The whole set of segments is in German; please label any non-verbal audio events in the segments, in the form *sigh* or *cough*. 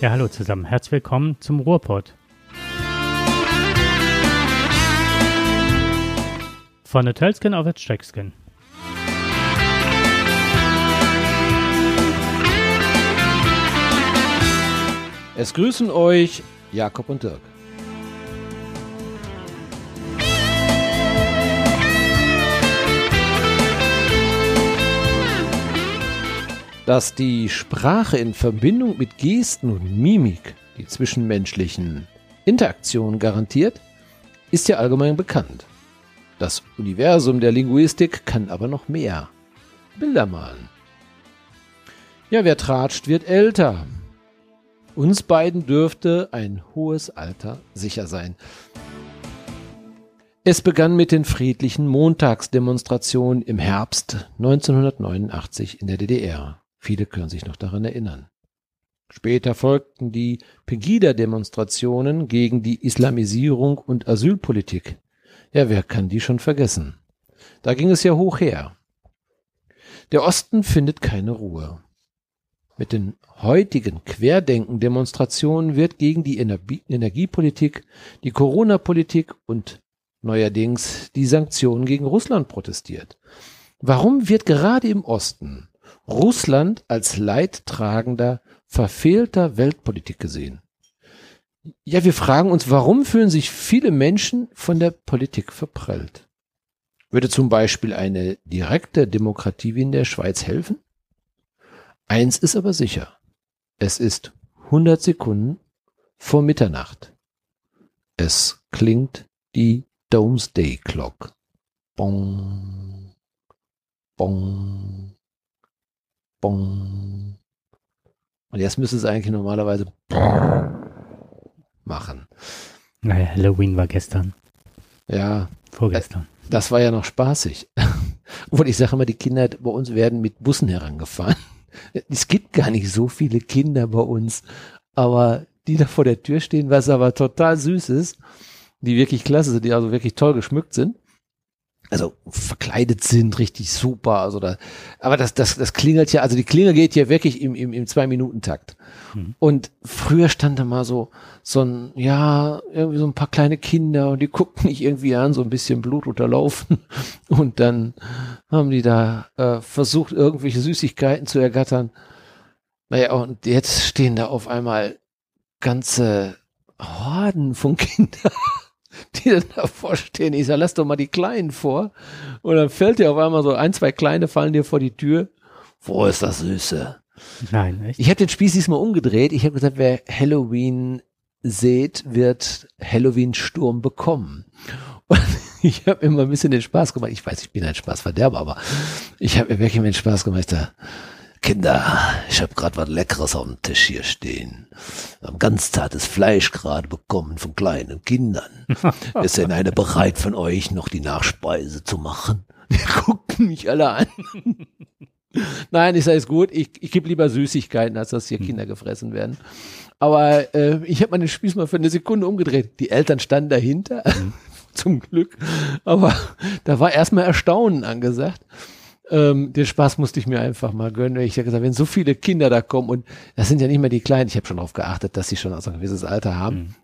Ja, hallo zusammen. Herzlich willkommen zum Ruhrpott. Von der Tölskin auf das Steckskin. Es grüßen euch Jakob und Dirk. Dass die Sprache in Verbindung mit Gesten und Mimik die zwischenmenschlichen Interaktionen garantiert, ist ja allgemein bekannt. Das Universum der Linguistik kann aber noch mehr. Bilder malen. Ja, wer tratscht, wird älter. Uns beiden dürfte ein hohes Alter sicher sein. Es begann mit den friedlichen Montagsdemonstrationen im Herbst 1989 in der DDR. Viele können sich noch daran erinnern. Später folgten die Pegida-Demonstrationen gegen die Islamisierung und Asylpolitik. Ja, wer kann die schon vergessen? Da ging es ja hoch her. Der Osten findet keine Ruhe. Mit den heutigen Querdenken-Demonstrationen wird gegen die Energie Energiepolitik, die Corona-Politik und neuerdings die Sanktionen gegen Russland protestiert. Warum wird gerade im Osten Russland als leidtragender, verfehlter Weltpolitik gesehen? Ja, wir fragen uns, warum fühlen sich viele Menschen von der Politik verprellt? Würde zum Beispiel eine direkte Demokratie wie in der Schweiz helfen? Eins ist aber sicher. Es ist 100 Sekunden vor Mitternacht. Es klingt die Domesday Clock. Bong, bong, bong. Und jetzt müsste es eigentlich normalerweise machen. Naja, Halloween war gestern. Ja. Vorgestern. Das war ja noch spaßig. *laughs* Und ich sage immer, die Kinder bei uns werden mit Bussen herangefahren. *laughs* Es gibt gar nicht so viele Kinder bei uns, aber die da vor der Tür stehen, was aber total süß ist, die wirklich klasse sind, die also wirklich toll geschmückt sind. Also verkleidet sind, richtig super. Also da, aber das, das, das klingelt ja, also die Klingel geht ja wirklich im, im, im Zwei-Minuten-Takt. Mhm. Und früher stand da mal so, so ein, ja, irgendwie so ein paar kleine Kinder und die guckten mich irgendwie an, so ein bisschen Blut unterlaufen. *laughs* Und dann haben die da äh, versucht, irgendwelche Süßigkeiten zu ergattern. Naja, und jetzt stehen da auf einmal ganze Horden von Kindern *laughs* die dann davor stehen. Ich sage, lass doch mal die Kleinen vor. Und dann fällt dir auf einmal so ein, zwei Kleine fallen dir vor die Tür. Wo ist das Süße? Nein, echt? Ich habe den Spieß diesmal umgedreht. Ich habe gesagt, wer Halloween seht, wird Halloween-Sturm bekommen. Und *laughs* ich habe immer ein bisschen den Spaß gemacht. Ich weiß, ich bin ein Spaßverderber, aber ich habe mir wirklich den Spaß gemacht. Da, Kinder, ich habe gerade was Leckeres auf dem Tisch hier stehen. Wir haben ganz zartes Fleisch gerade bekommen von kleinen Kindern. *laughs* Ist denn einer bereit von euch, noch die Nachspeise zu machen? *laughs* Die gucken mich alle an. *laughs* Nein, ich sage es gut, ich, ich gebe lieber Süßigkeiten, als dass hier hm. Kinder gefressen werden. Aber äh, ich habe meine Spieß mal für eine Sekunde umgedreht. Die Eltern standen dahinter, mhm. zum Glück. Aber da war erstmal Erstaunen angesagt. Ähm, den Spaß musste ich mir einfach mal gönnen. Ich habe gesagt, wenn so viele Kinder da kommen und das sind ja nicht mehr die Kleinen, ich habe schon darauf geachtet, dass sie schon also ein gewisses Alter haben. Mhm.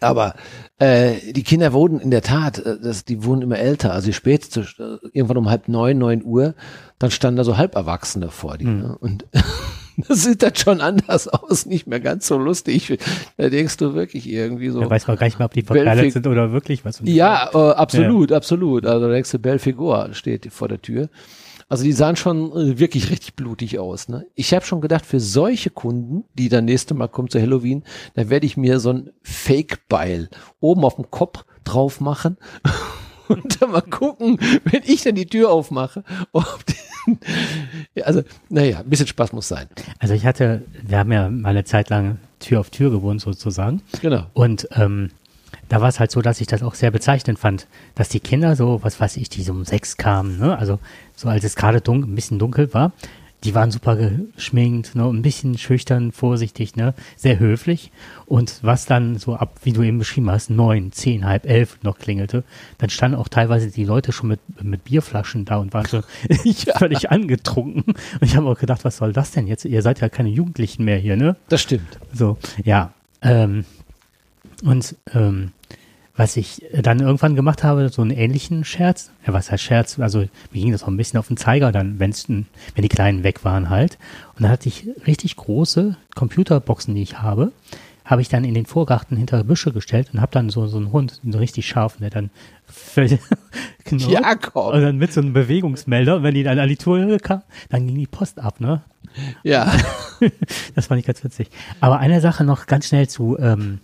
Aber äh, die Kinder wurden in der Tat, äh, das, die wurden immer älter. Also spät, zu, äh, irgendwann um halb neun, neun Uhr, dann standen da so Halberwachsene vor dir. Mhm. Ne? Und *laughs* das sieht dann schon anders *laughs* aus, nicht mehr ganz so lustig. Da denkst du wirklich irgendwie so. Da weiß man gar nicht mehr, ob die verkleidet sind oder wirklich was. Ja, äh, absolut, ja. absolut. Also der nächste Belfigur steht vor der Tür. Also die sahen schon äh, wirklich richtig blutig aus. Ne? Ich habe schon gedacht, für solche Kunden, die dann nächste Mal kommen zu Halloween, da werde ich mir so ein Fake-Beil oben auf dem Kopf drauf machen *laughs* und dann mal gucken, wenn ich dann die Tür aufmache, ob die, *laughs* also naja, ein bisschen Spaß muss sein. Also ich hatte, wir haben ja mal eine Zeit lang Tür auf Tür gewohnt sozusagen. Genau. Und ähm, da war es halt so, dass ich das auch sehr bezeichnend fand, dass die Kinder so, was weiß ich, die so um sechs kamen, ne? also so als es gerade dunkel, ein bisschen dunkel war, die waren super geschminkt, ne, ein bisschen schüchtern, vorsichtig, ne, sehr höflich. Und was dann so ab, wie du eben beschrieben hast, neun, zehn, halb elf noch klingelte, dann standen auch teilweise die Leute schon mit, mit Bierflaschen da und waren schon *laughs* *laughs* völlig angetrunken. Und ich habe auch gedacht, was soll das denn jetzt? Ihr seid ja keine Jugendlichen mehr hier, ne? Das stimmt. So, ja. Ähm, und ähm, was ich dann irgendwann gemacht habe, so einen ähnlichen Scherz. Ja, was heißt Scherz? Also mir ging das auch ein bisschen auf den Zeiger dann, wenn's, wenn die Kleinen weg waren halt. Und dann hatte ich richtig große Computerboxen, die ich habe, habe ich dann in den Vorgarten hinter Büsche gestellt und habe dann so, so einen Hund, so richtig scharf, der dann *laughs* genau, Jakob. und dann mit so einem Bewegungsmelder, und wenn die dann an die Tür kam, dann ging die Post ab, ne? Ja. *laughs* das fand ich ganz witzig. Aber eine Sache noch ganz schnell zu ähm,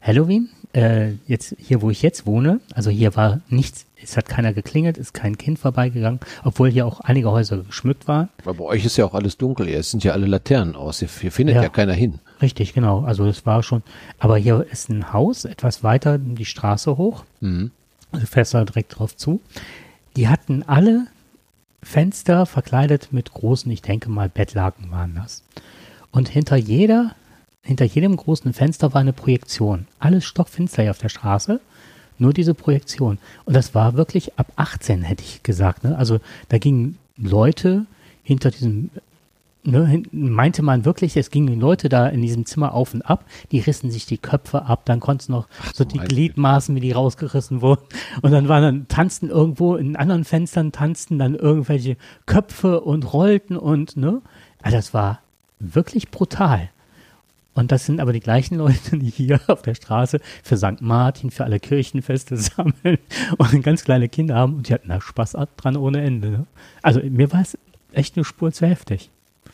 Halloween äh, jetzt hier, wo ich jetzt wohne, also hier war nichts, es hat keiner geklingelt, ist kein Kind vorbeigegangen, obwohl hier auch einige Häuser geschmückt waren. Aber bei euch ist ja auch alles dunkel, es sind ja alle Laternen aus, hier, hier findet ja. ja keiner hin. Richtig, genau. Also das war schon, aber hier ist ein Haus, etwas weiter die Straße hoch. Mhm. Also fährst da direkt drauf zu. Die hatten alle Fenster verkleidet mit großen, ich denke mal, Bettlaken waren das. Und hinter jeder hinter jedem großen Fenster war eine Projektion. Alles stockfinster hier auf der Straße. Nur diese Projektion. Und das war wirklich ab 18, hätte ich gesagt. Ne? Also da gingen Leute hinter diesem, ne, meinte man wirklich, es gingen Leute da in diesem Zimmer auf und ab, die rissen sich die Köpfe ab, dann konnten es noch Ach, so die Gliedmaßen, wie die rausgerissen wurden. Und dann waren dann, tanzten irgendwo in anderen Fenstern, tanzten dann irgendwelche Köpfe und rollten und, ne? Also das war wirklich brutal. Und das sind aber die gleichen Leute, die hier *laughs* auf der Straße für St. Martin, für alle Kirchenfeste *laughs* sammeln und ganz kleine Kinder haben und die hatten da Spaß dran ohne Ende. Ne? Also mir war es echt eine Spur zu heftig.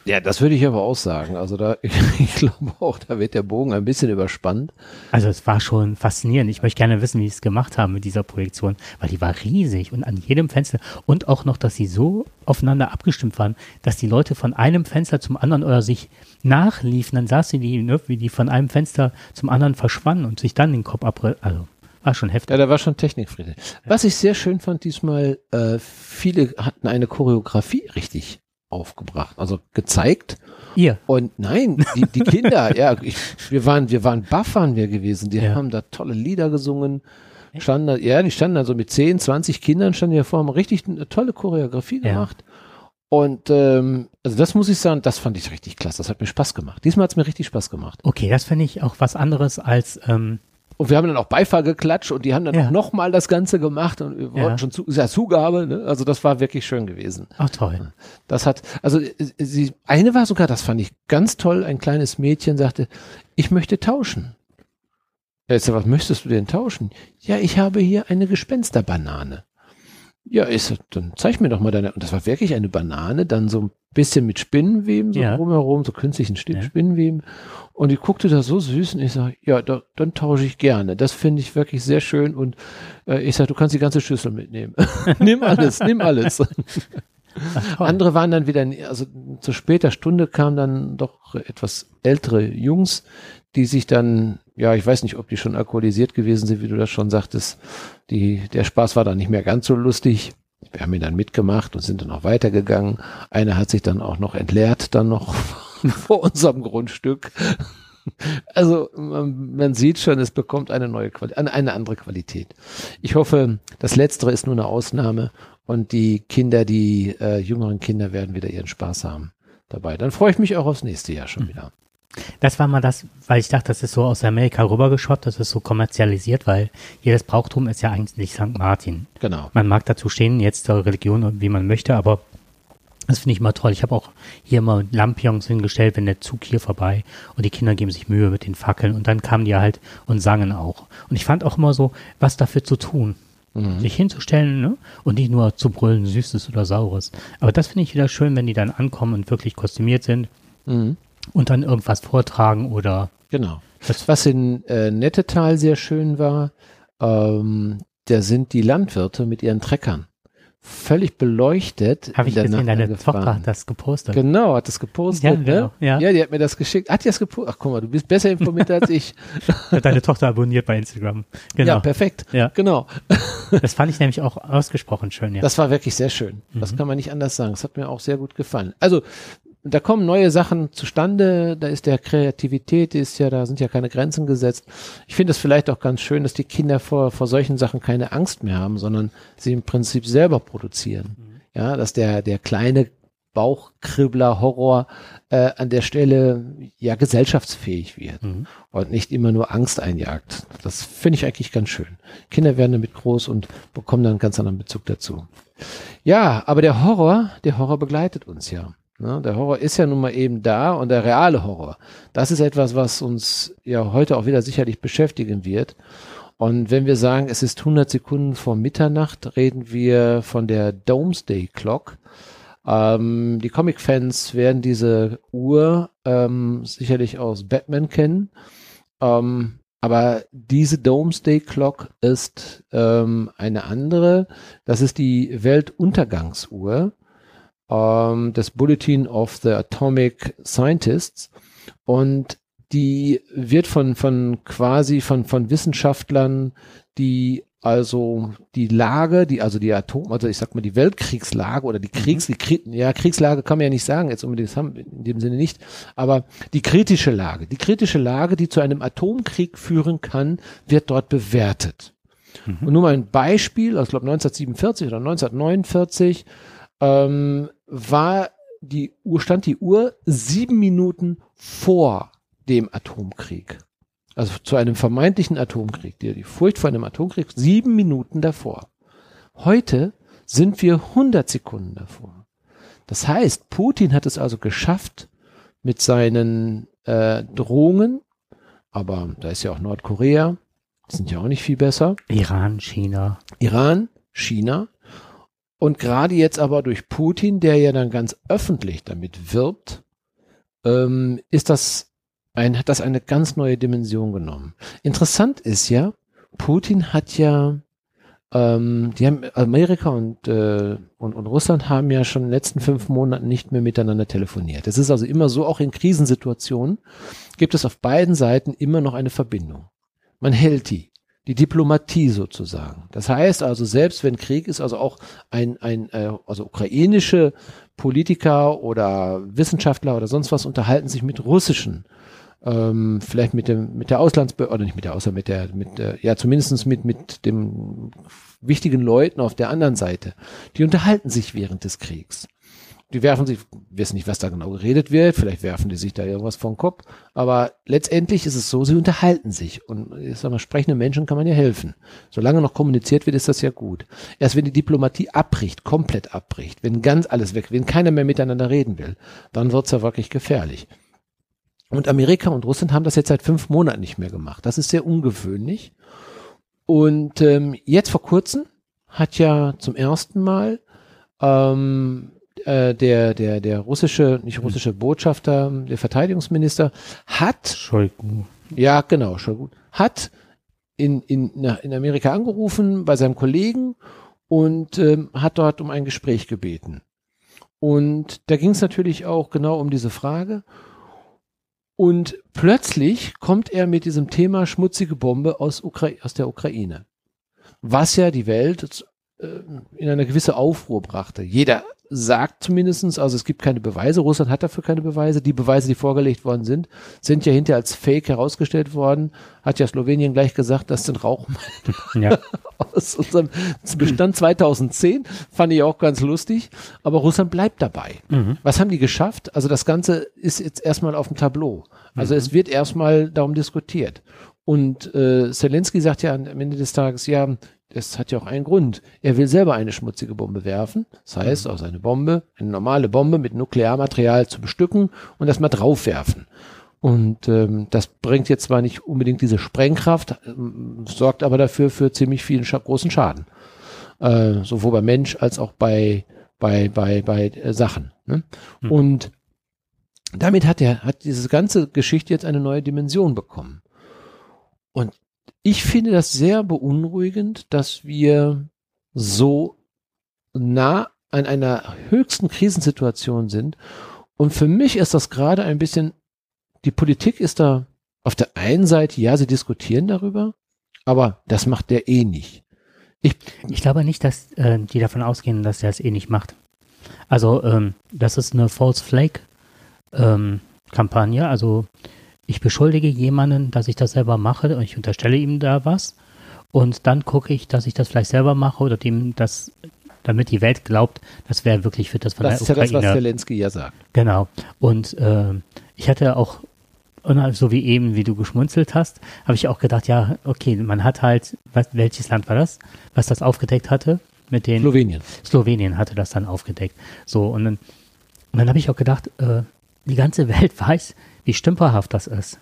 Ja, das würde ich aber auch sagen. Also da, *laughs* ich glaube auch, da wird der Bogen ein bisschen überspannt. Also es war schon faszinierend. Ich möchte gerne wissen, wie sie es gemacht haben mit dieser Projektion, weil die war riesig und an jedem Fenster und auch noch, dass sie so aufeinander abgestimmt waren, dass die Leute von einem Fenster zum anderen oder sich nachliefen, dann saßen die, ne, wie die von einem Fenster zum anderen verschwanden und sich dann den Kopf abrissen. Also war schon heftig. Ja, da war schon Technikfriede. Was ich sehr schön fand diesmal, äh, viele hatten eine Choreografie richtig aufgebracht, also gezeigt. Ihr? Und nein, die, die *laughs* Kinder, ja, ich, wir waren, wir waren baff waren wir gewesen. Die ja. haben da tolle Lieder gesungen. Standen da, ja, die standen da so mit 10, 20 Kindern, standen hier vor, haben richtig eine tolle Choreografie ja. gemacht. Und ähm, also das muss ich sagen, das fand ich richtig klasse. Das hat mir Spaß gemacht. Diesmal hat es mir richtig Spaß gemacht. Okay, das finde ich auch was anderes als ähm, und wir haben dann auch Beifall geklatscht und die haben dann ja. noch mal das Ganze gemacht und wir wollten ja. schon zu, ja, Zugabe, ne? also das war wirklich schön gewesen. Ach toll. Das hat, also sie, eine war sogar, das fand ich ganz toll, ein kleines Mädchen sagte, ich möchte tauschen. Ja, jetzt, was möchtest du denn tauschen? Ja, ich habe hier eine Gespensterbanane. Ja, ist, dann zeig mir doch mal deine, und das war wirklich eine Banane, dann so ein bisschen mit Spinnenweben so ja. drumherum, so künstlichen ja. Spinnenweben. Und ich guckte da so süß und ich sage, ja, da, dann tausche ich gerne. Das finde ich wirklich sehr schön. Und äh, ich sage, du kannst die ganze Schüssel mitnehmen. *laughs* nimm alles, nimm alles. Ach, Andere waren dann wieder, also zu später Stunde kamen dann doch etwas ältere Jungs, die sich dann, ja, ich weiß nicht, ob die schon alkoholisiert gewesen sind, wie du das schon sagtest. Die, der Spaß war dann nicht mehr ganz so lustig. Wir haben ihn dann mitgemacht und sind dann auch weitergegangen. Einer hat sich dann auch noch entleert, dann noch *laughs* vor unserem Grundstück. Also man, man, sieht schon, es bekommt eine neue Qualität, eine andere Qualität. Ich hoffe, das Letztere ist nur eine Ausnahme und die Kinder, die äh, jüngeren Kinder werden wieder ihren Spaß haben dabei. Dann freue ich mich auch aufs nächste Jahr schon mhm. wieder. Das war mal das, weil ich dachte, das ist so aus Amerika rübergeschwappt, das ist so kommerzialisiert, weil jedes Brauchtum ist ja eigentlich St. Martin. Genau. Man mag dazu stehen, jetzt zur Religion, wie man möchte, aber das finde ich mal toll. Ich habe auch hier mal Lampions hingestellt, wenn der Zug hier vorbei und die Kinder geben sich Mühe mit den Fackeln und dann kamen die halt und sangen auch. Und ich fand auch immer so, was dafür zu tun. Mhm. Sich hinzustellen ne? und nicht nur zu brüllen, Süßes oder Saures. Aber das finde ich wieder schön, wenn die dann ankommen und wirklich kostümiert sind mhm. Und dann irgendwas vortragen oder. Genau. Was in äh, Nettetal sehr schön war, ähm, da sind die Landwirte mit ihren Treckern völlig beleuchtet. Habe ich gesehen, deine angefahren. Tochter hat das gepostet. Genau, hat das gepostet. Ja, ne? genau, ja. ja, die hat mir das geschickt. Hat die das gepostet? Ach, guck mal, du bist besser informiert als ich. *laughs* Deine Tochter abonniert bei Instagram. Ja, Genau. perfekt. Ja. Genau. *laughs* das fand ich nämlich auch ausgesprochen schön, ja. Das war wirklich sehr schön. Das Mhm. kann man nicht anders sagen. Das hat mir auch sehr gut gefallen. Also, da kommen neue Sachen zustande, da ist der Kreativität, die ist ja, da sind ja keine Grenzen gesetzt. Ich finde es vielleicht auch ganz schön, dass die Kinder vor, vor solchen Sachen keine Angst mehr haben, sondern sie im Prinzip selber produzieren. Ja, dass der, der kleine Bauchkribbler Horror äh, an der Stelle ja gesellschaftsfähig wird Mhm. und nicht immer nur Angst einjagt. Das finde ich eigentlich ganz schön. Kinder werden damit groß und bekommen dann einen ganz anderen Bezug dazu. Ja, aber der Horror, der Horror begleitet uns ja. Ne? Der Horror ist ja nun mal eben da und der reale Horror, das ist etwas, was uns ja heute auch wieder sicherlich beschäftigen wird. Und wenn wir sagen, es ist 100 Sekunden vor Mitternacht, reden wir von der Domesday Clock. Ähm, die Comic-Fans werden diese Uhr ähm, sicherlich aus Batman kennen. Ähm, aber diese Domesday Clock ist ähm, eine andere. Das ist die Weltuntergangsuhr ähm, des Bulletin of the Atomic Scientists. Und die wird von, von quasi von, von Wissenschaftlern, die also die Lage, die, also die Atom, also ich sag mal die Weltkriegslage oder die Kriegs, die Krie ja, Kriegslage kann man ja nicht sagen, jetzt unbedingt, das haben in dem Sinne nicht, aber die kritische Lage, die kritische Lage, die zu einem Atomkrieg führen kann, wird dort bewertet. Und nur mal ein Beispiel, aus, ich glaube 1947 oder 1949, ähm, war die Uhr, stand die Uhr sieben Minuten vor dem Atomkrieg. Also zu einem vermeintlichen Atomkrieg, die, die Furcht vor einem Atomkrieg, sieben Minuten davor. Heute sind wir 100 Sekunden davor. Das heißt, Putin hat es also geschafft, mit seinen äh, Drohungen, aber da ist ja auch Nordkorea, die sind ja auch nicht viel besser, Iran, China. Iran, China und gerade jetzt aber durch Putin, der ja dann ganz öffentlich damit wirbt, ähm, ist das ein, hat das eine ganz neue Dimension genommen. Interessant ist ja, Putin hat ja, ähm, die haben Amerika und, äh, und, und Russland haben ja schon in den letzten fünf Monaten nicht mehr miteinander telefoniert. Es ist also immer so, auch in Krisensituationen gibt es auf beiden Seiten immer noch eine Verbindung. Man hält die. Die Diplomatie sozusagen. Das heißt also, selbst wenn Krieg ist, also auch ein, ein äh, also ukrainische Politiker oder Wissenschaftler oder sonst was unterhalten sich mit russischen, ähm, vielleicht mit dem, mit der Auslandsbehörde, oder nicht mit der Ausland, mit der, mit der, ja zumindestens mit, mit dem wichtigen Leuten auf der anderen Seite. Die unterhalten sich während des Kriegs. Die werfen sich, wissen nicht, was da genau geredet wird, vielleicht werfen die sich da irgendwas vom Kopf, aber letztendlich ist es so, sie unterhalten sich und ich sag mal, sprechende Menschen kann man ja helfen. Solange noch kommuniziert wird, ist das ja gut. Erst wenn die Diplomatie abbricht, komplett abbricht, wenn ganz alles weg, wenn keiner mehr miteinander reden will, dann wird's ja wirklich gefährlich. Und Amerika und Russland haben das jetzt seit fünf Monaten nicht mehr gemacht. Das ist sehr ungewöhnlich. Und ähm, jetzt vor kurzem hat ja zum ersten Mal ähm, äh, der, der, der russische, nicht russische Botschafter, der Verteidigungsminister hat, Scholten. ja genau, schon gut, hat in, in, in Amerika angerufen bei seinem Kollegen und ähm, hat dort um ein Gespräch gebeten. Und da ging es natürlich auch genau um diese Frage. Und plötzlich kommt er mit diesem Thema schmutzige Bombe aus, Ukra aus der Ukraine. Was ja die Welt äh, in eine gewisse Aufruhr brachte. Jeder sagt zumindestens, also es gibt keine Beweise, Russland hat dafür keine Beweise. Die Beweise, die vorgelegt worden sind, sind ja hinterher als Fake herausgestellt worden. Hat ja Slowenien gleich gesagt, das sind Rauchmelder Ja. *laughs* aus unserem Bestand 2010. Fand ich auch ganz lustig. Aber Russland bleibt dabei. Mhm. Was haben die geschafft? Also das Ganze ist jetzt erstmal auf dem Tableau. Also es wird erstmal darum diskutiert. Und äh, Zelensky sagt ja am Ende des Tages, ja, das hat ja auch einen Grund. Er will selber eine schmutzige Bombe werfen. Das heißt, aus eine Bombe, eine normale Bombe mit Nuklearmaterial zu bestücken und das mal draufwerfen. Und ähm, das bringt jetzt zwar nicht unbedingt diese Sprengkraft, ähm, sorgt aber dafür für ziemlich vielen scha großen Schaden. Äh, sowohl bei Mensch als auch bei, bei, bei, bei äh, Sachen. Ne? Hm. Und damit hat er, hat diese ganze Geschichte jetzt eine neue Dimension bekommen. Und ich finde das sehr beunruhigend, dass wir so nah an einer höchsten Krisensituation sind. Und für mich ist das gerade ein bisschen, die Politik ist da auf der einen Seite, ja, sie diskutieren darüber, aber das macht der eh nicht. Ich, ich glaube nicht, dass äh, die davon ausgehen, dass er es eh nicht macht. Also ähm, das ist eine False Flag ähm, Kampagne. Also ich beschuldige jemanden, dass ich das selber mache und ich unterstelle ihm da was. Und dann gucke ich, dass ich das vielleicht selber mache oder dem das, damit die Welt glaubt, das wäre wirklich für das von das der Ukraine. Das ist ja das, was Zelensky ja sagt. Genau. Und äh, ich hatte auch, so wie eben, wie du geschmunzelt hast, habe ich auch gedacht, ja, okay, man hat halt, was, welches Land war das, was das aufgedeckt hatte? Mit den Slowenien. Slowenien hatte das dann aufgedeckt. So, und dann, und dann habe ich auch gedacht, äh, die ganze *laughs* Welt weiß, wie stümperhaft das ist.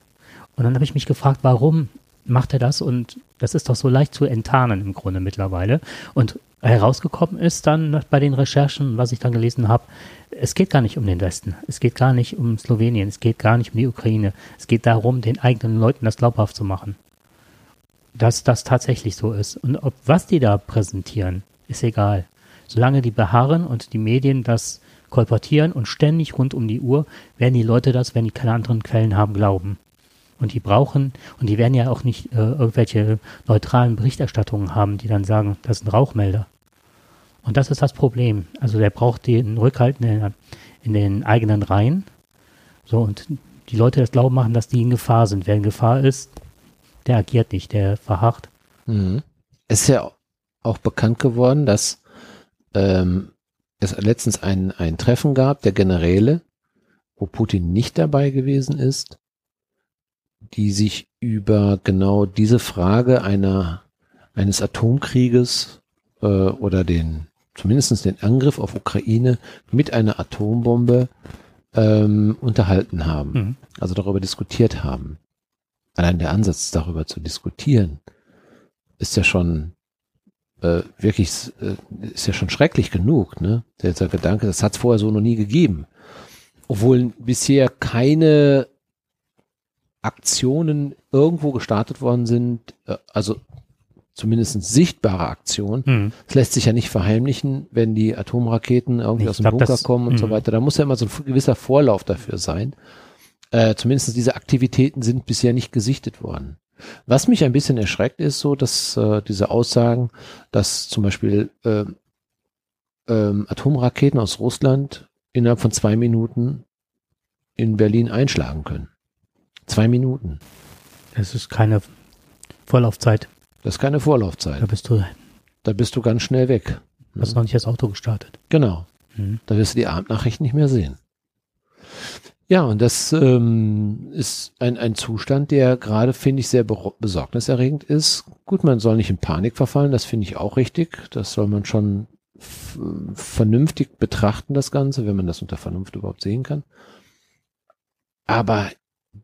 Und dann habe ich mich gefragt, warum macht er das? Und das ist doch so leicht zu enttarnen im Grunde mittlerweile. Und herausgekommen ist dann bei den Recherchen, was ich dann gelesen habe, es geht gar nicht um den Westen, es geht gar nicht um Slowenien, es geht gar nicht um die Ukraine, es geht darum, den eigenen Leuten das glaubhaft zu machen. Dass das tatsächlich so ist. Und ob was die da präsentieren, ist egal. Solange die beharren und die Medien das kolportieren und ständig rund um die Uhr werden die Leute das, wenn die keine anderen Quellen haben, glauben. Und die brauchen, und die werden ja auch nicht äh, irgendwelche neutralen Berichterstattungen haben, die dann sagen, das sind Rauchmelder. Und das ist das Problem. Also der braucht den Rückhalt in den, in den eigenen Reihen. So, und die Leute das Glauben machen, dass die in Gefahr sind. Wer in Gefahr ist, der agiert nicht, der verharrt. Mhm. Es ist ja auch bekannt geworden, dass ähm, es letztens ein, ein Treffen gab der Generäle, wo Putin nicht dabei gewesen ist, die sich über genau diese Frage einer, eines Atomkrieges äh, oder den zumindest den Angriff auf Ukraine mit einer Atombombe ähm, unterhalten haben, mhm. also darüber diskutiert haben. Allein der Ansatz, darüber zu diskutieren, ist ja schon äh, wirklich, äh, ist ja schon schrecklich genug, ne? Der, der Gedanke, das hat es vorher so noch nie gegeben. Obwohl bisher keine Aktionen irgendwo gestartet worden sind, äh, also zumindest sichtbare Aktion. Hm. Es lässt sich ja nicht verheimlichen, wenn die Atomraketen irgendwie ich aus dem glaub, Bunker das, kommen und so hm. weiter. Da muss ja immer so ein gewisser Vorlauf dafür sein. Äh, zumindest diese Aktivitäten sind bisher nicht gesichtet worden. Was mich ein bisschen erschreckt, ist so, dass äh, diese Aussagen, dass zum Beispiel äh, ähm, Atomraketen aus Russland innerhalb von zwei Minuten in Berlin einschlagen können. Zwei Minuten. Das ist keine Vorlaufzeit. Das ist keine Vorlaufzeit. Da bist du. Da bist du ganz schnell weg. Hast mhm. noch nicht das Auto gestartet. Genau. Mhm. Da wirst du die Abendnachricht nicht mehr sehen. Ja, und das ähm, ist ein, ein Zustand, der gerade, finde ich, sehr besorgniserregend ist. Gut, man soll nicht in Panik verfallen, das finde ich auch richtig. Das soll man schon vernünftig betrachten, das Ganze, wenn man das unter Vernunft überhaupt sehen kann. Aber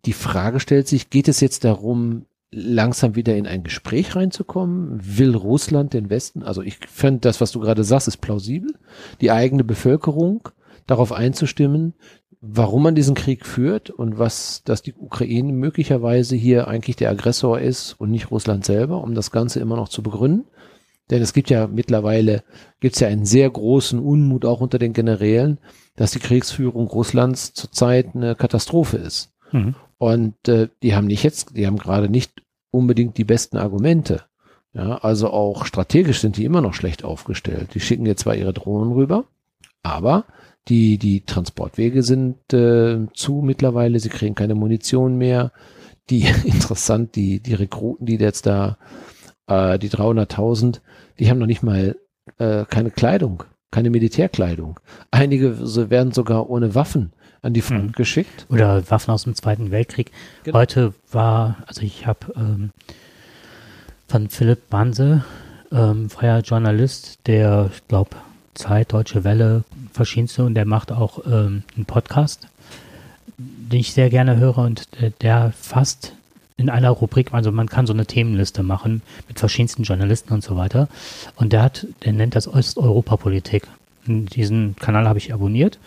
die Frage stellt sich, geht es jetzt darum, langsam wieder in ein Gespräch reinzukommen? Will Russland den Westen, also ich finde das, was du gerade sagst, ist plausibel, die eigene Bevölkerung darauf einzustimmen, warum man diesen Krieg führt und was, dass die Ukraine möglicherweise hier eigentlich der Aggressor ist und nicht Russland selber, um das Ganze immer noch zu begründen. Denn es gibt ja mittlerweile, gibt es ja einen sehr großen Unmut auch unter den Generälen, dass die Kriegsführung Russlands zurzeit eine Katastrophe ist. Mhm. Und äh, die haben nicht jetzt, die haben gerade nicht unbedingt die besten Argumente. Ja, also auch strategisch sind die immer noch schlecht aufgestellt. Die schicken jetzt zwar ihre Drohnen rüber, aber die, die Transportwege sind äh, zu mittlerweile, sie kriegen keine Munition mehr. Die, *laughs* interessant, die, die Rekruten, die jetzt da, äh, die 300.000, die haben noch nicht mal äh, keine Kleidung, keine Militärkleidung. Einige so werden sogar ohne Waffen an die Front mhm. geschickt. Oder Waffen aus dem Zweiten Weltkrieg. Genau. Heute war, also ich habe ähm, von Philipp Banse, ähm, freier Journalist, der, ich glaube, Zeit, Deutsche Welle, verschiedenste und der macht auch ähm, einen Podcast, den ich sehr gerne höre und der, der fasst in einer Rubrik, also man kann so eine Themenliste machen mit verschiedensten Journalisten und so weiter. Und der hat, der nennt das Osteuropapolitik. Diesen Kanal habe ich abonniert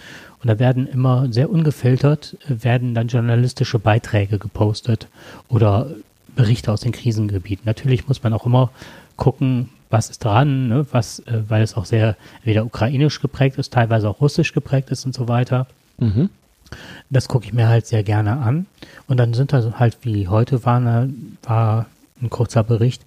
und da werden immer sehr ungefiltert, werden dann journalistische Beiträge gepostet oder Berichte aus den Krisengebieten. Natürlich muss man auch immer gucken, was ist dran, ne? was, äh, weil es auch sehr wieder ukrainisch geprägt ist, teilweise auch russisch geprägt ist und so weiter. Mhm. Das gucke ich mir halt sehr gerne an. Und dann sind da halt, wie heute war, ne, war ein kurzer Bericht,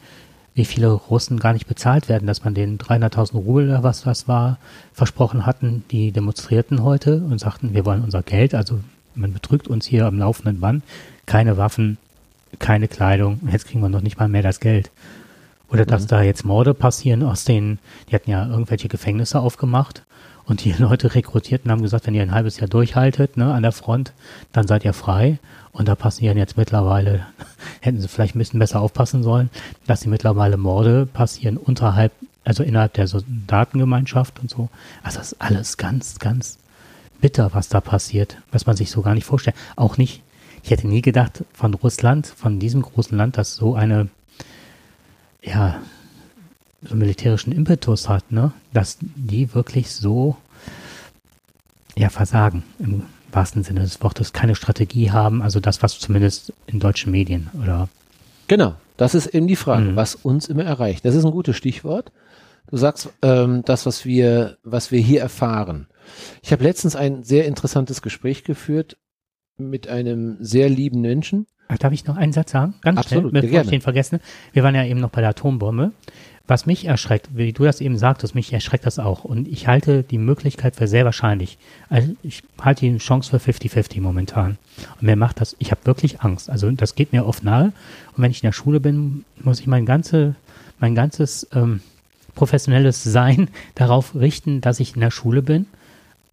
wie viele Russen gar nicht bezahlt werden, dass man denen 300.000 Rubel oder was das war, versprochen hatten. Die demonstrierten heute und sagten, wir wollen unser Geld, also man betrügt uns hier am laufenden Band, keine Waffen, keine Kleidung, jetzt kriegen wir noch nicht mal mehr das Geld. Oder dass mhm. da jetzt Morde passieren aus den, die hatten ja irgendwelche Gefängnisse aufgemacht und die *laughs* Leute rekrutiert und haben gesagt, wenn ihr ein halbes Jahr durchhaltet, ne, an der Front, dann seid ihr frei. Und da passieren jetzt mittlerweile, *laughs* hätten sie vielleicht ein bisschen besser aufpassen sollen, dass sie mittlerweile Morde passieren unterhalb, also innerhalb der Soldatengemeinschaft und so. Also das ist alles ganz, ganz bitter, was da passiert, was man sich so gar nicht vorstellt. Auch nicht, ich hätte nie gedacht von Russland, von diesem großen Land, das so eine, ja, so militärischen Impetus hat, ne, dass die wirklich so, ja, versagen im wahrsten Sinne des Wortes, keine Strategie haben, also das, was zumindest in deutschen Medien oder. Genau, das ist eben die Frage, mhm. was uns immer erreicht. Das ist ein gutes Stichwort. Du sagst, ähm, das, was wir, was wir hier erfahren. Ich habe letztens ein sehr interessantes Gespräch geführt mit einem sehr lieben Menschen. Ach, darf ich noch einen Satz sagen? Ganz Absolut, schnell, bevor ich den vergesse. Wir waren ja eben noch bei der Atombombe. Was mich erschreckt, wie du das eben sagtest, mich erschreckt das auch. Und ich halte die Möglichkeit für sehr wahrscheinlich. Also ich halte die Chance für 50-50 momentan. Und mir macht das, ich habe wirklich Angst. Also das geht mir oft nahe. Und wenn ich in der Schule bin, muss ich mein, ganze, mein ganzes ähm, professionelles Sein *laughs* darauf richten, dass ich in der Schule bin.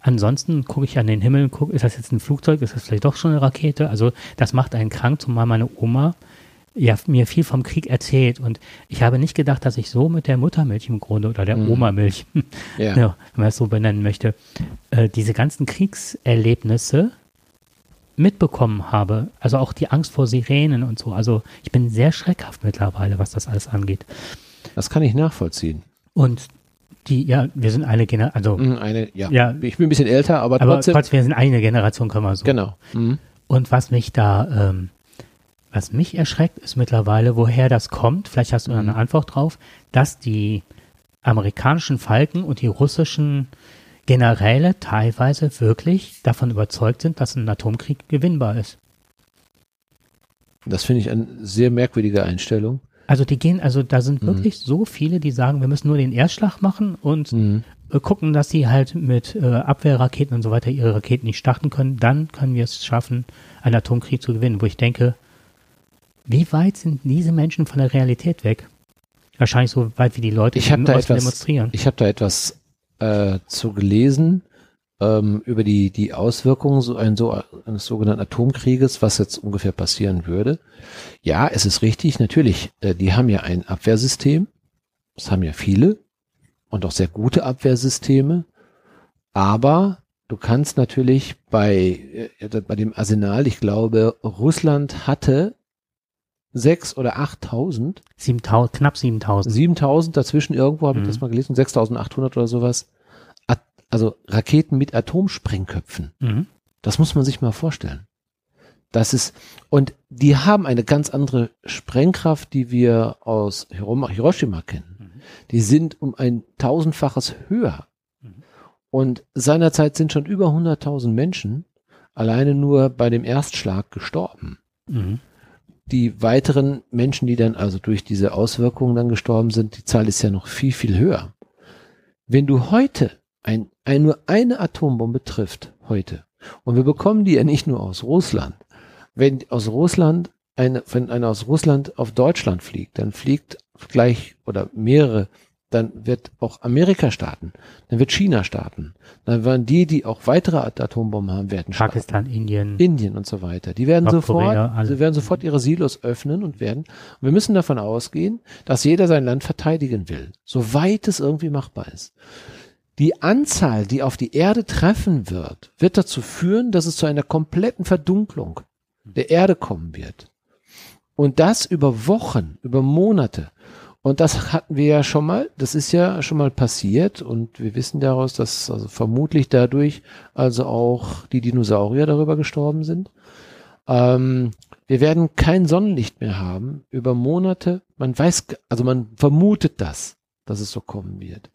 Ansonsten gucke ich an den Himmel, gucke, ist das jetzt ein Flugzeug, ist das vielleicht doch schon eine Rakete? Also das macht einen krank, zumal meine Oma ja, mir viel vom Krieg erzählt und ich habe nicht gedacht, dass ich so mit der Muttermilch im Grunde oder der mhm. Oma-Milch, *laughs* ja. ja. wenn man es so benennen möchte, äh, diese ganzen Kriegserlebnisse mitbekommen habe. Also auch die Angst vor Sirenen und so. Also ich bin sehr schreckhaft mittlerweile, was das alles angeht. Das kann ich nachvollziehen. Und die, ja, wir sind eine Generation, also. Mhm, eine, ja. ja. Ich bin ein bisschen älter, aber trotzdem. Aber wir sind eine Generation, können wir so. Genau. Mhm. Und was mich da, ähm, was mich erschreckt, ist mittlerweile, woher das kommt, vielleicht hast du mhm. eine Antwort drauf, dass die amerikanischen Falken und die russischen Generäle teilweise wirklich davon überzeugt sind, dass ein Atomkrieg gewinnbar ist. Das finde ich eine sehr merkwürdige Einstellung. Also die gehen, also da sind mhm. wirklich so viele, die sagen, wir müssen nur den Erstschlag machen und mhm. gucken, dass sie halt mit äh, Abwehrraketen und so weiter ihre Raketen nicht starten können. Dann können wir es schaffen, einen Atomkrieg zu gewinnen. Wo ich denke, wie weit sind diese Menschen von der Realität weg? Wahrscheinlich so weit wie die Leute, die da etwas, demonstrieren. Ich habe da etwas äh, zu gelesen ähm, über die, die Auswirkungen so ein, so eines sogenannten Atomkrieges, was jetzt ungefähr passieren würde. Ja, es ist richtig, natürlich, äh, die haben ja ein Abwehrsystem. Das haben ja viele und auch sehr gute Abwehrsysteme. Aber du kannst natürlich bei, äh, bei dem Arsenal, ich glaube, Russland hatte sechs oder achttausend. Siebentausend, knapp siebentausend. Siebentausend, dazwischen irgendwo habe mhm. ich das mal gelesen, sechstausendachthundert oder sowas. Also Raketen mit Atomsprengköpfen. Mhm. Das muss man sich mal vorstellen. Das ist, und die haben eine ganz andere Sprengkraft, die wir aus Hiroshima kennen. Mhm. Die sind um ein tausendfaches höher. Mhm. Und seinerzeit sind schon über 100.000 Menschen alleine nur bei dem Erstschlag gestorben. Mhm die weiteren Menschen, die dann also durch diese Auswirkungen dann gestorben sind, die Zahl ist ja noch viel, viel höher. Wenn du heute ein, ein, nur eine Atombombe trifft, heute, und wir bekommen die ja nicht nur aus Russland, wenn aus Russland eine, wenn einer aus Russland auf Deutschland fliegt, dann fliegt gleich oder mehrere dann wird auch Amerika starten, dann wird China starten, dann werden die, die auch weitere Atombomben haben, werden starten. Pakistan, Indien, Indien und so weiter. Die werden sofort, sie werden sofort ihre Silos öffnen und werden. Und wir müssen davon ausgehen, dass jeder sein Land verteidigen will, soweit es irgendwie machbar ist. Die Anzahl, die auf die Erde treffen wird, wird dazu führen, dass es zu einer kompletten Verdunklung der Erde kommen wird. Und das über Wochen, über Monate. Und das hatten wir ja schon mal, das ist ja schon mal passiert und wir wissen daraus, dass also vermutlich dadurch also auch die Dinosaurier darüber gestorben sind. Ähm, wir werden kein Sonnenlicht mehr haben über Monate. Man weiß, also man vermutet das. dass es so kommen wird.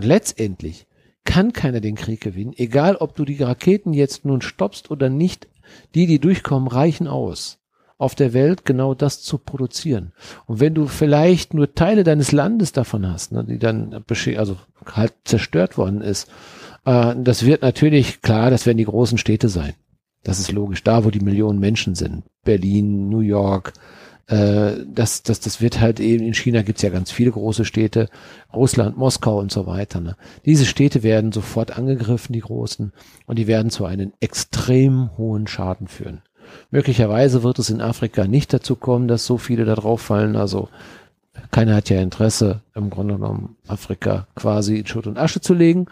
Und letztendlich kann keiner den Krieg gewinnen, egal ob du die Raketen jetzt nun stoppst oder nicht. Die, die durchkommen, reichen aus auf der Welt genau das zu produzieren. Und wenn du vielleicht nur Teile deines Landes davon hast, ne, die dann also halt zerstört worden ist, äh, das wird natürlich klar, das werden die großen Städte sein. Das ist logisch, da wo die Millionen Menschen sind. Berlin, New York, äh, das, das, das wird halt eben, in China gibt's ja ganz viele große Städte, Russland, Moskau und so weiter. Ne? Diese Städte werden sofort angegriffen, die großen, und die werden zu einem extrem hohen Schaden führen. Möglicherweise wird es in Afrika nicht dazu kommen, dass so viele da drauf fallen. Also keiner hat ja Interesse, im Grunde genommen Afrika quasi in Schutt und Asche zu legen.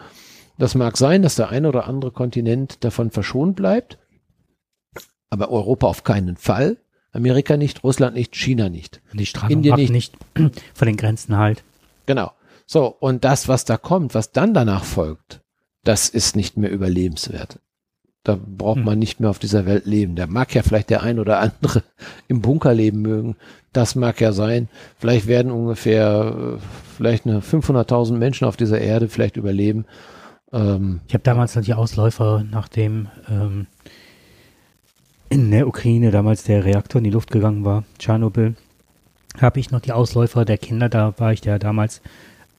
Das mag sein, dass der eine oder andere Kontinent davon verschont bleibt, aber Europa auf keinen Fall. Amerika nicht, Russland nicht, China nicht. Die Strahlung Indien nicht. nicht *clears throat* von den Grenzen halt. Genau. So, und das, was da kommt, was dann danach folgt, das ist nicht mehr überlebenswert. Da braucht hm. man nicht mehr auf dieser Welt leben. Da mag ja vielleicht der ein oder andere *laughs* im Bunker leben mögen. Das mag ja sein. Vielleicht werden ungefähr äh, vielleicht eine 500.000 Menschen auf dieser Erde vielleicht überleben. Ähm, ich habe damals die Ausläufer, nachdem ähm, in der Ukraine damals der Reaktor in die Luft gegangen war, Tschernobyl, habe ich noch die Ausläufer der Kinder, da war ich ja damals,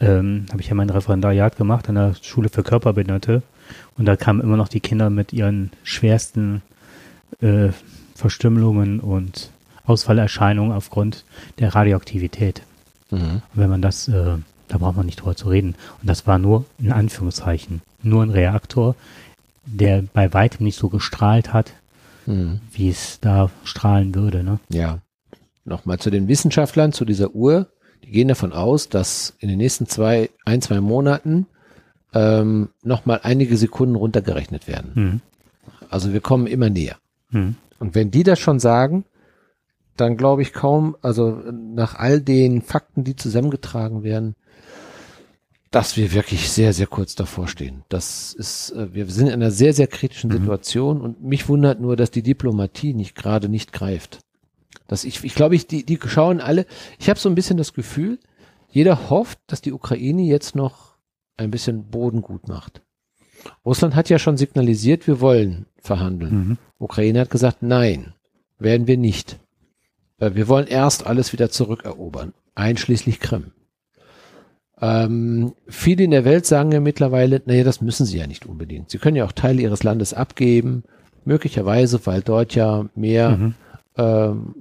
ähm, habe ich ja mein Referendariat gemacht an der Schule für Körperbehinderte und da kamen immer noch die Kinder mit ihren schwersten äh, Verstümmelungen und Ausfallerscheinungen aufgrund der Radioaktivität. Mhm. wenn man das, äh, da braucht man nicht drüber zu reden. Und das war nur, in Anführungszeichen, nur ein Reaktor, der bei weitem nicht so gestrahlt hat, mhm. wie es da strahlen würde. Ne? Ja. Nochmal zu den Wissenschaftlern, zu dieser Uhr. Die gehen davon aus, dass in den nächsten zwei, ein, zwei Monaten ähm, nochmal einige Sekunden runtergerechnet werden. Mhm. Also wir kommen immer näher. Mhm. Und wenn die das schon sagen, dann glaube ich kaum, also nach all den Fakten, die zusammengetragen werden, dass wir wirklich sehr, sehr kurz davor stehen. Das ist, äh, wir sind in einer sehr, sehr kritischen mhm. Situation und mich wundert nur, dass die Diplomatie nicht gerade nicht greift. Dass ich, ich glaube, ich, die, die schauen alle, ich habe so ein bisschen das Gefühl, jeder hofft, dass die Ukraine jetzt noch ein bisschen Boden gut macht. Russland hat ja schon signalisiert, wir wollen verhandeln. Mhm. Ukraine hat gesagt, nein, werden wir nicht. Wir wollen erst alles wieder zurückerobern, einschließlich Krim. Ähm, viele in der Welt sagen ja mittlerweile, naja, das müssen sie ja nicht unbedingt. Sie können ja auch Teile ihres Landes abgeben, möglicherweise, weil dort ja mehr mhm. ähm,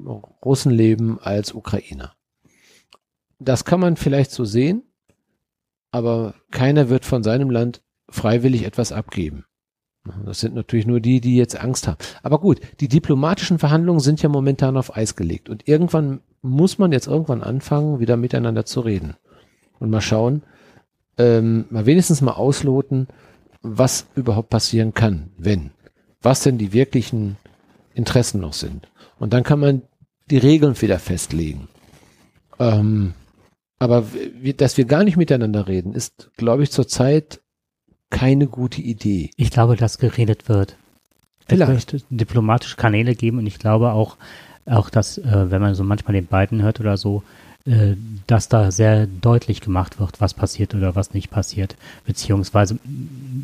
Russen leben als Ukrainer. Das kann man vielleicht so sehen aber keiner wird von seinem Land freiwillig etwas abgeben. Das sind natürlich nur die, die jetzt Angst haben. Aber gut, die diplomatischen Verhandlungen sind ja momentan auf Eis gelegt. Und irgendwann muss man jetzt irgendwann anfangen, wieder miteinander zu reden. Und mal schauen, ähm, mal wenigstens mal ausloten, was überhaupt passieren kann, wenn. Was denn die wirklichen Interessen noch sind. Und dann kann man die Regeln wieder festlegen. Ähm, aber dass wir gar nicht miteinander reden, ist, glaube ich, zurzeit keine gute Idee. Ich glaube, dass geredet wird. Vielleicht. Es diplomatische Kanäle geben und ich glaube auch, auch dass, äh, wenn man so manchmal den beiden hört oder so, äh, dass da sehr deutlich gemacht wird, was passiert oder was nicht passiert. Beziehungsweise,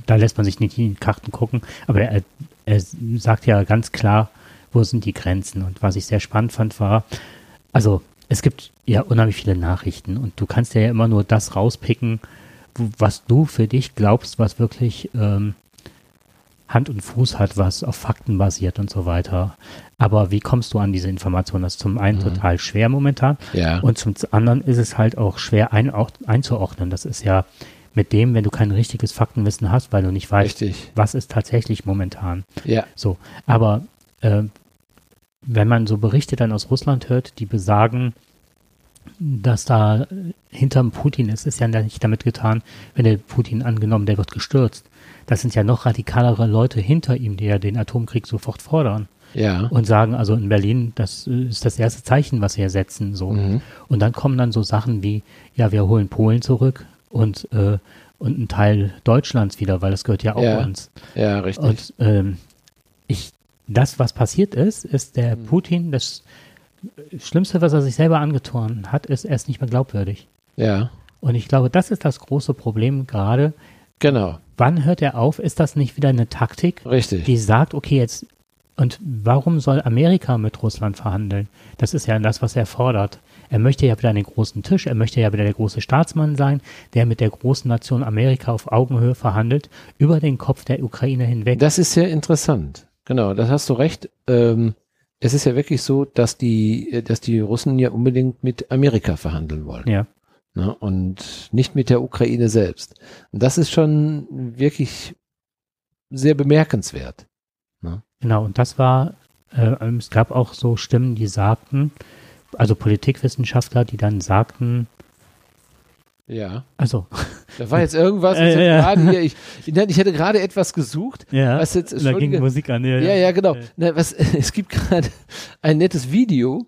da lässt man sich nicht in die Karten gucken, aber er, er sagt ja ganz klar, wo sind die Grenzen. Und was ich sehr spannend fand, war, also es gibt ja unheimlich viele Nachrichten und du kannst ja immer nur das rauspicken, was du für dich glaubst, was wirklich ähm, Hand und Fuß hat, was auf Fakten basiert und so weiter. Aber wie kommst du an diese Informationen? Das ist zum einen mhm. total schwer momentan ja. und zum anderen ist es halt auch schwer ein, auch einzuordnen. Das ist ja mit dem, wenn du kein richtiges Faktenwissen hast, weil du nicht weißt, Richtig. was ist tatsächlich momentan. Ja. So, aber äh, wenn man so Berichte dann aus Russland hört, die besagen, dass da hinterm Putin ist, ist ja nicht damit getan, wenn der Putin angenommen, der wird gestürzt. Das sind ja noch radikalere Leute hinter ihm, die ja den Atomkrieg sofort fordern. Ja. Und sagen, also in Berlin, das ist das erste Zeichen, was wir setzen, so. Mhm. Und dann kommen dann so Sachen wie, ja, wir holen Polen zurück und, äh, und einen Teil Deutschlands wieder, weil das gehört ja auch ja. uns. Ja, richtig. Und ähm, ich das, was passiert ist, ist der mhm. Putin, das Schlimmste, was er sich selber angetan hat, ist, er ist nicht mehr glaubwürdig. Ja. Und ich glaube, das ist das große Problem gerade. Genau. Wann hört er auf? Ist das nicht wieder eine Taktik, Richtig. die sagt, okay, jetzt und warum soll Amerika mit Russland verhandeln? Das ist ja das, was er fordert. Er möchte ja wieder den großen Tisch, er möchte ja wieder der große Staatsmann sein, der mit der großen Nation Amerika auf Augenhöhe verhandelt, über den Kopf der Ukraine hinweg. Das ist sehr interessant. Genau, das hast du recht. Ähm, es ist ja wirklich so, dass die, dass die Russen ja unbedingt mit Amerika verhandeln wollen. Ja. Ne? Und nicht mit der Ukraine selbst. Und das ist schon wirklich sehr bemerkenswert. Ne? Genau, und das war, äh, es gab auch so Stimmen, die sagten, also Politikwissenschaftler, die dann sagten, Ja. also, Da war jetzt irgendwas, *laughs* Äh, ich, ja. gerade hier, ich, ich, hätte gerade etwas gesucht, ja, was jetzt da ging Musik an. Ja, ja, genau. Na, was, *laughs* es gibt gerade ein nettes Video,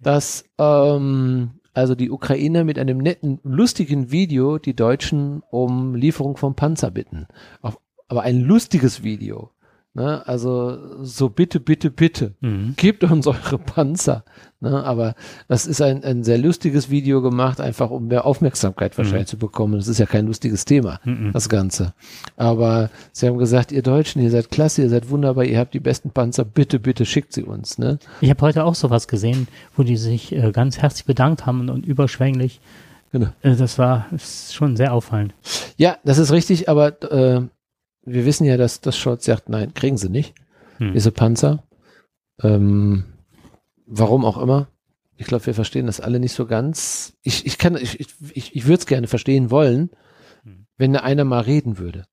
das ähm, also die Ukrainer mit einem netten, lustigen Video die Deutschen um Lieferung von Panzer bitten. Auf, aber ein lustiges Video. Ne? Also so bitte, bitte, bitte. Mhm. Gebt uns eure Panzer. Ne? Aber das ist ein, ein sehr lustiges Video gemacht, einfach um mehr Aufmerksamkeit wahrscheinlich zu bekommen. Das ist ja kein lustiges Thema, Mhm. das Ganze. Aber sie haben gesagt, ihr Deutschen, ihr seid klasse, ihr seid wunderbar, ihr habt die besten Panzer, bitte, bitte schickt sie uns. Ne? Ich habe heute auch sowas gesehen, wo die sich äh, ganz herzlich bedankt haben und überschwänglich. Genau. Äh, das war schon sehr auffallend. Ja, das ist richtig, aber äh, wir wissen ja, dass, dass Scholz sagt, nein, kriegen sie nicht, Hm. diese Panzer. Ähm, warum auch immer. Ich glaube, wir verstehen das alle nicht so ganz. Ich, ich kann, ich, ich, ich würde es gerne verstehen wollen, Hm. wenn einer mal reden würde.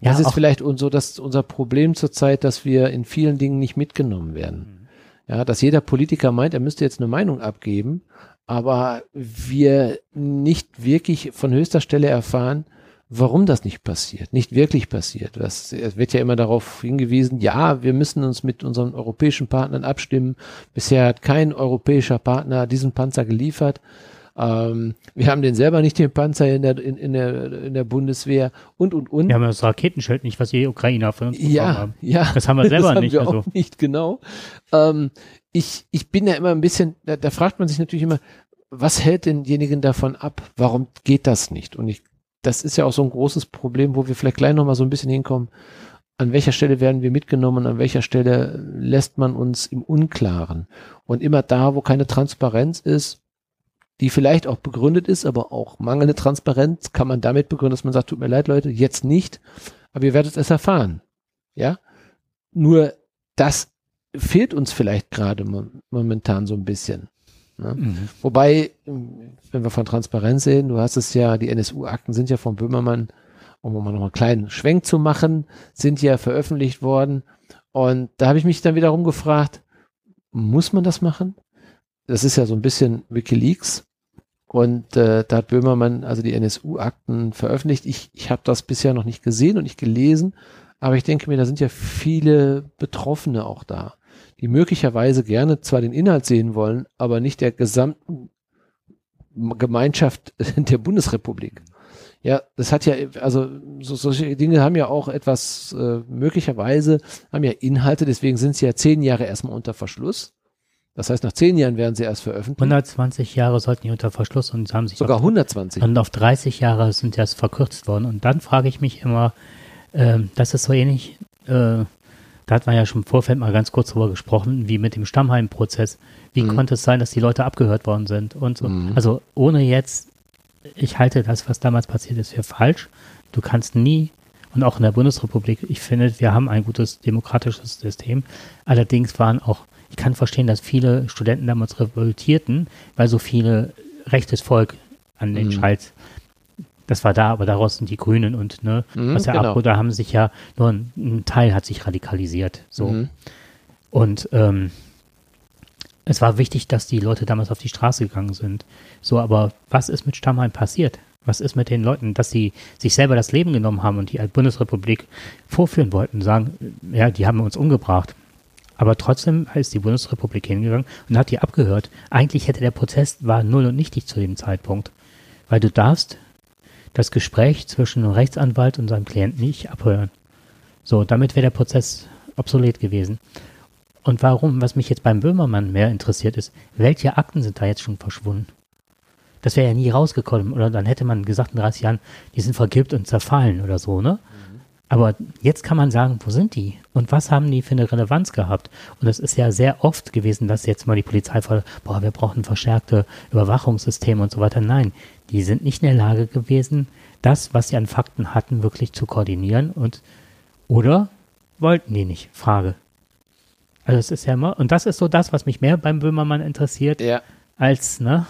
Ja, das ist vielleicht so dass unser Problem zurzeit, dass wir in vielen Dingen nicht mitgenommen werden. Ja, dass jeder Politiker meint, er müsste jetzt eine Meinung abgeben, aber wir nicht wirklich von höchster Stelle erfahren, warum das nicht passiert, nicht wirklich passiert. Das, es wird ja immer darauf hingewiesen, ja, wir müssen uns mit unseren europäischen Partnern abstimmen. Bisher hat kein europäischer Partner diesen Panzer geliefert. Ähm, wir haben den selber nicht, den Panzer in der, in, in der, in der Bundeswehr und, und, und. Wir haben das Raketenschild nicht, was die Ukrainer von uns bekommen Ja, haben. ja. Das haben wir *laughs* selber das haben nicht, Wir also. auch nicht, genau. Ähm, ich, ich bin ja immer ein bisschen, da, da fragt man sich natürlich immer, was hält denjenigen davon ab? Warum geht das nicht? Und ich, das ist ja auch so ein großes Problem, wo wir vielleicht gleich nochmal so ein bisschen hinkommen. An welcher Stelle werden wir mitgenommen? An welcher Stelle lässt man uns im Unklaren? Und immer da, wo keine Transparenz ist, die vielleicht auch begründet ist, aber auch mangelnde Transparenz kann man damit begründen, dass man sagt, tut mir leid, Leute, jetzt nicht, aber ihr werdet es erfahren. Ja? Nur das fehlt uns vielleicht gerade mo momentan so ein bisschen. Ne? Mhm. Wobei, wenn wir von Transparenz sehen, du hast es ja, die NSU-Akten sind ja von Böhmermann, um mal noch einen kleinen Schwenk zu machen, sind ja veröffentlicht worden. Und da habe ich mich dann wiederum gefragt, muss man das machen? Das ist ja so ein bisschen Wikileaks. Und äh, da hat Böhmermann also die NSU-Akten veröffentlicht. Ich, ich habe das bisher noch nicht gesehen und nicht gelesen, aber ich denke mir, da sind ja viele Betroffene auch da, die möglicherweise gerne zwar den Inhalt sehen wollen, aber nicht der gesamten Gemeinschaft *laughs* der Bundesrepublik. Ja, das hat ja, also so, solche Dinge haben ja auch etwas, äh, möglicherweise haben ja Inhalte, deswegen sind sie ja zehn Jahre erstmal unter Verschluss. Das heißt, nach zehn Jahren werden sie erst veröffentlicht. 120 Jahre sollten die unter Verschluss und haben sich Sogar auf, 120. und auf 30 Jahre sind das verkürzt worden. Und dann frage ich mich immer, ähm, das ist so ähnlich, äh, da hat man ja schon im Vorfeld mal ganz kurz drüber gesprochen, wie mit dem Stammheim-Prozess. Wie Mhm. konnte es sein, dass die Leute abgehört worden sind und so. Mhm. Also ohne jetzt, ich halte das, was damals passiert ist, für falsch. Du kannst nie, und auch in der Bundesrepublik, ich finde, wir haben ein gutes demokratisches System. Allerdings waren auch, ich kann verstehen, dass viele Studenten damals revoltierten, weil so viele rechtes Volk an den Mhm. Schalt, das war da, aber daraus sind die Grünen und ne, Mhm, was ja genau. ab, da haben sich ja nur ein, ein Teil hat sich radikalisiert. So. Mhm. Und ähm, es war wichtig, dass die Leute damals auf die Straße gegangen sind. So, aber was ist mit Stammheim passiert? Was ist mit den Leuten, dass sie sich selber das Leben genommen haben und die als Bundesrepublik vorführen wollten, sagen, ja, die haben uns umgebracht. Aber trotzdem ist die Bundesrepublik hingegangen und hat die abgehört. Eigentlich hätte der Prozess war null und nichtig zu dem Zeitpunkt. Weil du darfst das Gespräch zwischen einem Rechtsanwalt und seinem Klienten nicht abhören. So, damit wäre der Prozess obsolet gewesen. Und warum, was mich jetzt beim Böhmermann mehr interessiert ist, welche Akten sind da jetzt schon verschwunden? Das wäre ja nie rausgekommen. Oder dann hätte man gesagt in 30 Jahren, die sind vergilbt und zerfallen oder so, ne? Aber jetzt kann man sagen, wo sind die? Und was haben die für eine Relevanz gehabt? Und es ist ja sehr oft gewesen, dass jetzt mal die Polizei fordert, boah, wir brauchen verstärkte Überwachungssysteme und so weiter. Nein, die sind nicht in der Lage gewesen, das, was sie an Fakten hatten, wirklich zu koordinieren und oder wollten die nicht? Frage. Also es ist ja immer, und das ist so das, was mich mehr beim Böhmermann interessiert, ja. als, ne?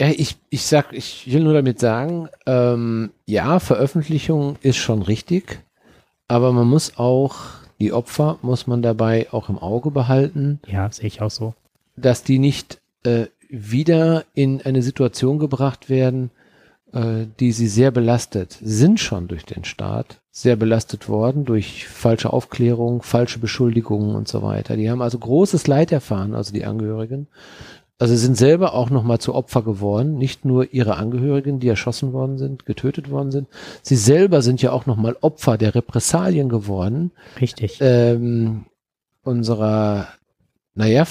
Ja, ich, ich sag, ich will nur damit sagen, ähm, ja, Veröffentlichung ist schon richtig, aber man muss auch, die Opfer muss man dabei auch im Auge behalten. Ja, sehe ich auch so. Dass die nicht äh, wieder in eine Situation gebracht werden, äh, die sie sehr belastet, sind schon durch den Staat sehr belastet worden, durch falsche Aufklärung, falsche Beschuldigungen und so weiter. Die haben also großes Leid erfahren, also die Angehörigen. Also sind selber auch nochmal zu Opfer geworden, nicht nur ihre Angehörigen, die erschossen worden sind, getötet worden sind. Sie selber sind ja auch nochmal Opfer der Repressalien geworden. Richtig. Ähm, unserer, naja,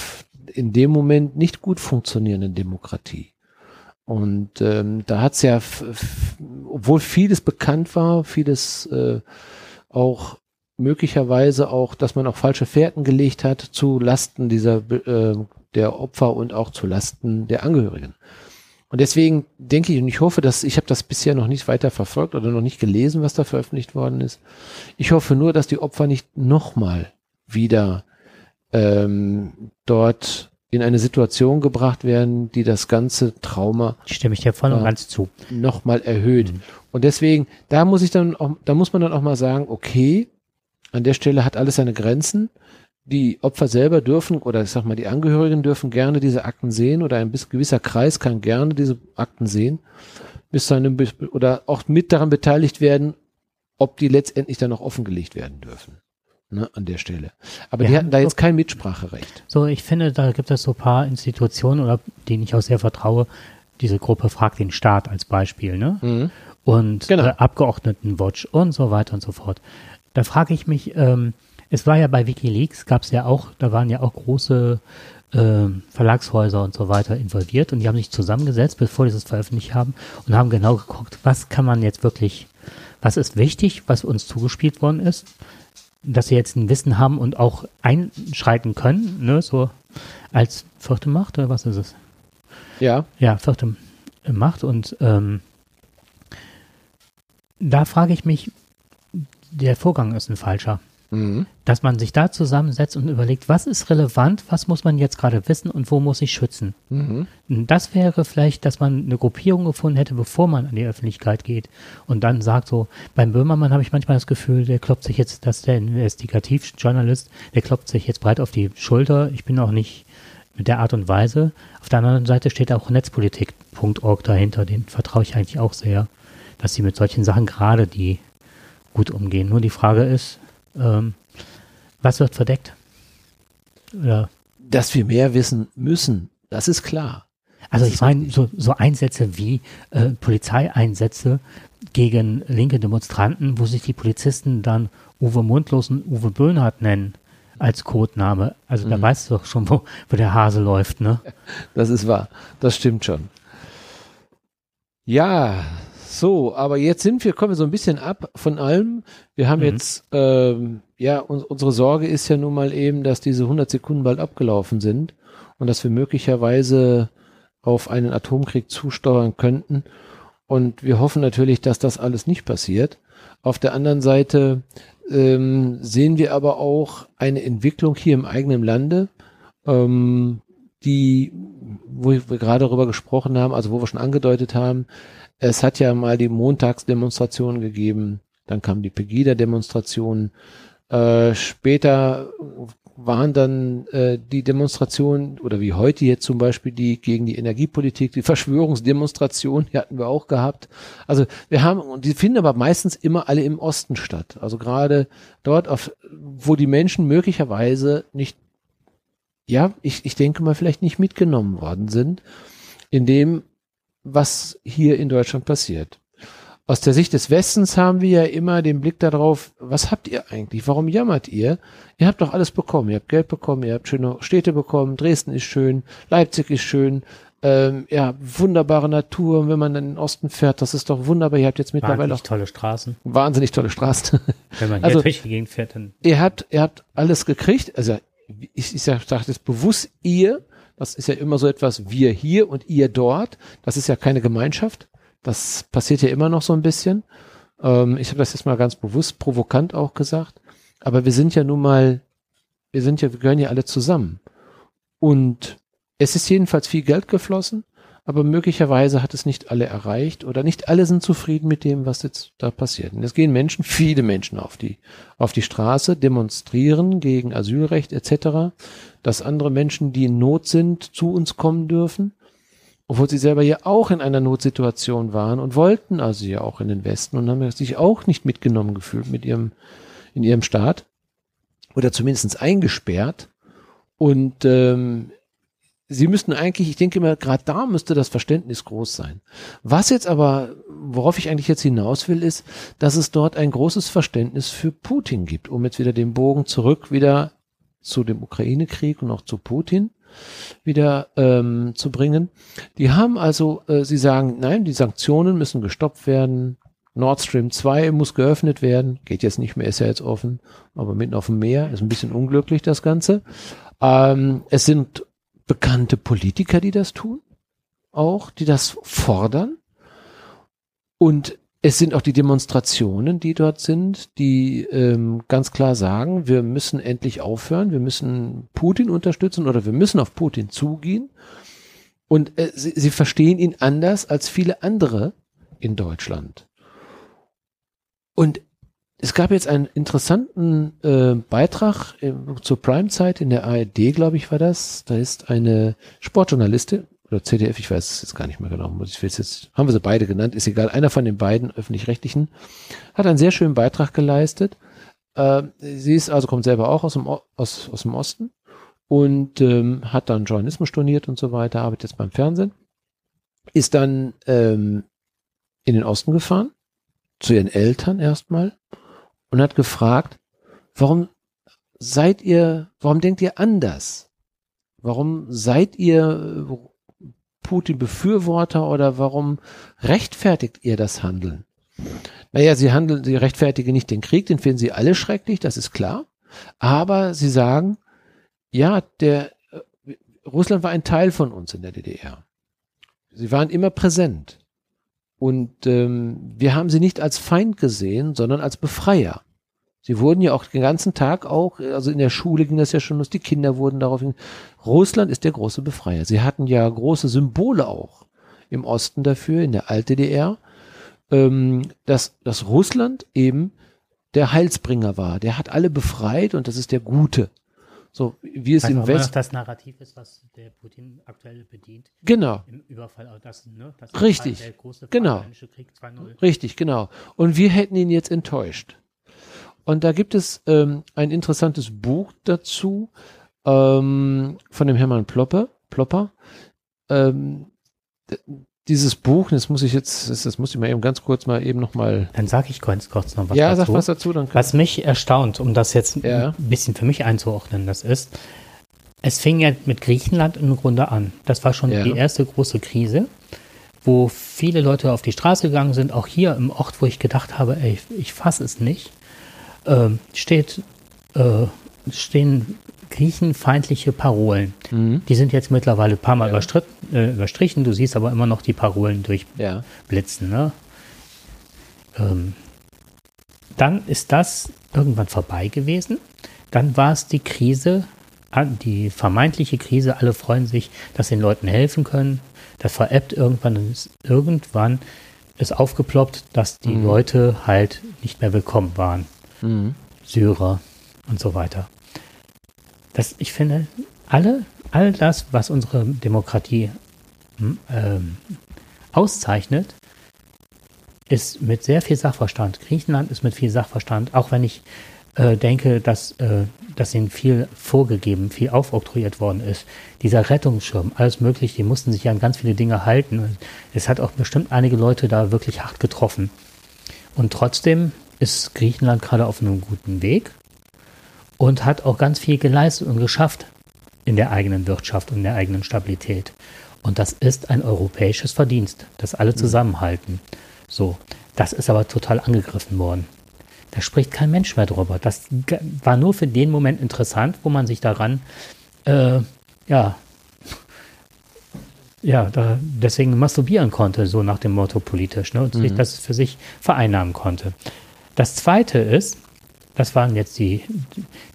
in dem Moment nicht gut funktionierenden Demokratie. Und ähm, da hat's ja, obwohl vieles bekannt war, vieles äh, auch möglicherweise auch, dass man auch falsche Fährten gelegt hat zu Lasten dieser äh, der Opfer und auch zu Lasten der Angehörigen. Und deswegen denke ich und ich hoffe, dass ich habe das bisher noch nicht weiter verfolgt oder noch nicht gelesen, was da veröffentlicht worden ist. Ich hoffe nur, dass die Opfer nicht nochmal wieder ähm, dort in eine Situation gebracht werden, die das ganze Trauma stimme ich dir voll und äh, ganz zu nochmal erhöht. Mhm. Und deswegen, da muss ich dann auch, da muss man dann auch mal sagen, okay, an der Stelle hat alles seine Grenzen. Die Opfer selber dürfen, oder ich sag mal, die Angehörigen dürfen gerne diese Akten sehen, oder ein gewisser Kreis kann gerne diese Akten sehen, bis zu einem, oder auch mit daran beteiligt werden, ob die letztendlich dann noch offengelegt werden dürfen ne, an der Stelle. Aber Wir die hatten da jetzt kein Mitspracherecht. So, ich finde, da gibt es so ein paar Institutionen, oder denen ich auch sehr vertraue. Diese Gruppe fragt den Staat als Beispiel, ne? Mhm. Und genau. äh, Abgeordnetenwatch und so weiter und so fort. Da frage ich mich, ähm, es war ja bei WikiLeaks, gab es ja auch, da waren ja auch große äh, Verlagshäuser und so weiter involviert und die haben sich zusammengesetzt, bevor die das veröffentlicht haben und haben genau geguckt, was kann man jetzt wirklich, was ist wichtig, was uns zugespielt worden ist dass sie jetzt ein Wissen haben und auch einschreiten können, ne, so als vierte Macht oder was ist es? Ja. Ja, vierte Macht und ähm, da frage ich mich, der Vorgang ist ein falscher. Mhm. Dass man sich da zusammensetzt und überlegt, was ist relevant, was muss man jetzt gerade wissen und wo muss ich schützen. Mhm. Das wäre vielleicht, dass man eine Gruppierung gefunden hätte, bevor man an die Öffentlichkeit geht und dann sagt so, beim Böhmermann habe ich manchmal das Gefühl, der klopft sich jetzt, dass der Investigativjournalist, der klopft sich jetzt breit auf die Schulter. Ich bin auch nicht mit der Art und Weise. Auf der anderen Seite steht auch netzpolitik.org dahinter, den vertraue ich eigentlich auch sehr, dass sie mit solchen Sachen gerade die gut umgehen. Nur die Frage ist, ähm, was wird verdeckt? Oder? Dass wir mehr wissen müssen, das ist klar. Also ich meine, so, so Einsätze wie äh, Polizeieinsätze gegen linke Demonstranten, wo sich die Polizisten dann Uwe Mundlos und Uwe Böhnhardt nennen als Codename. Also mhm. da weißt du doch schon, wo, wo der Hase läuft, ne? Das ist wahr. Das stimmt schon. Ja, so, aber jetzt sind wir, kommen wir so ein bisschen ab von allem. Wir haben mhm. jetzt, ähm, ja, uns, unsere Sorge ist ja nun mal eben, dass diese 100 Sekunden bald abgelaufen sind und dass wir möglicherweise auf einen Atomkrieg zusteuern könnten. Und wir hoffen natürlich, dass das alles nicht passiert. Auf der anderen Seite ähm, sehen wir aber auch eine Entwicklung hier im eigenen Lande, ähm, die, wo wir gerade darüber gesprochen haben, also wo wir schon angedeutet haben, es hat ja mal die Montagsdemonstration gegeben, dann kam die Pegida-Demonstration. Äh, später waren dann äh, die Demonstrationen oder wie heute jetzt zum Beispiel die gegen die Energiepolitik, die Verschwörungsdemonstration, die hatten wir auch gehabt. Also wir haben, und die finden aber meistens immer alle im Osten statt. Also gerade dort, auf, wo die Menschen möglicherweise nicht, ja, ich, ich denke mal, vielleicht nicht mitgenommen worden sind, indem was hier in Deutschland passiert. Aus der Sicht des Westens haben wir ja immer den Blick darauf, was habt ihr eigentlich? Warum jammert ihr? Ihr habt doch alles bekommen. Ihr habt Geld bekommen, ihr habt schöne Städte bekommen, Dresden ist schön, Leipzig ist schön, ähm, ja, wunderbare Natur. Und wenn man in den Osten fährt, das ist doch wunderbar. Ihr habt jetzt mittlerweile Wahnsinnig auch tolle Straßen. wahnsinnig tolle Straßen. *laughs* Wenn man hier Also- durch die Gegend fährt, dann ihr habt, ihr habt alles gekriegt. Also ich, ich sage sag das bewusst ihr. Das ist ja immer so etwas wir hier und ihr dort. Das ist ja keine Gemeinschaft. Das passiert ja immer noch so ein bisschen. Ähm, ich habe das jetzt mal ganz bewusst provokant auch gesagt. Aber wir sind ja nun mal, wir sind ja, wir gehören ja alle zusammen. Und es ist jedenfalls viel Geld geflossen, aber möglicherweise hat es nicht alle erreicht oder nicht alle sind zufrieden mit dem, was jetzt da passiert. Und es gehen Menschen, viele Menschen auf die, auf die Straße, demonstrieren gegen Asylrecht etc., dass andere Menschen, die in Not sind, zu uns kommen dürfen, obwohl sie selber ja auch in einer Notsituation waren und wollten also ja auch in den Westen und haben sich auch nicht mitgenommen gefühlt mit ihrem, in ihrem Staat oder zumindest eingesperrt. Und ähm, sie müssten eigentlich, ich denke immer, gerade da müsste das Verständnis groß sein. Was jetzt aber, worauf ich eigentlich jetzt hinaus will, ist, dass es dort ein großes Verständnis für Putin gibt, um jetzt wieder den Bogen zurück wieder zu dem Ukraine-Krieg und auch zu Putin wieder ähm, zu bringen. Die haben also, äh, sie sagen, nein, die Sanktionen müssen gestoppt werden. Nord Stream 2 muss geöffnet werden. Geht jetzt nicht mehr, ist ja jetzt offen, aber mitten auf dem Meer. Ist ein bisschen unglücklich, das Ganze. Ähm, es sind bekannte Politiker, die das tun, auch, die das fordern. Und es sind auch die Demonstrationen, die dort sind, die ähm, ganz klar sagen, wir müssen endlich aufhören, wir müssen Putin unterstützen oder wir müssen auf Putin zugehen. Und äh, sie, sie verstehen ihn anders als viele andere in Deutschland. Und es gab jetzt einen interessanten äh, Beitrag äh, zur Primezeit in der ARD, glaube ich, war das. Da ist eine Sportjournalistin oder ZDF, ich weiß es jetzt gar nicht mehr genau, ich will jetzt, haben wir sie beide genannt, ist egal, einer von den beiden öffentlich-rechtlichen, hat einen sehr schönen Beitrag geleistet. Äh, sie ist also, kommt selber auch aus dem, aus, aus dem Osten und ähm, hat dann Journalismus studiert und so weiter, arbeitet jetzt beim Fernsehen, ist dann ähm, in den Osten gefahren, zu ihren Eltern erstmal und hat gefragt, warum seid ihr, warum denkt ihr anders? Warum seid ihr Putin-Befürworter oder warum rechtfertigt ihr das Handeln? Naja, sie handeln, sie rechtfertigen nicht den Krieg, den finden sie alle schrecklich, das ist klar. Aber sie sagen, ja, der äh, Russland war ein Teil von uns in der DDR. Sie waren immer präsent. Und ähm, wir haben sie nicht als Feind gesehen, sondern als Befreier. Sie wurden ja auch den ganzen Tag auch, also in der Schule ging das ja schon los, die Kinder wurden darauf hin. Russland ist der große Befreier. Sie hatten ja große Symbole auch im Osten dafür, in der Alt-DDR, ähm, dass, dass Russland eben der Heilsbringer war. Der hat alle befreit und das ist der Gute. So, wie es Weiß im Westen. das Narrativ ist, was der Putin aktuell bedient. Genau. Im Überfall, also das, ne, das Richtig. Der große Genau. Krieg 2.0. Richtig, genau. Und wir hätten ihn jetzt enttäuscht. Und da gibt es ähm, ein interessantes Buch dazu ähm, von dem Hermann Plopper. Plopper. Ähm, dieses Buch, das muss ich jetzt, das, das muss ich mal eben ganz kurz mal eben noch mal. Dann sage ich kurz, kurz noch was ja, dazu. sag was dazu, dann Was mich erstaunt, um das jetzt Ja. ein bisschen für mich einzuordnen, das ist, es fing ja mit Griechenland im Grunde an. Das war schon Ja. die erste große Krise, wo viele Leute auf die Straße gegangen sind, auch hier im Ort, wo ich gedacht habe, ey, ich fasse es nicht, ähm, steht, äh, stehen griechenfeindliche Parolen. Mhm. Die sind jetzt mittlerweile ein paar Mal überstritten, äh, überstrichen, du siehst aber immer noch die Parolen durch, ja, blitzen. Ne? Ähm, dann ist das irgendwann vorbei gewesen. Dann war es die Krise, die vermeintliche Krise. Alle freuen sich, dass sie den Leuten helfen können. Das veräppt irgendwann. und ist irgendwann ist aufgeploppt, dass die Leute halt nicht mehr willkommen waren. Mhm. Syrer und so weiter. Das, ich finde, alle, all das, was unsere Demokratie hm, ähm, auszeichnet, ist mit sehr viel Sachverstand. Griechenland ist mit viel Sachverstand, auch wenn ich äh, denke, dass, äh, dass ihnen viel vorgegeben, viel aufoktroyiert worden ist. Dieser Rettungsschirm, alles mögliche, die mussten sich an ganz viele Dinge halten. Es hat auch bestimmt einige Leute da wirklich hart getroffen. Und trotzdem ist Griechenland gerade auf einem guten Weg und hat auch ganz viel geleistet und geschafft in der eigenen Wirtschaft und in der eigenen Stabilität. Und das ist ein europäisches Verdienst, dass alle zusammenhalten. So, das ist aber total angegriffen worden. Da spricht kein Mensch mehr drüber. Das war nur für den Moment interessant, wo man sich daran, äh, ja, ja, da deswegen masturbieren konnte, so nach dem Motto politisch, ne, und mhm. sich das für sich vereinnahmen konnte. Das zweite ist, das waren jetzt die,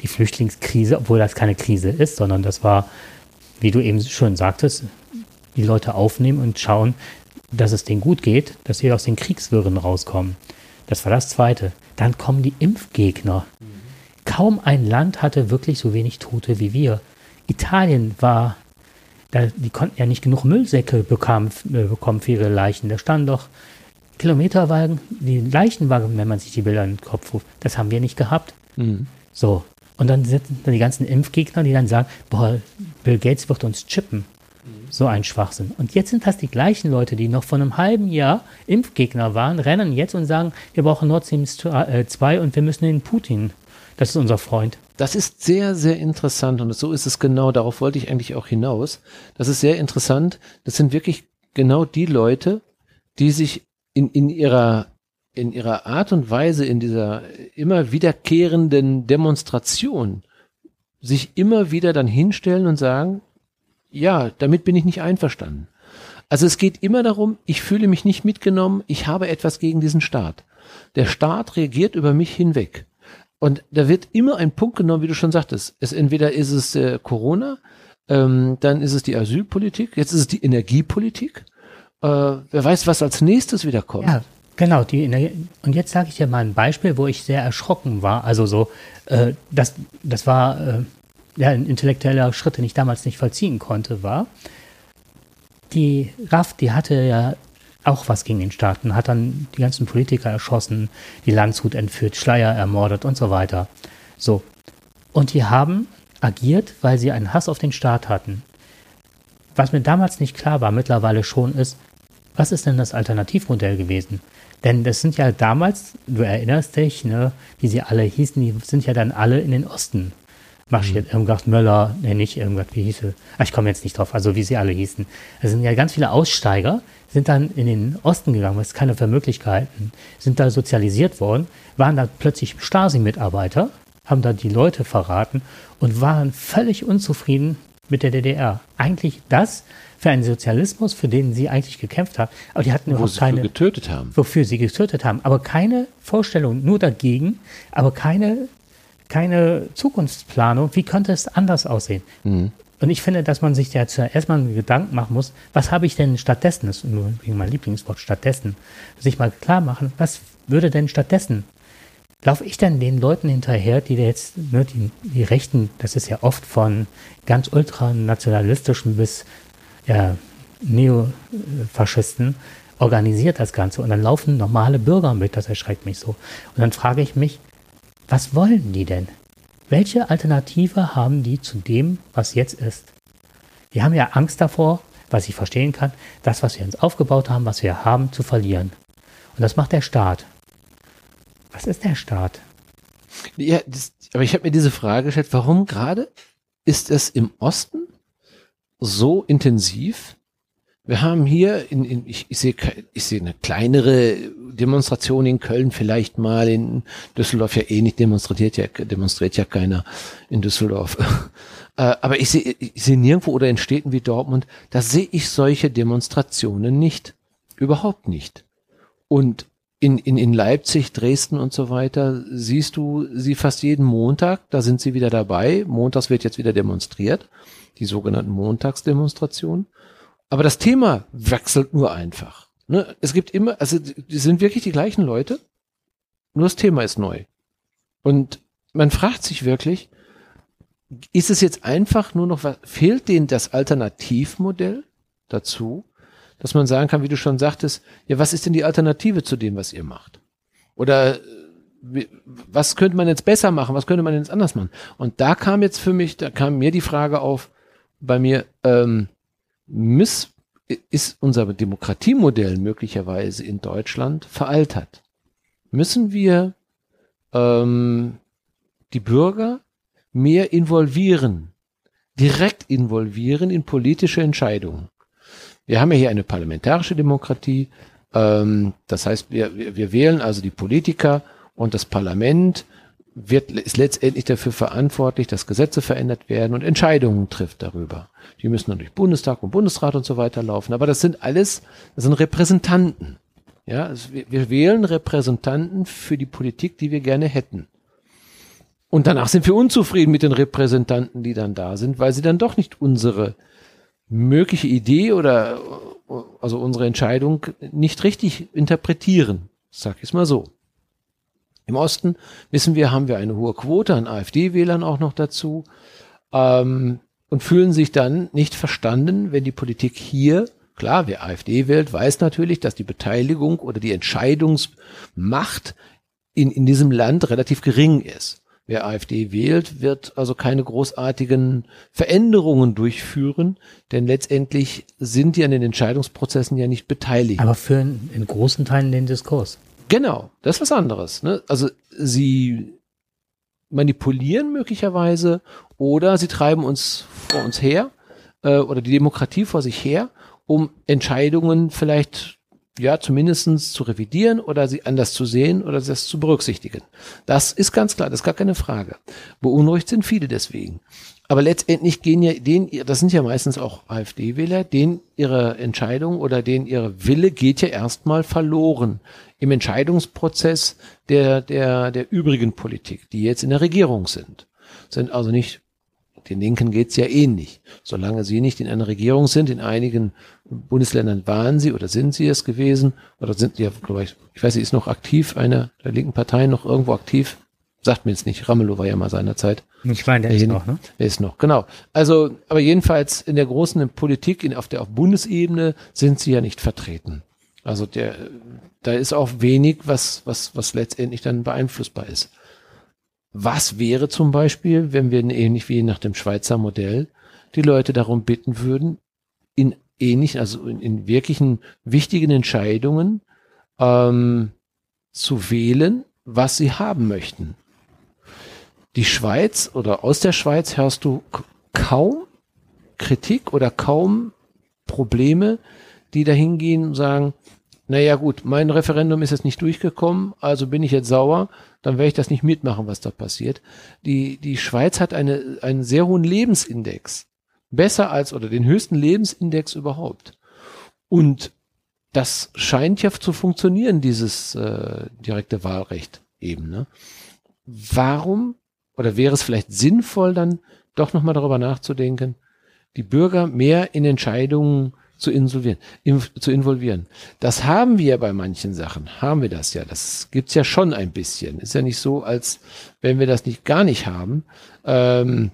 die Flüchtlingskrise, obwohl das keine Krise ist, sondern das war, wie du eben schon sagtest, die Leute aufnehmen und schauen, dass es denen gut geht, dass sie aus den Kriegswirren rauskommen. Das war das Zweite. Dann kommen die Impfgegner. Kaum ein Land hatte wirklich so wenig Tote wie wir. Italien war, da, die konnten ja nicht genug Müllsäcke bekamen, äh, bekommen für ihre Leichen. Da standen doch Kilometerwagen, die Leichenwagen, wenn man sich die Bilder in den Kopf ruft. Das haben wir nicht gehabt. Mhm. So. Und dann sind dann die ganzen Impfgegner, die dann sagen, boah, Bill Gates wird uns chippen. So ein Schwachsinn. Und jetzt sind das die gleichen Leute, die noch vor einem halben Jahr Impfgegner waren, rennen jetzt und sagen, wir brauchen Nord Stream 2 und wir müssen den Putin. Das ist unser Freund. Das ist sehr, sehr interessant und so ist es genau, darauf wollte ich eigentlich auch hinaus. Das ist sehr interessant. Das sind wirklich genau die Leute, die sich in, in ihrer in ihrer Art und Weise, in dieser immer wiederkehrenden Demonstration, sich immer wieder dann hinstellen und sagen, ja, damit bin ich nicht einverstanden. Also es geht immer darum, ich fühle mich nicht mitgenommen, ich habe etwas gegen diesen Staat. Der Staat reagiert über mich hinweg. Und da wird immer ein Punkt genommen, wie du schon sagtest. Es entweder ist es äh, Corona, ähm, dann ist es die Asylpolitik, jetzt ist es die Energiepolitik. Äh, wer weiß, was als nächstes wieder kommt. Ja, genau. Die Energie und jetzt sage ich dir mal ein Beispiel, wo ich sehr erschrocken war. Also so, äh, das, das war äh, ja, ein intellektueller Schritt, den ich damals nicht vollziehen konnte, war, die RAF, die hatte ja auch was gegen den Staaten, hat dann die ganzen Politiker erschossen, die Landshut entführt, Schleier ermordet und so weiter. So. Und die haben agiert, weil sie einen Hass auf den Staat hatten. Was mir damals nicht klar war, mittlerweile schon ist, was ist denn das Alternativmodell gewesen? Denn das sind ja damals, du erinnerst dich, ne, wie sie alle hießen, die sind ja dann alle in den Osten marschiert. Mhm. Irgendwas Möller, nee, nicht irgendwas, wie hieß sie? Ah, ich komme jetzt nicht drauf, also wie sie alle hießen. Es sind ja ganz viele Aussteiger, sind dann in den Osten gegangen, was keine für Möglichkeiten, sind da sozialisiert worden, waren da plötzlich Stasi-Mitarbeiter, haben da die Leute verraten und waren völlig unzufrieden mit der DDR. Eigentlich das für einen Sozialismus, für den sie eigentlich gekämpft haben, aber die hatten überhaupt keine getötet haben. Wofür sie getötet haben, aber keine Vorstellung, nur dagegen, aber keine keine Zukunftsplanung. Wie könnte es anders aussehen? Mhm. Und ich finde, dass man sich ja zuerst mal Gedanken machen muss, was habe ich denn stattdessen? Das ist nur mein Lieblingswort, stattdessen. Sich mal klar machen, was würde denn stattdessen? Laufe ich denn den Leuten hinterher, die jetzt, ne, die, die Rechten, das ist ja oft von ganz ultranationalistischen bis ja, Neofaschisten, organisiert das Ganze. Und dann laufen normale Bürger mit, das erschreckt mich so. Und dann frage ich mich, was wollen die denn? Welche Alternative haben die zu dem, was jetzt ist? Die haben ja Angst davor, was ich verstehen kann, das, was wir uns aufgebaut haben, was wir haben, zu verlieren. Und das macht der Staat. Was ist der Staat? Ja, das, aber ich habe mir diese Frage gestellt, warum gerade ist es im Osten so intensiv wir haben hier, in, in, ich, ich sehe ich sehe eine kleinere Demonstration in Köln vielleicht mal, in Düsseldorf ja eh nicht demonstriert, ja, demonstriert ja keiner in Düsseldorf. *laughs* Äh, aber ich sehe ich sehe nirgendwo oder in Städten wie Dortmund, da sehe ich solche Demonstrationen nicht. Überhaupt nicht. Und in, in, in Leipzig, Dresden und so weiter siehst du sie fast jeden Montag, da sind sie wieder dabei. Montags wird jetzt wieder demonstriert, die sogenannten Montagsdemonstrationen. Aber das Thema wechselt nur einfach. Ne? Es gibt immer, also die sind wirklich die gleichen Leute, nur das Thema ist neu. Und man fragt sich wirklich, ist es jetzt einfach nur noch was, fehlt denen das Alternativmodell dazu, dass man sagen kann, wie du schon sagtest, ja, was ist denn die Alternative zu dem, was ihr macht? Oder äh, was könnte man jetzt besser machen? Was könnte man jetzt anders machen? Und da kam jetzt für mich, da kam mir die Frage auf, bei mir, ähm, miss, ist unser Demokratiemodell möglicherweise in Deutschland veraltert? Müssen wir ähm, die Bürger mehr involvieren, direkt involvieren in politische Entscheidungen? Wir haben ja hier eine parlamentarische Demokratie. Ähm, das heißt, wir, wir, wir wählen also die Politiker und das Parlament wird, ist letztendlich dafür verantwortlich, dass Gesetze verändert werden und Entscheidungen trifft darüber. Die müssen dann durch Bundestag und Bundesrat und so weiter laufen. Aber das sind alles, das sind Repräsentanten. Ja, also wir, wir wählen Repräsentanten für die Politik, die wir gerne hätten. Und danach sind wir unzufrieden mit den Repräsentanten, die dann da sind, weil sie dann doch nicht unsere mögliche Idee oder also unsere Entscheidung nicht richtig interpretieren. Sag ich es mal so. Im Osten wissen wir, haben wir eine hohe Quote an AfD-Wählern auch noch dazu ähm, und fühlen sich dann nicht verstanden, wenn die Politik hier, klar, wer AfD wählt, weiß natürlich, dass die Beteiligung oder die Entscheidungsmacht in, in diesem Land relativ gering ist. Wer AfD wählt, wird also keine großartigen Veränderungen durchführen, denn letztendlich sind die an den Entscheidungsprozessen ja nicht beteiligt. Aber für in großen Teilen den Diskurs. Genau, das ist was anderes. Ne? Also sie manipulieren möglicherweise oder sie treiben uns vor uns her äh, oder die Demokratie vor sich her, um Entscheidungen vielleicht ja zumindestens zu revidieren oder sie anders zu sehen oder das zu berücksichtigen. Das ist ganz klar, das ist gar keine Frage. Beunruhigt sind viele deswegen. Aber letztendlich gehen ja den, das sind ja meistens auch AfD-Wähler, denen ihre Entscheidung oder denen ihre Wille geht ja erstmal verloren im Entscheidungsprozess der, der, der übrigen Politik, die jetzt in der Regierung sind. Sind also nicht, den Linken geht's ja ähnlich. Solange sie nicht in einer Regierung sind, in einigen Bundesländern waren sie oder sind sie es gewesen, oder sind ja, glaube ich, ich weiß, sie ist noch aktiv, eine der linken Parteien noch irgendwo aktiv, sagt mir jetzt nicht, Ramelow war ja mal seinerzeit. Ich meine, der, der ist noch, ne? Der ist noch, genau. Also, aber jedenfalls in der großen Politik, in, auf der auf Bundesebene sind sie ja nicht vertreten. Also der, da ist auch wenig, was, was, was letztendlich dann beeinflussbar ist. Was wäre zum Beispiel, wenn wir ähnlich wie nach dem Schweizer Modell die Leute darum bitten würden, in ähnlichen, also in, in wirklichen wichtigen Entscheidungen ähm, zu wählen, was sie haben möchten die Schweiz oder aus der Schweiz hörst du kaum Kritik oder kaum Probleme, die dahin gehen und sagen, naja gut, mein Referendum ist jetzt nicht durchgekommen, also bin ich jetzt sauer, dann werde ich das nicht mitmachen, was da passiert. Die, die Schweiz hat eine, einen sehr hohen Lebensindex. Besser als oder den höchsten Lebensindex überhaupt. Und das scheint ja zu funktionieren, dieses äh, direkte Wahlrecht eben. Ne? Warum oder wäre es vielleicht sinnvoll, dann doch nochmal darüber nachzudenken, die Bürger mehr in Entscheidungen zu involvieren, in, zu involvieren. Das haben wir bei manchen Sachen, haben wir das ja. Das gibt's ja schon ein bisschen. Ist ja nicht so, als wenn wir das nicht gar nicht haben. Ähm,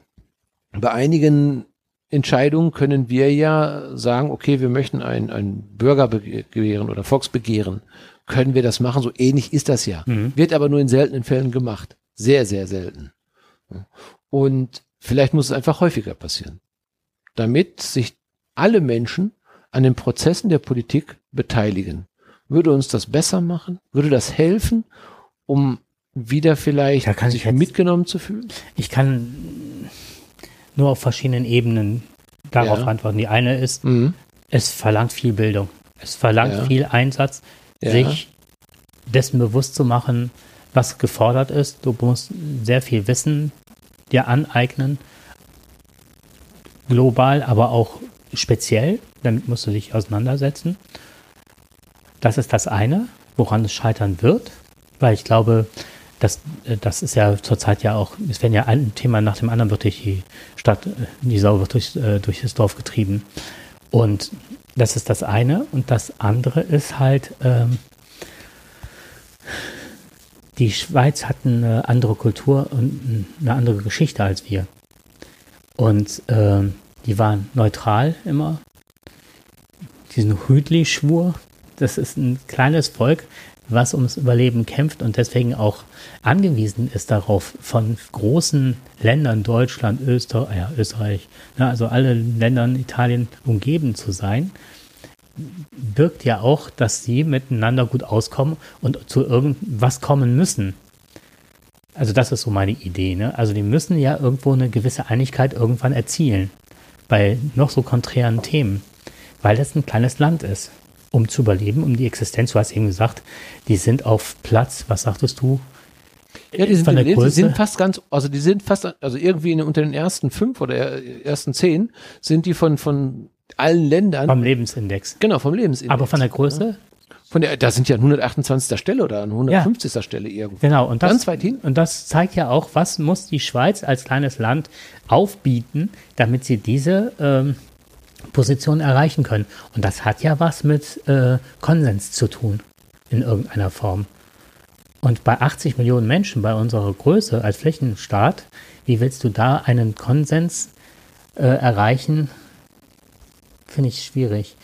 bei einigen Entscheidungen können wir ja sagen, okay, wir möchten ein, ein Bürgerbegehren oder Volksbegehren. Können wir das machen? So ähnlich ist das ja. Mhm. Wird aber nur in seltenen Fällen gemacht. Sehr, sehr selten. Und vielleicht muss es einfach häufiger passieren, damit sich alle Menschen an den Prozessen der Politik beteiligen. Würde uns das besser machen? Würde das helfen, um wieder vielleicht sich jetzt, mitgenommen zu fühlen? Ich kann nur auf verschiedenen Ebenen darauf ja. antworten. Die eine ist, mhm. es verlangt viel Bildung. Es verlangt ja. viel Einsatz, ja. sich dessen bewusst zu machen, was gefordert ist. Du musst sehr viel wissen, dir aneignen. Global, aber auch speziell. Damit musst du dich auseinandersetzen. Das ist das eine, woran es scheitern wird, weil ich glaube, das, äh, das ist ja zurzeit ja auch, es werden ja ein Thema nach dem anderen wird durch die Stadt, äh, die Sau wird durch, äh, durch das Dorf getrieben. Und das ist das eine. Und das andere ist halt, ähm, die Schweiz hat eine andere Kultur und eine andere Geschichte als wir. Und äh, die waren neutral immer. Diesen Hütli-Schwur, das ist ein kleines Volk, was ums Überleben kämpft und deswegen auch angewiesen ist darauf, von großen Ländern, Deutschland, Österreich, ja, Österreich, ne, also alle Ländern Italien umgeben zu sein birgt ja auch, dass sie miteinander gut auskommen und zu irgendwas kommen müssen. Also das ist so meine Idee. Ne? Also die müssen ja irgendwo eine gewisse Einigkeit irgendwann erzielen bei noch so konträren Themen. weil es ein kleines Land ist. Um zu überleben, um die Existenz, du hast eben gesagt, die sind auf Platz, was sagtest du? Ja, die sind, von der die, Größe. sind fast ganz, also die sind fast, also irgendwie in, unter den ersten fünf oder ersten zehn sind die von, von allen Ländern. Vom Lebensindex. Genau, vom Lebensindex. Aber von der Größe? Ja. Von der, da sind ja 128. Stelle oder an 150. Ja. Stelle irgendwo. Genau, und das, Ganz weit hin. und das zeigt ja auch, was muss die Schweiz als kleines Land aufbieten, damit sie diese ähm, Position erreichen können. Und das hat ja was mit äh, Konsens zu tun, in irgendeiner Form. Und bei 80 Millionen Menschen, bei unserer Größe als Flächenstaat, wie willst du da einen Konsens äh, erreichen? Finde ich schwierig.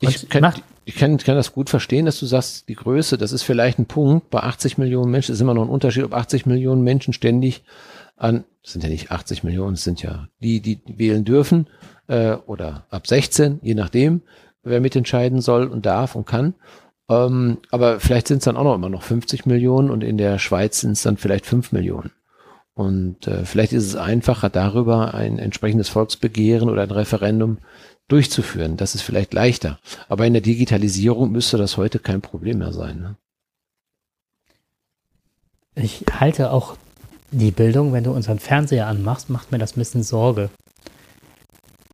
ich kann, ich kann, kann das gut verstehen, dass du sagst, die Größe, das ist vielleicht ein Punkt. Bei 80 Millionen Menschen ist immer noch ein Unterschied, ob 80 Millionen Menschen ständig an, sind ja nicht 80 Millionen, es sind ja die, die wählen dürfen äh, oder ab 16, je nachdem, wer mitentscheiden soll und darf und kann. Ähm, aber vielleicht sind es dann auch noch immer noch 50 Millionen und in der Schweiz sind es dann vielleicht 5 Millionen. Und äh, vielleicht ist es einfacher, darüber ein entsprechendes Volksbegehren oder ein Referendum durchzuführen. Das ist vielleicht leichter. Aber in der Digitalisierung müsste das heute kein Problem mehr sein. Ne? Ich halte auch die Bildung, wenn du unseren Fernseher anmachst, macht mir das ein bisschen Sorge.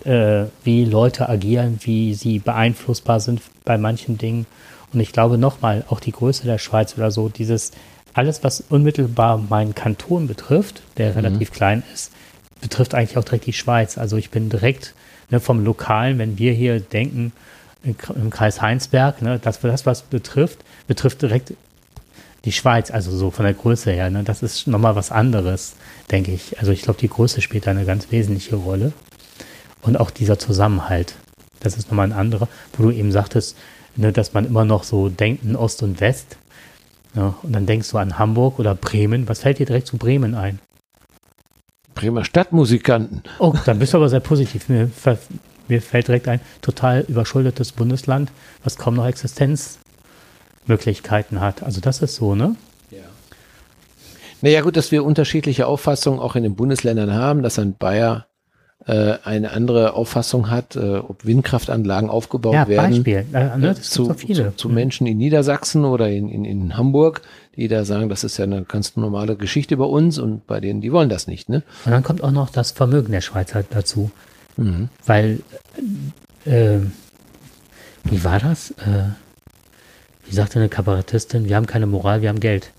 Äh, wie Leute agieren, wie sie beeinflussbar sind bei manchen Dingen. Und ich glaube nochmal, auch die Größe der Schweiz oder so, dieses alles, was unmittelbar meinen Kanton betrifft, der mhm. relativ klein ist, betrifft eigentlich auch direkt die Schweiz. Also ich bin direkt ne, vom Lokalen, wenn wir hier denken, im Kreis Heinsberg, ne, das, das, was betrifft, betrifft direkt die Schweiz, also so von der Größe her. Ne, das ist nochmal was anderes, denke ich. Also ich glaube, die Größe spielt da eine ganz wesentliche Rolle. Und auch dieser Zusammenhalt, das ist nochmal ein anderer, wo du eben sagtest, ne, dass man immer noch so denkt in Ost und West. Ja, und dann denkst du an Hamburg oder Bremen. Was fällt dir direkt zu Bremen ein? Bremer Stadtmusikanten. Oh, dann bist du aber sehr positiv. Mir, mir fällt direkt ein, total überschuldetes Bundesland, was kaum noch Existenzmöglichkeiten hat. Also das ist so, ne? Ja. Naja, gut, dass wir unterschiedliche Auffassungen auch in den Bundesländern haben, dass ein Bayer äh, eine andere Auffassung hat, äh, ob Windkraftanlagen aufgebaut ja, werden. Beispiel. Äh, ne, zu, so zu, zu, Menschen in Niedersachsen oder in, in, in Hamburg, die da sagen, das ist ja eine ganz normale Geschichte bei uns und bei denen, die wollen das nicht. Ne? Und dann kommt auch noch das Vermögen der Schweiz halt dazu. Mhm. Weil, äh, wie war das? Äh, wie sagte eine Kabarettistin, wir haben keine Moral, wir haben Geld.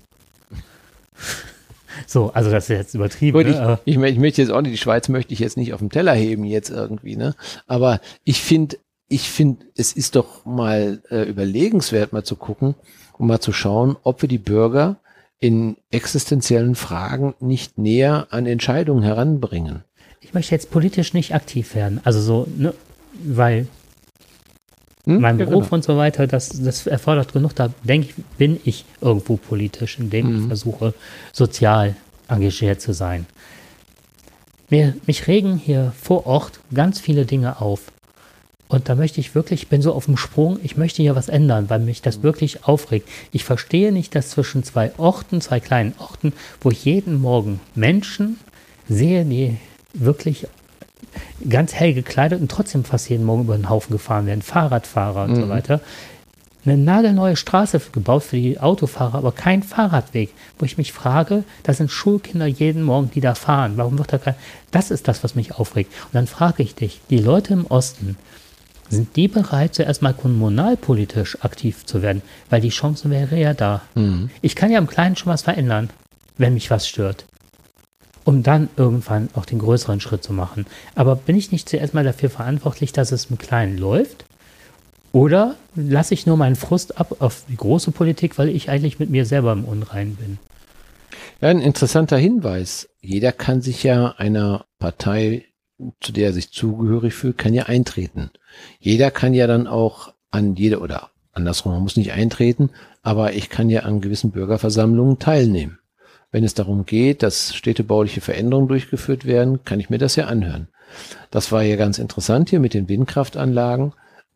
So, also das ist jetzt übertrieben. Gut, ne? ich, ich, ich, möchte jetzt auch nicht, die Schweiz möchte ich jetzt nicht auf dem Teller heben jetzt irgendwie, ne? Aber ich finde, ich finde, es ist doch mal äh, überlegenswert, mal zu gucken, um mal zu schauen, ob wir die Bürger in existenziellen Fragen nicht näher an Entscheidungen heranbringen. Ich möchte jetzt politisch nicht aktiv werden. Also so, ne, weil hm? mein Beruf genau. und so weiter, das, das erfordert genug. Da denke ich, bin ich irgendwo politisch, indem mhm. ich versuche, sozial engagiert zu sein. Mir, mich regen hier vor Ort ganz viele Dinge auf. Und da möchte ich wirklich, ich bin so auf dem Sprung, ich möchte hier was ändern, weil mich das wirklich aufregt. Ich verstehe nicht, dass zwischen zwei Orten, zwei kleinen Orten, wo ich jeden Morgen Menschen sehe, die wirklich ganz hell gekleidet und trotzdem fast jeden Morgen über den Haufen gefahren werden, Fahrradfahrer und mhm. so weiter. Eine nagelneue Straße gebaut für die Autofahrer, aber kein Fahrradweg, wo ich mich frage, da sind Schulkinder jeden Morgen, die da fahren. Warum wird da kein. Das ist das, was mich aufregt. Und dann frage ich dich, die Leute im Osten, sind die bereit, zuerst mal kommunalpolitisch aktiv zu werden? Weil die Chance wäre ja da. Mhm. Ich kann ja im Kleinen schon was verändern, wenn mich was stört. Um dann irgendwann auch den größeren Schritt zu machen. Aber bin ich nicht zuerst mal dafür verantwortlich, dass es im Kleinen läuft? Oder lasse ich nur meinen Frust ab auf die große Politik, weil ich eigentlich mit mir selber im Unrein bin? Ja, ein interessanter Hinweis. Jeder kann sich ja einer Partei, zu der er sich zugehörig fühlt, kann ja eintreten. Jeder kann ja dann auch an jede oder andersrum, man muss nicht eintreten, aber ich kann ja an gewissen Bürgerversammlungen teilnehmen. Wenn es darum geht, dass städtebauliche Veränderungen durchgeführt werden, kann ich mir das ja anhören. Das war ja ganz interessant hier mit den Windkraftanlagen.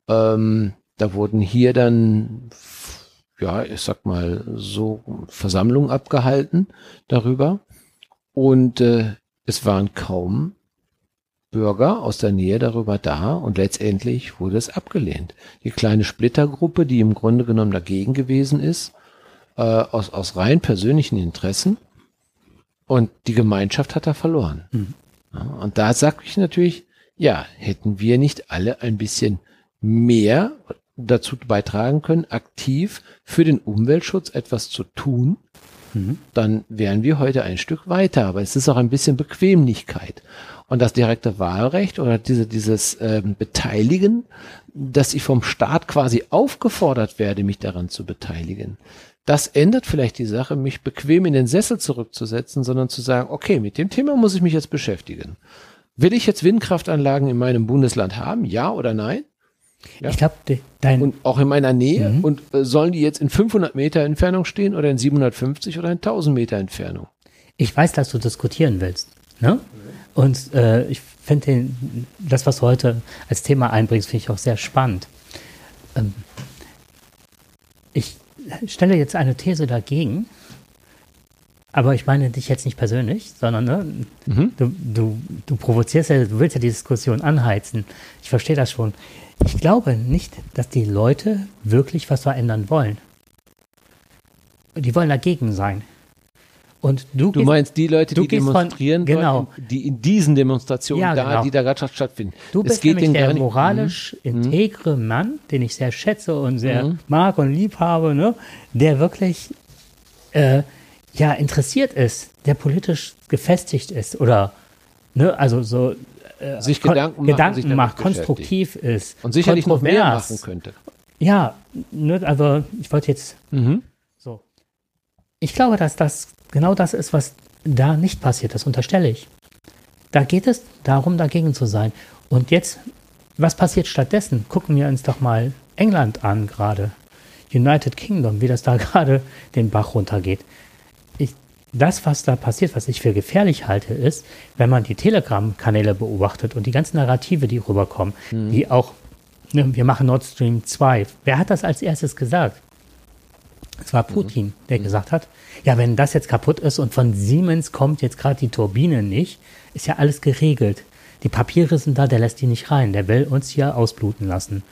Ähm, da wurden hier dann, ja, ich sag mal, so Versammlungen abgehalten darüber. Und äh, es waren kaum Bürger aus der Nähe darüber da und letztendlich wurde es abgelehnt. Die kleine Splittergruppe, die im Grunde genommen dagegen gewesen ist, äh, aus, aus rein persönlichen Interessen und die Gemeinschaft hat da verloren. Mhm. Ja, und da sage ich natürlich, ja, hätten wir nicht alle ein bisschen mehr dazu beitragen können, aktiv für den Umweltschutz etwas zu tun, mhm. dann wären wir heute ein Stück weiter. Aber es ist auch ein bisschen Bequemlichkeit. Und das direkte Wahlrecht oder diese, dieses ähm, Beteiligen, dass ich vom Staat quasi aufgefordert werde, mich daran zu beteiligen, das ändert vielleicht die Sache, mich bequem in den Sessel zurückzusetzen, sondern zu sagen, okay, mit dem Thema muss ich mich jetzt beschäftigen. Will ich jetzt Windkraftanlagen in meinem Bundesland haben? Ja oder nein? Ja. Ich glaube, dein. Und auch in meiner Nähe. Mhm. Und äh, sollen die jetzt in 500 Meter Entfernung stehen oder in 750 oder in 1000 Meter Entfernung? Ich weiß, dass du diskutieren willst. Ne? Und äh, ich finde das, was du heute als Thema einbringst, finde ich auch sehr spannend. Ähm, stelle jetzt eine These dagegen, aber ich meine dich jetzt nicht persönlich, sondern ne, mhm. du, du, du provozierst ja, du willst ja die Diskussion anheizen. Ich verstehe das schon. Ich glaube nicht, dass die Leute wirklich was verändern wollen. Die wollen dagegen sein. Und du, du meinst die Leute, die demonstrieren, von, genau. Wollen, die in diesen Demonstrationen ja, da, genau. die da gerade stattfinden. Du bist geht nämlich der moralisch mhm. integre Mann, den ich sehr schätze und sehr mhm. mag und lieb habe, ne? der wirklich äh, ja interessiert ist, der politisch gefestigt ist oder ne, also so äh, sich Gedanken, Gedanken machen, macht, konstruktiv ist und sicherlich noch mehr machen könnte. Ja, ne, also ich wollte jetzt mhm. so. Ich glaube, dass das genau das ist, was da nicht passiert. Das unterstelle ich. Da geht es darum, dagegen zu sein. Und jetzt, was passiert stattdessen? Gucken wir uns doch mal England an gerade. United Kingdom, wie das da *laughs* gerade den Bach runtergeht. Ich, das, was da passiert, was ich für gefährlich halte, ist, wenn man die Telegram-Kanäle beobachtet und die ganzen Narrative, die rüberkommen, mhm. die auch, ne, wir machen Nord Stream 2. Wer hat das als erstes gesagt? Es war Putin, der mhm. gesagt hat, ja, wenn das jetzt kaputt ist und von Siemens kommt jetzt gerade die Turbine nicht, ist ja alles geregelt. Die Papiere sind da, der lässt die nicht rein, der will uns hier ausbluten lassen.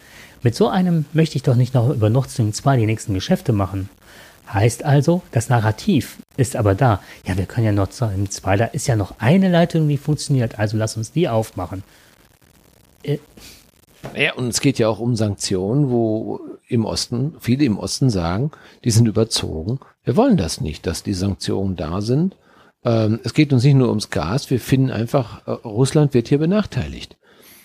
Mit so einem möchte ich doch nicht noch über Nord Stream 2 die nächsten Geschäfte machen. Heißt also, das Narrativ ist aber da. Ja, wir können ja Nord Stream 2, da ist ja noch eine Leitung, die funktioniert, also lass uns die aufmachen. Äh, ja, und es geht ja auch um Sanktionen, wo im Osten, viele im Osten sagen, die sind überzogen. Wir wollen das nicht, dass die Sanktionen da sind. Ähm, es geht uns nicht nur ums Gas, wir finden einfach, äh, Russland wird hier benachteiligt.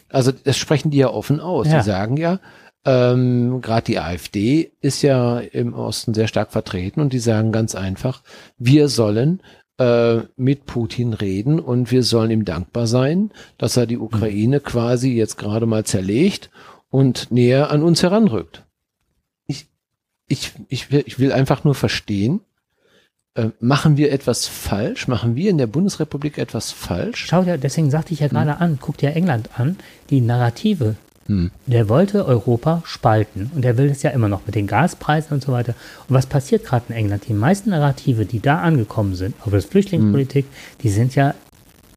Also das sprechen die ja offen aus. Ja. Die sagen ja, ähm, gerade die AfD ist ja im Osten sehr stark vertreten und die sagen ganz einfach, wir sollen äh, mit Putin reden und wir sollen ihm dankbar sein, dass er die Ukraine quasi jetzt gerade mal zerlegt und näher an uns heranrückt. Ich, ich, will, ich will einfach nur verstehen, äh, machen wir etwas falsch? Machen wir in der Bundesrepublik etwas falsch? Schau dir, deswegen sagte ich ja gerade hm. an, guck dir England an, die Narrative hm. Der wollte Europa spalten und er will es ja immer noch mit den Gaspreisen und so weiter. Und was passiert gerade in England? Die meisten Narrative, die da angekommen sind, auf das Flüchtlingspolitik, hm. die sind ja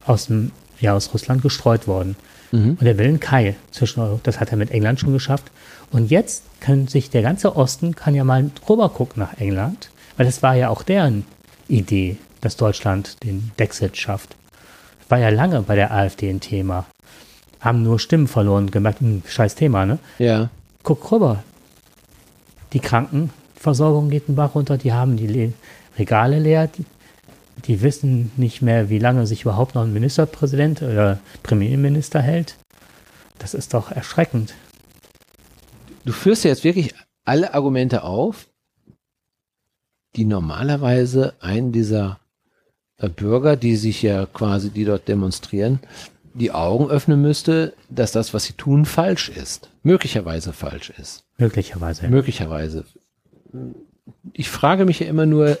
aus, dem, ja aus Russland gestreut worden. Mhm. Und er will einen Keil zwischen Europa. Das hat er mit England schon geschafft. Und jetzt kann sich der ganze Osten kann ja mal drüber gucken nach England, weil das war ja auch deren Idee, dass Deutschland den Dexit schafft. War ja lange bei der AfD ein Thema haben nur Stimmen verloren, gemerkt, ein hm, scheiß Thema, ne? Ja. Guck rüber. Die Krankenversorgung geht den Bach runter, die haben die Le Regale leer, die, die, wissen nicht mehr, wie lange sich überhaupt noch ein Ministerpräsident oder Premierminister hält. Das ist doch erschreckend. Du führst ja jetzt wirklich alle Argumente auf, die normalerweise einen dieser Bürger, die sich ja quasi, die dort demonstrieren, die Augen öffnen müsste, dass das, was sie tun, falsch ist. Möglicherweise falsch ist. Möglicherweise. Möglicherweise. Ich frage mich ja immer nur,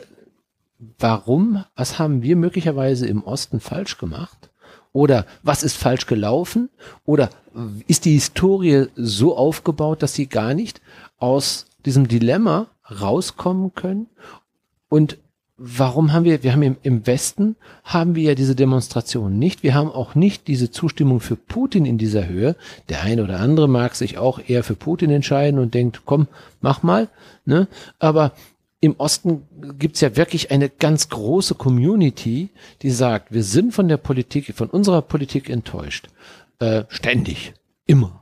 warum, was haben wir möglicherweise im Osten falsch gemacht? Oder was ist falsch gelaufen? Oder ist die Historie so aufgebaut, dass sie gar nicht aus diesem Dilemma rauskommen können? Und warum haben wir, wir haben im, Westen haben wir ja diese Demonstrationen nicht. Wir haben auch nicht diese Zustimmung für Putin in dieser Höhe. Der eine oder andere mag sich auch eher für Putin entscheiden und denkt, komm, mach mal. Ne? Aber im Osten gibt's ja wirklich eine ganz große Community, die sagt, wir sind von der Politik, von unserer Politik enttäuscht. Äh, ständig. Immer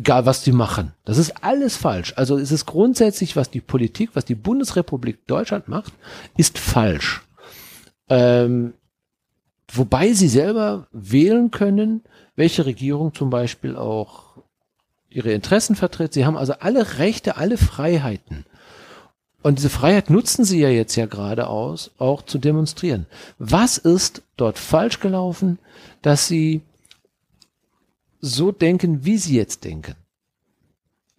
egal was die machen. Das ist alles falsch. Also es ist grundsätzlich, was die Politik, was die Bundesrepublik Deutschland macht, ist falsch. Ähm, wobei sie selber wählen können, welche Regierung zum Beispiel auch ihre Interessen vertritt. Sie haben also alle Rechte, alle Freiheiten. Und diese Freiheit nutzen sie ja jetzt ja gerade aus, auch zu demonstrieren. Was ist dort falsch gelaufen, dass sie so denken, wie sie jetzt denken?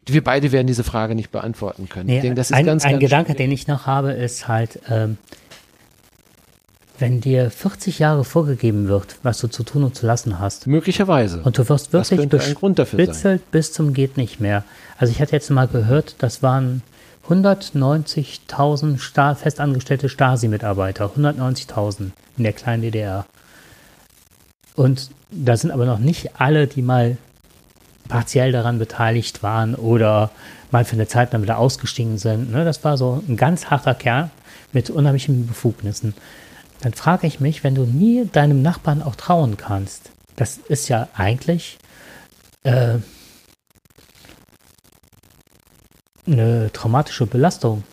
Wir beide werden diese Frage nicht beantworten können. Nee, denke, das ist ein, ganz, ein ganz Gedanke, schwierig. den ich noch habe, ist halt, ähm, wenn dir 40 Jahre vorgegeben wird, was du zu tun und zu lassen hast. Möglicherweise. Und du wirst wirklich bespitzelt bis zum geht nicht mehr. Also ich hatte jetzt mal gehört, das waren 190.000 Sta festangestellte Stasi-Mitarbeiter. 190.000 in der kleinen DDR. Und da sind aber noch nicht alle, die mal partiell daran beteiligt waren oder mal für eine Zeit dann wieder ausgestiegen sind. Ne? Das war so ein ganz harter Kerl mit unheimlichen Befugnissen. Dann frage ich mich, wenn du nie deinem Nachbarn auch trauen kannst, das ist ja eigentlich äh, eine traumatische Belastung,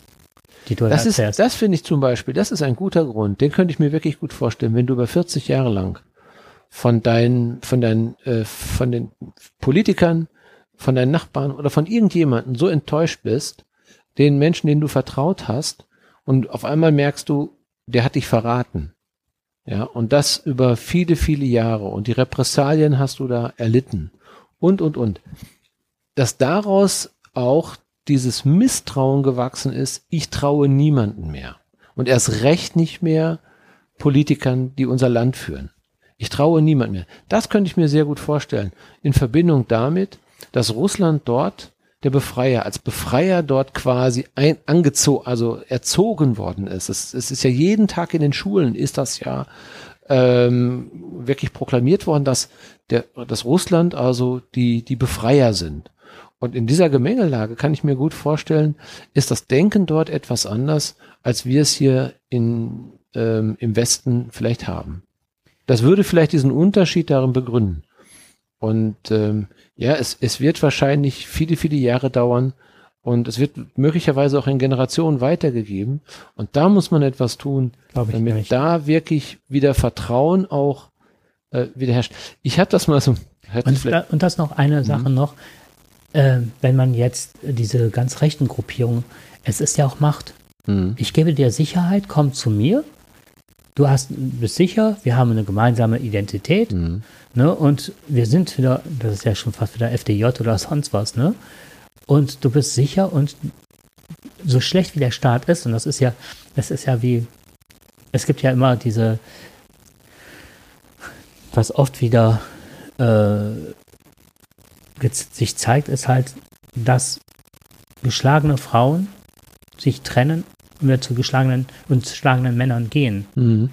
die du das erzählst. Ist, das finde ich zum Beispiel, das ist ein guter Grund. Den könnte ich mir wirklich gut vorstellen, wenn du über 40 Jahre lang von deinen, von deinen, äh, von den Politikern, von deinen Nachbarn oder von irgendjemanden so enttäuscht bist, den Menschen, denen du vertraut hast, und auf einmal merkst du, der hat dich verraten. Ja, und das über viele, viele Jahre. Und die Repressalien hast du da erlitten. Und, und, und. Dass daraus auch dieses Misstrauen gewachsen ist, ich traue niemanden mehr. Und erst recht nicht mehr Politikern, die unser Land führen. Ich traue niemand mehr. Das könnte ich mir sehr gut vorstellen. In Verbindung damit, dass Russland dort der Befreier, als Befreier dort quasi ein, angezogen, also erzogen worden ist. Es, es ist ja jeden Tag in den Schulen ist das ja ähm, wirklich proklamiert worden, dass der, dass Russland also die, die Befreier sind. Und in dieser Gemengelage kann ich mir gut vorstellen, ist das Denken dort etwas anders, als wir es hier in, ähm, im Westen vielleicht haben. Das würde vielleicht diesen Unterschied darin begründen. Und ähm, ja, es, es wird wahrscheinlich viele, viele Jahre dauern und es wird möglicherweise auch in Generationen weitergegeben. Und da muss man etwas tun, damit nicht. da wirklich wieder Vertrauen auch äh, wieder herrscht. Ich habe das mal so. Und, und, das noch eine mhm. Sache noch. Äh, wenn man jetzt diese ganz rechten Gruppierungen, es ist ja auch Macht. Mhm. Ich gebe dir Sicherheit, komm zu mir du hast, bist sicher, wir haben eine gemeinsame Identität, mhm. ne, und wir sind wieder, das ist ja schon fast wieder FDJ oder sonst was, ne, und du bist sicher und so schlecht wie der Staat ist, und das ist ja, das ist ja wie, es gibt ja immer diese, was oft wieder äh, sich zeigt, ist halt, dass geschlagene Frauen sich trennen wir zu geschlagenen und schlagenden Männern gehen. Mhm.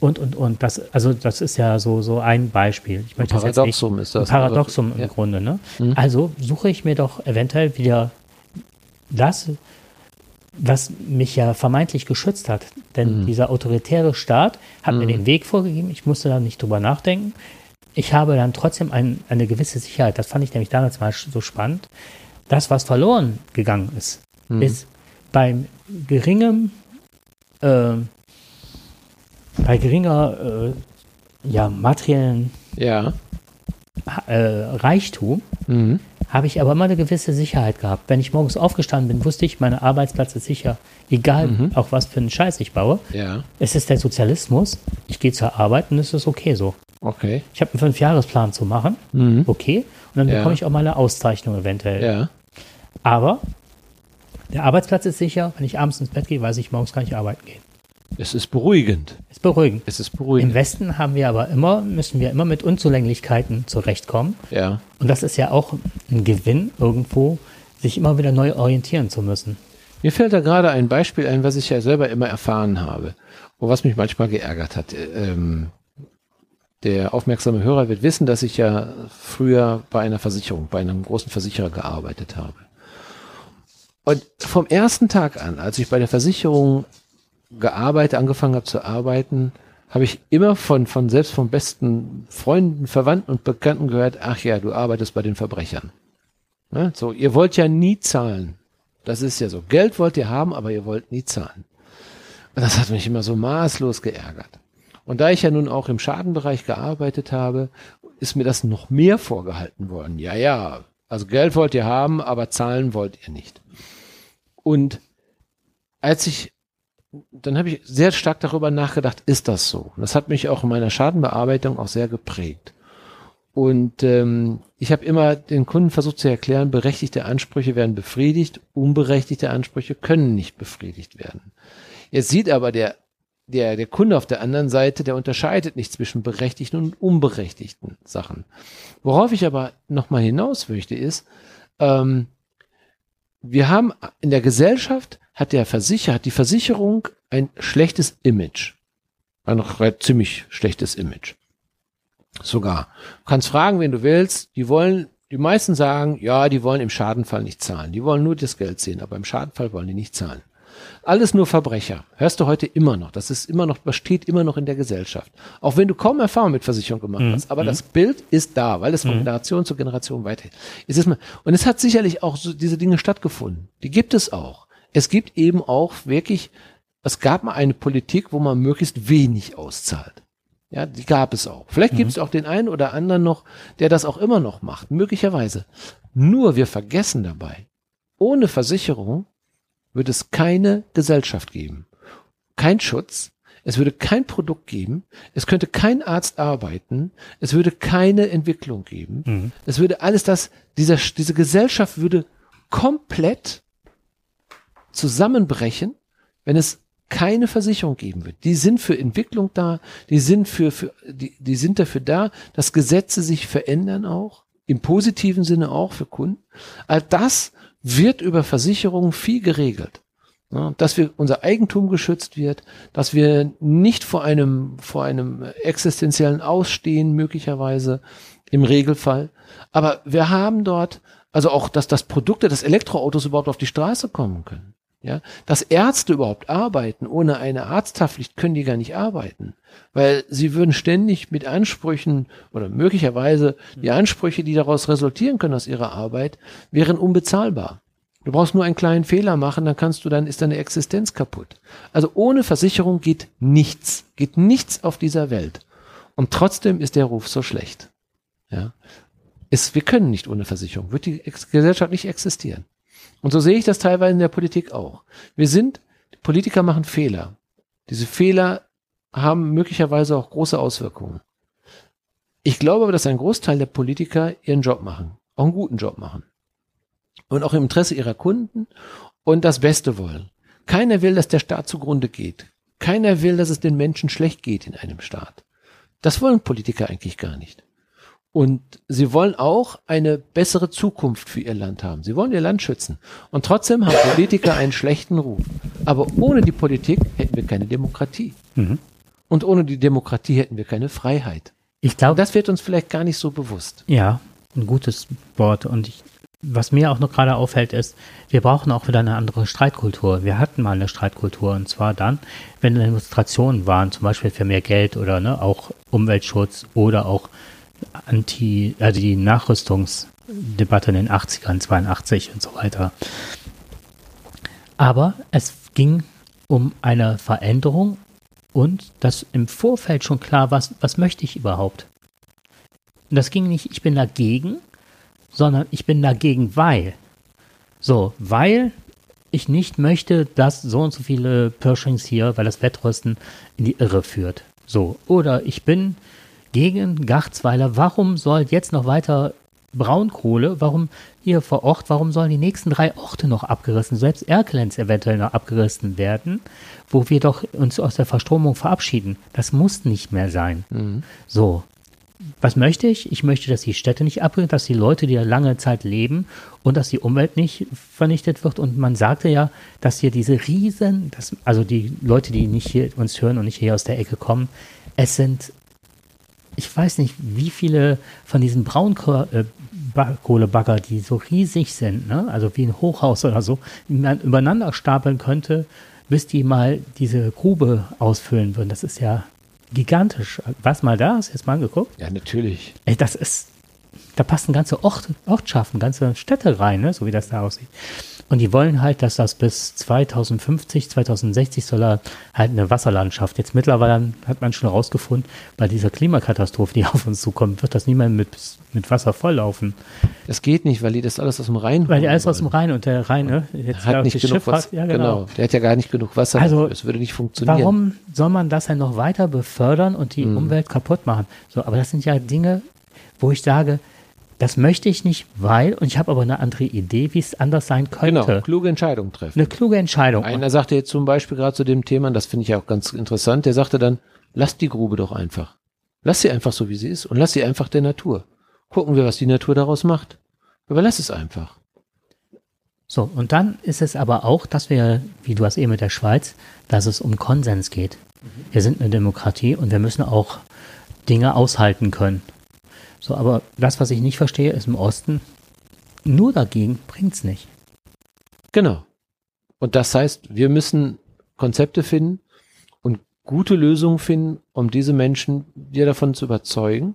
Und, und, und. Das, also, das ist ja so, so ein Beispiel. Ich möchte ein Paradoxum nicht, ist das. Ein Paradoxum also, im ja. Grunde. Ne? Mhm. Also suche ich mir doch eventuell wieder das, was mich ja vermeintlich geschützt hat. Denn mhm. dieser autoritäre Staat hat mir mhm. den Weg vorgegeben. Ich musste da nicht drüber nachdenken. Ich habe dann trotzdem ein, eine gewisse Sicherheit. Das fand ich nämlich damals mal so spannend. Das, was verloren gegangen ist, mhm. ist beim geringem, äh, bei geringer äh, ja, materiellen ja. Äh, Reichtum, mhm. habe ich aber immer eine gewisse Sicherheit gehabt. Wenn ich morgens aufgestanden bin, wusste ich, mein Arbeitsplatz ist sicher. Egal, mhm. auch was für einen Scheiß ich baue. Ja. Es ist der Sozialismus. Ich gehe zur Arbeit und es ist okay so. Okay. Ich habe einen Fünfjahresplan zu machen. Mhm. Okay. Und dann ja. bekomme ich auch mal eine Auszeichnung eventuell. Ja. Aber der Arbeitsplatz ist sicher. Wenn ich abends ins Bett gehe, weiß ich, morgens kann ich arbeiten gehen. Es ist beruhigend. Es ist beruhigend. Es ist beruhigend. Im Westen haben wir aber immer, müssen wir immer mit Unzulänglichkeiten zurechtkommen. Ja. Und das ist ja auch ein Gewinn irgendwo, sich immer wieder neu orientieren zu müssen. Mir fällt da gerade ein Beispiel ein, was ich ja selber immer erfahren habe und was mich manchmal geärgert hat. Ähm, der aufmerksame Hörer wird wissen, dass ich ja früher bei einer Versicherung, bei einem großen Versicherer gearbeitet habe. Und vom ersten Tag an, als ich bei der Versicherung gearbeitet, angefangen habe zu arbeiten, habe ich immer von, von selbst von besten Freunden, Verwandten und Bekannten gehört, ach ja, du arbeitest bei den Verbrechern. Ne? So, ihr wollt ja nie zahlen. Das ist ja so. Geld wollt ihr haben, aber ihr wollt nie zahlen. Und das hat mich immer so maßlos geärgert. Und da ich ja nun auch im Schadenbereich gearbeitet habe, ist mir das noch mehr vorgehalten worden. Ja, ja, also Geld wollt ihr haben, aber zahlen wollt ihr nicht. Und als ich dann habe ich sehr stark darüber nachgedacht, ist das so? Das hat mich auch in meiner Schadenbearbeitung auch sehr geprägt. Und ähm, ich habe immer den Kunden versucht zu erklären, berechtigte Ansprüche werden befriedigt, unberechtigte Ansprüche können nicht befriedigt werden. Jetzt sieht aber der, der, der Kunde auf der anderen Seite, der unterscheidet nicht zwischen berechtigten und unberechtigten Sachen. Worauf ich aber nochmal hinaus möchte, ist, ähm, wir haben in der Gesellschaft hat der Versicherer, hat die Versicherung ein schlechtes Image. Ein ziemlich schlechtes Image. Sogar. Du kannst fragen, wen du willst. Die wollen, die meisten sagen, ja, die wollen im Schadenfall nicht zahlen. Die wollen nur das Geld sehen, aber im Schadenfall wollen die nicht zahlen. Alles nur Verbrecher. Hörst du heute immer noch. Das ist immer noch, besteht immer noch in der Gesellschaft. Auch wenn du kaum Erfahrung mit Versicherung gemacht mhm. hast. Aber mhm. das Bild ist da, weil es von mhm. Generation zu Generation weitergeht. Es ist mal, und es hat sicherlich auch so diese Dinge stattgefunden. Die gibt es auch. Es gibt eben auch wirklich, es gab mal eine Politik, wo man möglichst wenig auszahlt. Ja, die gab es auch. Vielleicht mhm. gibt es auch den einen oder anderen noch, der das auch immer noch macht. Möglicherweise. Nur wir vergessen dabei, ohne Versicherung würde es keine Gesellschaft geben. Kein Schutz. Es würde kein Produkt geben. Es könnte kein Arzt arbeiten. Es würde keine Entwicklung geben. Mhm. Es würde alles das, dieser, diese Gesellschaft würde komplett zusammenbrechen, wenn es keine Versicherung geben wird. Die sind für Entwicklung da, die sind für, für die, die sind dafür da, dass Gesetze sich verändern auch, im positiven Sinne auch für Kunden. All das wird über Versicherungen viel geregelt. Ja, dass wir unser Eigentum geschützt wird, dass wir nicht vor einem, vor einem existenziellen Ausstehen möglicherweise im Regelfall. Aber wir haben dort, also auch, dass das Produkte des Elektroautos überhaupt auf die Straße kommen können. Ja, dass Ärzte überhaupt arbeiten, ohne eine Arzthaftpflicht können die gar nicht arbeiten, weil sie würden ständig mit Ansprüchen oder möglicherweise die Ansprüche, die daraus resultieren können aus ihrer Arbeit, wären unbezahlbar. Du brauchst nur einen kleinen Fehler machen, dann kannst du, dann ist deine Existenz kaputt. Also ohne Versicherung geht nichts, geht nichts auf dieser Welt. Und trotzdem ist der Ruf so schlecht. Ja. Es, wir können nicht ohne Versicherung, wird die Gesellschaft nicht existieren. Und so sehe ich das teilweise in der Politik auch. Wir sind, Politiker machen Fehler. Diese Fehler haben möglicherweise auch große Auswirkungen. Ich glaube aber, dass ein Großteil der Politiker ihren Job machen, auch einen guten Job machen. Und auch im Interesse ihrer Kunden und das Beste wollen. Keiner will, dass der Staat zugrunde geht. Keiner will, dass es den Menschen schlecht geht in einem Staat. Das wollen Politiker eigentlich gar nicht. Und sie wollen auch eine bessere Zukunft für ihr Land haben. Sie wollen ihr Land schützen. Und trotzdem haben Politiker einen schlechten Ruf. Aber ohne die Politik hätten wir keine Demokratie. Mhm. Und ohne die Demokratie hätten wir keine Freiheit. Ich glaube, das wird uns vielleicht gar nicht so bewusst. Ja, ein gutes Wort. Und ich, was mir auch noch gerade auffällt, ist, wir brauchen auch wieder eine andere Streitkultur. Wir hatten mal eine Streitkultur und zwar dann, wenn Demonstrationen waren, zum Beispiel für mehr Geld oder ne, auch Umweltschutz oder auch Anti, also die Nachrüstungsdebatte in den 80ern, 82 und so weiter. Aber es ging um eine Veränderung und dass im Vorfeld schon klar war, was, möchte ich überhaupt. Und das ging nicht, ich bin dagegen, sondern ich bin dagegen, weil. So, weil ich nicht möchte, dass so und so viele Pershings hier, weil das Wettrüsten in die Irre führt. So, oder ich bin gegen Garzweiler. Warum soll jetzt noch weiter Braunkohle, warum hier vor Ort, warum sollen die nächsten drei Orte noch abgerissen, selbst Erkelenz eventuell noch abgerissen werden, wo wir doch uns aus der Verstromung verabschieden? Das muss nicht mehr sein. Mhm. So. was möchte ich? Ich möchte, dass die Städte nicht abbrennen, dass die Leute, die da lange Zeit leben und dass die Umwelt nicht vernichtet wird. Und man sagte ja, dass hier diese Riesen, das, also die Leute, die nicht hier uns hören und nicht hier aus der Ecke kommen, es sind, ich weiß nicht, wie viele von diesen Braunkohlebagger, die so riesig sind, ne? also wie ein Hochhaus oder so, man übereinander stapeln könnte, bis die mal diese Grube ausfüllen würden. Das ist ja gigantisch. Was mal da? Hast du jetzt mal angeguckt? Ja, natürlich. Ey, das ist, da passen ganze Ort, Ortschaften, ganze Städte rein, ne? so wie das da aussieht. Und die wollen halt, dass das bis 2050, 2060 soll er halt eine Wasserlandschaft. Jetzt mittlerweile hat man schon herausgefunden, bei dieser Klimakatastrophe, die *laughs* auf uns zukommt, wird das niemand mit, mit Wasser volllaufen. Das geht nicht, weil die das alles aus dem Rhein Weil die alles aus dem Rhein und der Rhein, ne? Jetzt hat nicht genug Wasser. Ja, genau. genau. Der hat ja gar nicht genug Wasser. Also, es würde nicht funktionieren. Warum soll man das dann noch weiter befördern und die mhm. Umwelt kaputt machen? So, aber das sind ja Dinge, wo ich sage, das möchte ich nicht, weil, und ich habe aber eine andere Idee, wie es anders sein könnte. Genau, kluge Entscheidung treffen. Eine kluge Entscheidung. Einer sagte jetzt zum Beispiel gerade zu dem Thema, das finde ich auch ganz interessant, der sagte dann, lass die Grube doch einfach. Lass sie einfach so, wie sie ist und lass sie einfach der Natur. Gucken wir, was die Natur daraus macht. Überlass es einfach. So, und dann ist es aber auch, dass wir, wie du hast eben mit der Schweiz, dass es um Konsens geht. Wir sind eine Demokratie und wir müssen auch Dinge aushalten können. So, aber das, was ich nicht verstehe, ist im Osten, nur dagegen bringt es nicht. Genau. Und das heißt, wir müssen Konzepte finden und gute Lösungen finden, um diese Menschen wieder davon zu überzeugen,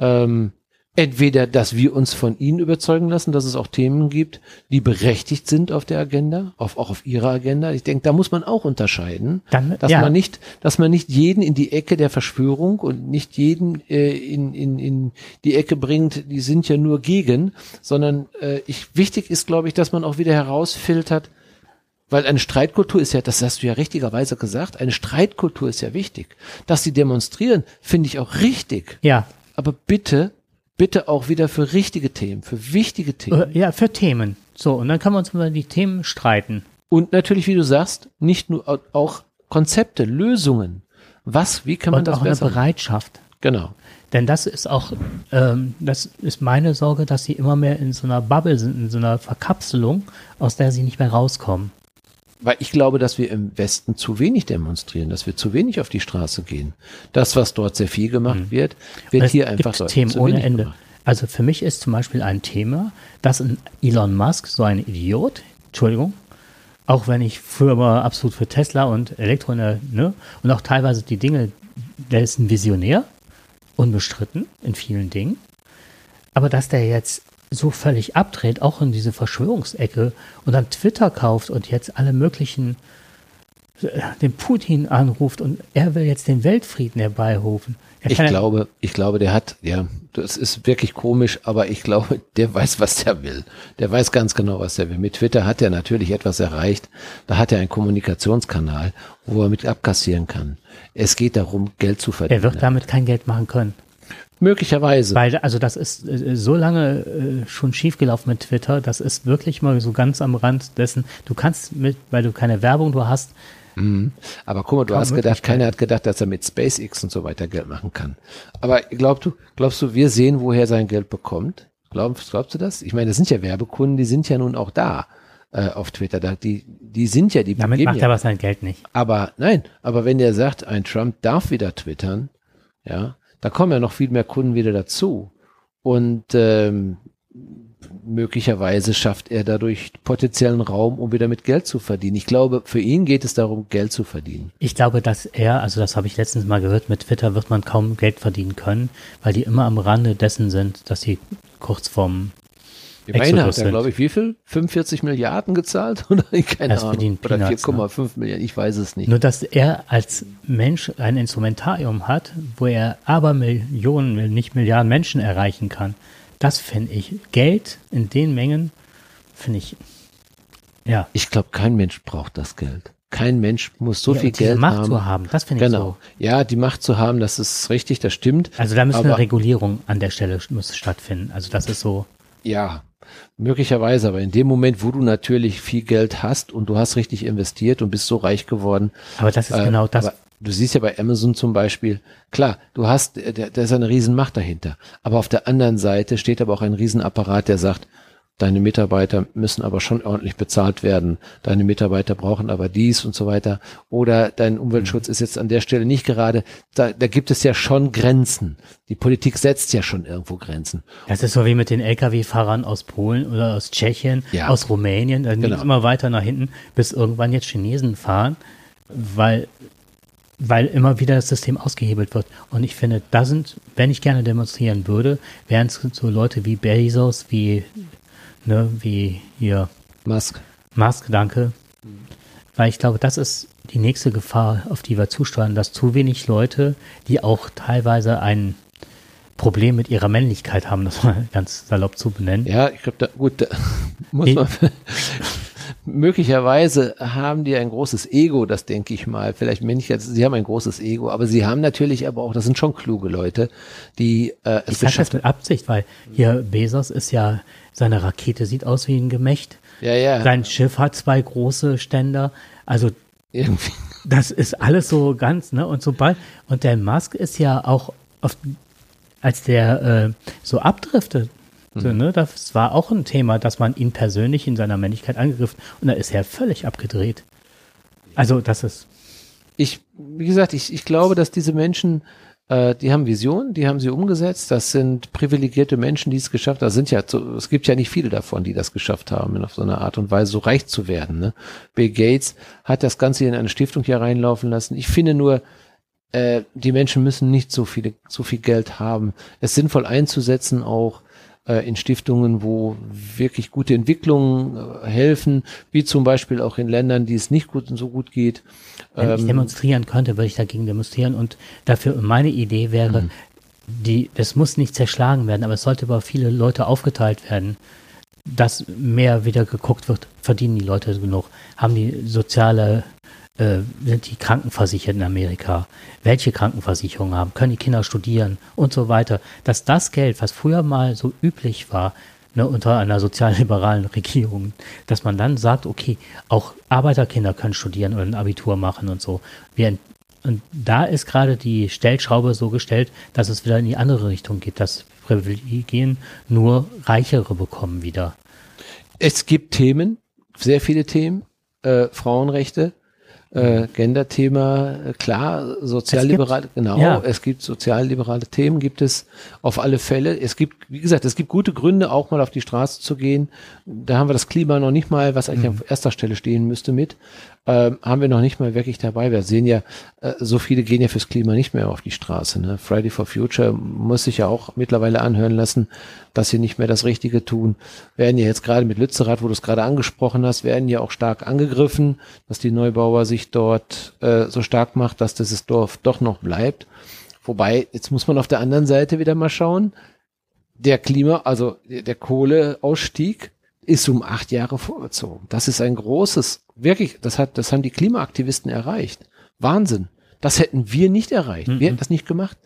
ähm, entweder, dass wir uns von ihnen überzeugen lassen, dass es auch Themen gibt, die berechtigt sind auf der Agenda, auf, auch auf ihrer Agenda. Ich denke, da muss man auch unterscheiden, Dann, dass ja. man nicht, dass man nicht jeden in die Ecke der Verschwörung und nicht jeden äh, in, in, in die Ecke bringt, die sind ja nur gegen, sondern äh, ich, wichtig ist, glaube ich, dass man auch wieder herausfiltert, weil eine Streitkultur ist ja, das hast du ja richtigerweise gesagt, eine Streitkultur ist ja wichtig. Dass sie demonstrieren, finde ich auch richtig. Ja. Aber bitte bitte auch wieder für richtige Themen, für wichtige Themen. Äh, ja, für Themen. So, und dann kann man uns über die Themen streiten. Und natürlich, wie du sagst, nicht nur auch Konzepte, Lösungen. Was, wie kann man und das auch besser? eine Bereitschaft. Genau. Denn das ist auch, ähm, das ist meine Sorge, dass sie immer mehr in so einer Bubble sind, in so einer Verkapselung, aus der sie nicht mehr rauskommen. Weil ich glaube, dass wir im Westen zu wenig demonstrieren, dass wir zu wenig auf die Straße gehen. Das, was dort sehr viel gemacht mhm. wird, wird hier einfach gibt Themen ohne Ende. Gemacht. Also für mich ist zum Beispiel ein Thema, dass ein Elon Musk, so ein Idiot, Entschuldigung, auch wenn ich früher war absolut für Tesla und Elektro, ne, und auch teilweise die Dinge, der ist ein Visionär, unbestritten in vielen Dingen. Aber dass der jetzt so völlig abdreht, auch in diese Verschwörungsecke und dann Twitter kauft und jetzt alle möglichen äh, den Putin anruft und er will jetzt den Weltfrieden herbeirufen. Ich glaube, ich glaube, der hat, ja, das ist wirklich komisch, aber ich glaube, der weiß, was der will. Der weiß ganz genau, was er will. Mit Twitter hat er natürlich etwas erreicht. Da hat er einen Kommunikationskanal, wo er mit abkassieren kann. Es geht darum, Geld zu verdienen. Er wird damit kein Geld machen können. Möglicherweise. Weil, also das ist äh, so lange äh, schon schiefgelaufen mit Twitter, das ist wirklich mal so ganz am Rand dessen. Du kannst mit, weil du keine Werbung du hast. Mhm. Aber guck mal, du hast gedacht, keiner hat gedacht, dass er mit SpaceX und so weiter Geld machen kann. Aber glaubst du, glaubst du, wir sehen, woher sein Geld bekommt? Glaubst, glaubst du das? Ich meine, das sind ja Werbekunden, die sind ja nun auch da äh, auf Twitter. Da, die, die sind ja die. Damit macht ja. er aber sein Geld nicht. Aber nein, aber wenn der sagt, ein Trump darf wieder twittern, ja, da kommen ja noch viel mehr Kunden wieder dazu. Und ähm, möglicherweise schafft er dadurch potenziellen Raum, um wieder mit Geld zu verdienen. Ich glaube, für ihn geht es darum, Geld zu verdienen. Ich glaube, dass er, also das habe ich letztens mal gehört, mit Twitter wird man kaum Geld verdienen können, weil die immer am Rande dessen sind, dass sie kurz vorm Immerhin hat er, glaube ich, wie viel? 45 Milliarden gezahlt? *laughs* Oder keine das Ahnung. Oder 4,5 ne? Milliarden, ich weiß es nicht. Nur, dass er als Mensch ein Instrumentarium hat, wo er aber Millionen, nicht Milliarden Menschen erreichen kann. Das finde ich. Geld in den Mengen finde ich, ja. Ich glaube, kein Mensch braucht das Geld. Kein Mensch muss so ja, viel Geld Macht haben. zu haben, das finde ich genau. so. Ja, die Macht zu haben, das ist richtig, das stimmt. Also da müssen eine Regulierung an der Stelle muss stattfinden. Also das ist so. Ja, Möglicherweise, aber in dem Moment, wo du natürlich viel Geld hast und du hast richtig investiert und bist so reich geworden. Aber das ist äh, genau das, Du siehst ja bei Amazon zum Beispiel, klar, du hast, da ist eine Riesenmacht dahinter. Aber auf der anderen Seite steht aber auch ein Riesenapparat, der sagt, deine Mitarbeiter müssen aber schon ordentlich bezahlt werden, deine Mitarbeiter brauchen aber dies und so weiter. Oder dein Umweltschutz ist jetzt an der Stelle nicht gerade, da, da gibt es ja schon Grenzen. Die Politik setzt ja schon irgendwo Grenzen. Das ist so wie mit den Lkw-Fahrern aus Polen oder aus Tschechien, ja. aus Rumänien, dann genau. immer weiter nach hinten, bis irgendwann jetzt Chinesen fahren, weil weil immer wieder das System ausgehebelt wird. Und ich finde, da sind, wenn ich gerne demonstrieren würde, wären es so Leute wie Bezos, wie ne, wie hier. Musk. Musk, danke. Weil ich glaube, das ist die nächste Gefahr, auf die wir zusteuern, dass zu wenig Leute, die auch teilweise ein Problem mit ihrer Männlichkeit haben, das mal *laughs* ganz salopp zu benennen. Ja, ich glaube, da, gut, da *laughs* muss man, *laughs* möglicherweise haben die ein großes Ego, das denke ich mal. Vielleicht männlich, sie haben ein großes Ego, aber sie haben natürlich aber auch, das sind schon kluge Leute, die äh, es Ich sage das mit Absicht, weil hier Bezos ist ja, seine Rakete sieht aus wie ein Gemächt. Ja, ja. Sein Schiff hat zwei große Ständer. Also irgendwie. Das ist alles so ganz, ne? Und sobald, und der Musk ist ja auch auf, als der äh, so abdriftet, so, mhm. ne, das war auch ein Thema, dass man ihn persönlich in seiner Männlichkeit angegriffen und da ist er völlig abgedreht. Also das ist. Ich, wie gesagt, ich, ich glaube, dass diese Menschen, äh, die haben Visionen, die haben sie umgesetzt. Das sind privilegierte Menschen, die es geschafft haben. Das sind ja, so, es gibt ja nicht viele davon, die das geschafft haben, auf so eine Art und Weise so reich zu werden. Ne? Bill Gates hat das Ganze in eine Stiftung hier reinlaufen lassen. Ich finde nur, äh, die Menschen müssen nicht so viele, so viel Geld haben. Es sinnvoll einzusetzen auch äh, in Stiftungen, wo wirklich gute Entwicklungen äh, helfen, wie zum Beispiel auch in Ländern, die es nicht gut so gut geht. Wenn ich ähm, demonstrieren könnte, würde ich dagegen demonstrieren und dafür meine Idee wäre, mhm. die, das muss nicht zerschlagen werden, aber es sollte über viele Leute aufgeteilt werden dass mehr wieder geguckt wird, verdienen die Leute genug, haben die soziale äh, sind die krankenversichert in Amerika, welche Krankenversicherungen haben, können die Kinder studieren? Und so weiter, dass das Geld, was früher mal so üblich war, ne, unter einer sozialliberalen *laughs* Regierung, dass man dann sagt, okay, auch Arbeiterkinder können studieren oder ein Abitur machen und so. Wir, und da ist gerade die Stellschraube so gestellt, dass es wieder in die andere Richtung geht, dass Privilegien nur Reichere bekommen wieder. Es gibt Themen, sehr viele Themen, äh, Frauenrechte, äh, Gender-Thema, äh, klar, sozialliberale, genau, ja. es gibt sozialliberale Themen, gibt es auf alle Fälle. Es gibt, wie gesagt, es gibt gute Gründe, auch mal auf die Straße zu gehen. Da haben wir das Klima noch nicht mal, was eigentlich mhm. auf erster Stelle stehen müsste, mit ähm, haben wir noch nicht mal wirklich dabei. Wir sehen ja, äh, so viele gehen ja fürs Klima nicht mehr auf die Straße. Ne? Friday for Future muss sich ja auch mittlerweile anhören lassen, dass sie nicht mehr das Richtige tun. Werden ja jetzt gerade mit Lützerath, wo du es gerade angesprochen hast, werden ja auch stark angegriffen, dass die Neubauer sich dort äh, so stark macht, dass dieses Dorf doch noch bleibt. Wobei, jetzt muss man auf der anderen Seite wieder mal schauen, der Klima, also der Kohleausstieg ist um acht Jahre vorgezogen. Das ist ein großes, wirklich, das hat, das haben die Klimaaktivisten erreicht. Wahnsinn. Das hätten wir nicht erreicht. Mhm. Wir hätten das nicht gemacht.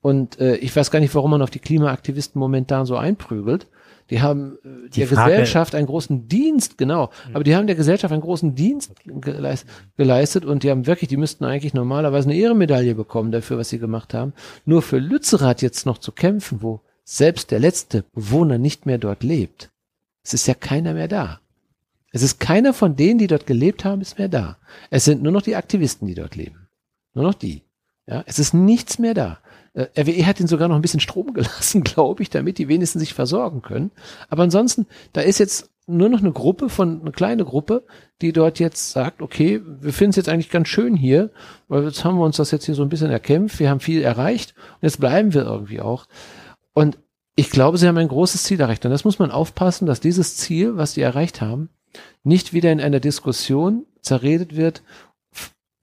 Und äh, ich weiß gar nicht, warum man auf die Klimaaktivisten momentan so einprügelt. Die haben äh, die der Frage, Gesellschaft einen großen Dienst, genau, mhm. aber die haben der Gesellschaft einen großen Dienst geleist, geleistet und die haben wirklich, die müssten eigentlich normalerweise eine Ehrenmedaille bekommen dafür, was sie gemacht haben. Nur für Lützerath jetzt noch zu kämpfen, wo selbst der letzte Bewohner nicht mehr dort lebt. Es ist ja keiner mehr da. Es ist keiner von denen, die dort gelebt haben, ist mehr da. Es sind nur noch die Aktivisten, die dort leben. Nur noch die. Ja, es ist nichts mehr da. Äh, RWE hat ihnen sogar noch ein bisschen Strom *laughs* gelassen, glaube ich, damit die wenigstens sich versorgen können. Aber ansonsten, da ist jetzt nur noch eine Gruppe von, eine kleine Gruppe, die dort jetzt sagt, okay, wir finden es jetzt eigentlich ganz schön hier, weil jetzt haben wir uns das jetzt hier so ein bisschen erkämpft, wir haben viel erreicht und jetzt bleiben wir irgendwie auch. Und ich glaube, sie haben ein großes Ziel erreicht. Und das muss man aufpassen, dass dieses Ziel, was sie erreicht haben, nicht wieder in einer Diskussion zerredet wird,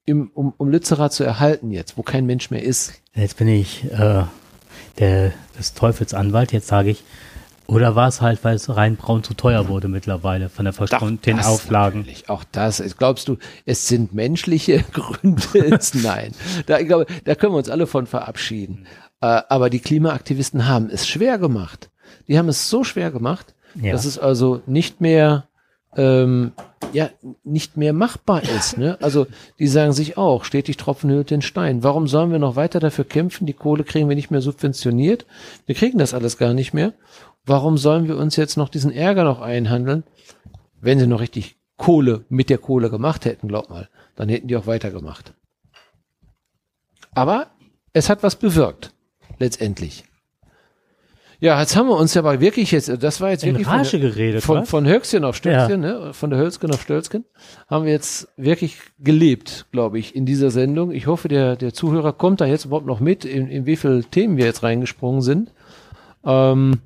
im, um, um Lützerath zu erhalten jetzt, wo kein Mensch mehr ist. Jetzt bin ich äh, der des Teufels Anwalt, jetzt sage ich, oder war es halt, weil es rein braun zu teuer wurde mittlerweile von der Doch, den Auflagen? Natürlich. Auch das. Glaubst du, es sind menschliche *laughs* Gründe? *laughs* Nein. Da, ich glaube, da können wir uns alle von verabschieden. Äh, aber die Klimaaktivisten haben es schwer gemacht. Die haben es so schwer gemacht, ja. dass es also nicht mehr ähm, ja nicht mehr machbar ist. Ne? Also die sagen sich auch, stetig Tropfen höhlt den Stein. Warum sollen wir noch weiter dafür kämpfen? Die Kohle kriegen wir nicht mehr subventioniert. Wir kriegen das alles gar nicht mehr. Warum sollen wir uns jetzt noch diesen Ärger noch einhandeln, wenn sie noch richtig Kohle mit der Kohle gemacht hätten, glaub mal, dann hätten die auch weitergemacht. Aber es hat was bewirkt, letztendlich. Ja, jetzt haben wir uns ja aber wirklich jetzt, das war jetzt In wirklich Rage von, geredet, von, was? von Höchstchen auf Stöckchen, ne? von der Hölzken auf Stölzken, haben wir jetzt wirklich gelebt, glaube ich, in dieser Sendung. Ich hoffe, der, der Zuhörer kommt da jetzt überhaupt noch mit, in, in wie viele Themen wir jetzt reingesprungen sind. Ähm,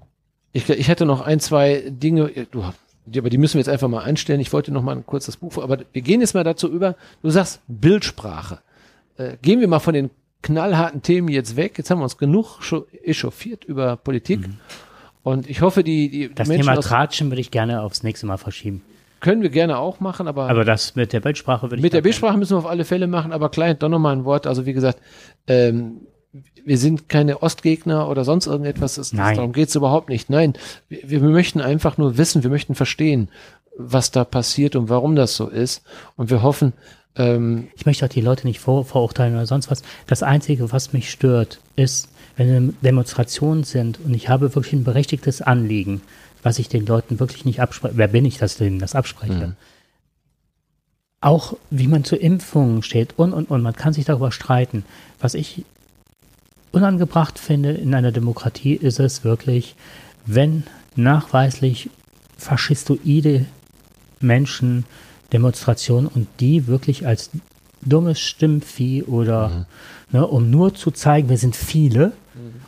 ich, ich hätte noch ein, zwei Dinge, du, die- aber die müssen wir jetzt einfach mal anstellen. Ich wollte noch mal ein kurzes Buch, vor- aber wir gehen jetzt mal dazu über. Du sagst Bildsprache. Äh, gehen wir mal von den knallharten Themen jetzt weg. Jetzt haben wir uns genug echauffiert über Politik. Und ich hoffe, die, die Mhm. Das Menschen Thema Tratschen würde ich gerne aufs nächste Mal verschieben. können wir gerne auch machen, aber, Aber das mit der Bildsprache würde ich mit der Bildsprache müssen wir auf alle Fälle machen. Aber klein, doch noch mal ein Wort. Also wie gesagt, ähm, wir sind keine Ostgegner oder sonst irgendetwas. Es, Nein. Darum geht's überhaupt nicht. Nein, wir, wir möchten einfach nur wissen, wir möchten verstehen, was da passiert und warum das so ist. Und wir hoffen, ähm, Ich möchte auch die Leute nicht vor, verurteilen oder sonst was. Das Einzige, was mich stört, ist, wenn Demonstrationen sind und ich habe wirklich ein berechtigtes Anliegen, was ich den Leuten wirklich nicht abspreche. Wer bin ich, dass ich denen das abspreche? Auch wie man zu Impfungen steht und, und, und. Man kann sich darüber streiten. Was ich unangebracht finde in einer Demokratie ist es wirklich, wenn nachweislich faschistoide Menschen Demonstrationen und die wirklich als dummes Stimmvieh oder ne, um nur zu zeigen, wir sind viele.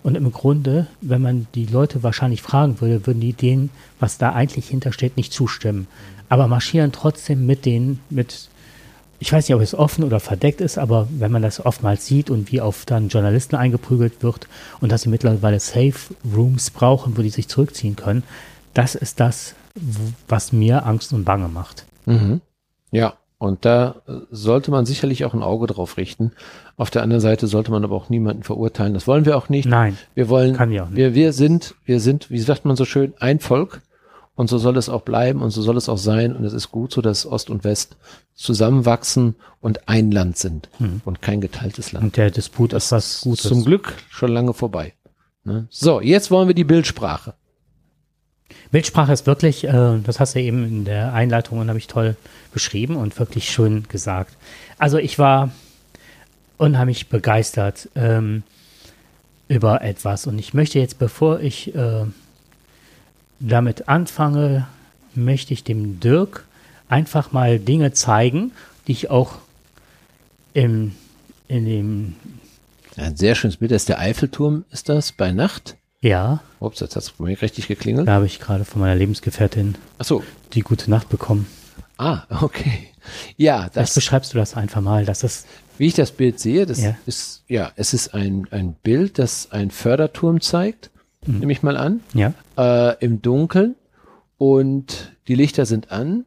Und im Grunde, wenn man die Leute wahrscheinlich fragen würde, würden die denen, was da eigentlich hintersteht, nicht zustimmen. Aber marschieren trotzdem mit denen, mit, ich weiß nicht, ob es offen oder verdeckt ist, aber wenn man das oftmals sieht und wie auf dann Journalisten eingeprügelt wird und dass sie mittlerweile Safe Rooms brauchen, wo die sich zurückziehen können, das ist das, was mir Angst und Bange macht. Ja, und da äh, sollte man sicherlich auch ein Auge drauf richten. Auf der anderen Seite sollte man aber auch niemanden verurteilen. Das wollen wir auch nicht. Nein, Wir wollen, Kann wir auch nicht. wir, wir sind, wir sind, wie sagt man so schön, ein Volk. Und so soll es auch bleiben und so soll es auch sein. Und es ist gut so, dass Ost und West zusammenwachsen und ein Land sind und kein geteiltes Land. und der Disput ist was Gutes. Zum Glück schon lange vorbei. Ne? So, jetzt wollen wir die Bildsprache. Bildsprache ist wirklich, äh, das hast du eben in der Einleitung und habe ich toll beschrieben und wirklich schön gesagt. Also ich war unheimlich begeistert ähm, über etwas und ich möchte jetzt, bevor ich äh, damit anfange, möchte ich dem Dirk einfach mal Dinge zeigen, die ich auch im, in dem, Ein sehr schönes Bild. Das ist der Eiffelturm, ist das, bei Nacht. Ja, Ups, jetzt hat es bei mir richtig geklingelt. da habe ich gerade von meiner Lebensgefährtin Ach so. die gute Nacht bekommen. Ah, okay. Ja, Vielleicht das, beschreibst du das einfach mal, dass es wie ich das Bild sehe, das Ja. ist, ja, es ist ein, ein Bild, das einen Förderturm zeigt, nehme ich mal an, ja, äh, im Dunkeln und die Lichter sind an.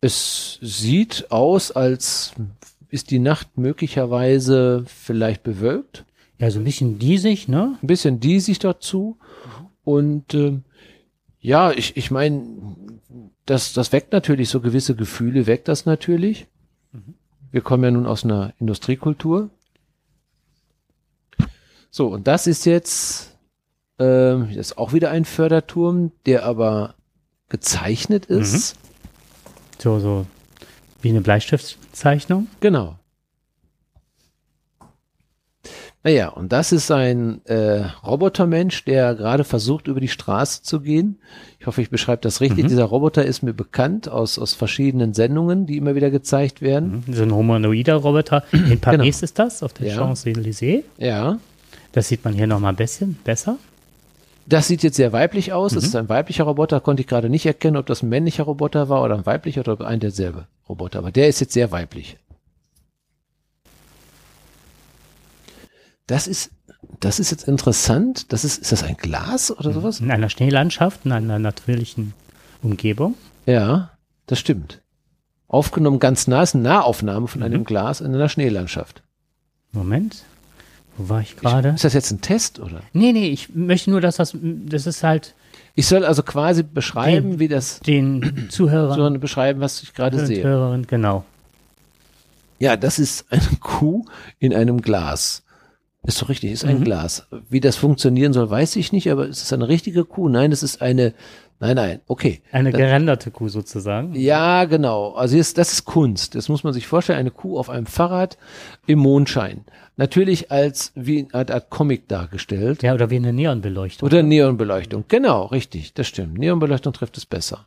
Es sieht aus, als ist die Nacht möglicherweise vielleicht bewölkt. Ja, so ein bisschen diesig, ne? ein bisschen diesig dazu. Und ähm, ja, ich, ich meine, das, das weckt natürlich so gewisse Gefühle, weckt das natürlich. Wir kommen ja nun aus einer Industriekultur. So, und das ist jetzt ähm, das ist auch wieder ein Förderturm, der aber gezeichnet ist. So, so wie eine Bleistiftzeichnung. Genau. Naja, und das ist ein äh, Robotermensch, der gerade versucht, über die Straße zu gehen. Ich hoffe, ich beschreibe das richtig. Dieser Roboter ist mir bekannt aus, aus verschiedenen Sendungen, die immer wieder gezeigt werden. So ein humanoider Roboter. In Paris ist das, auf der Ja. Champs-Élysées. Ja. Das sieht man hier nochmal ein bisschen besser. Das sieht jetzt sehr weiblich aus. Es ist ein weiblicher Roboter. Konnte ich gerade nicht erkennen, ob das ein männlicher Roboter war oder ein weiblicher oder ein derselbe Roboter. Aber der ist jetzt sehr weiblich. Das ist, das ist jetzt interessant. Das ist, ist das ein Glas oder sowas? In einer Schneelandschaft, in einer natürlichen Umgebung. Ja, das stimmt. Aufgenommen ganz nah, ist eine Nahaufnahme von einem Glas in einer Schneelandschaft. Moment. Wo war ich gerade? Ist das jetzt ein Test oder? Nee, nee, ich möchte nur, dass das, das ist halt Ich soll also quasi beschreiben, Den- wie das, den *clears throat* Zuhörern, sondern beschreiben, was ich gerade sehe. Hörerinnen, genau. Ja, das ist eine *laughs* Kuh in einem Glas. Ist doch richtig, ist ein Mhm. Glas. Wie das funktionieren soll, weiß ich nicht, aber ist es eine richtige Kuh? Nein, es ist eine, nein, nein, okay. Eine Das- gerenderte Kuh sozusagen. Ja, genau. Also jetzt, das ist Kunst. Das muss man sich vorstellen. Eine Kuh auf einem Fahrrad im Mondschein. Natürlich als wie eine Art Comic dargestellt. Ja, oder wie eine Neonbeleuchtung. Oder Neonbeleuchtung. Genau, richtig. Das stimmt. Neonbeleuchtung trifft es besser.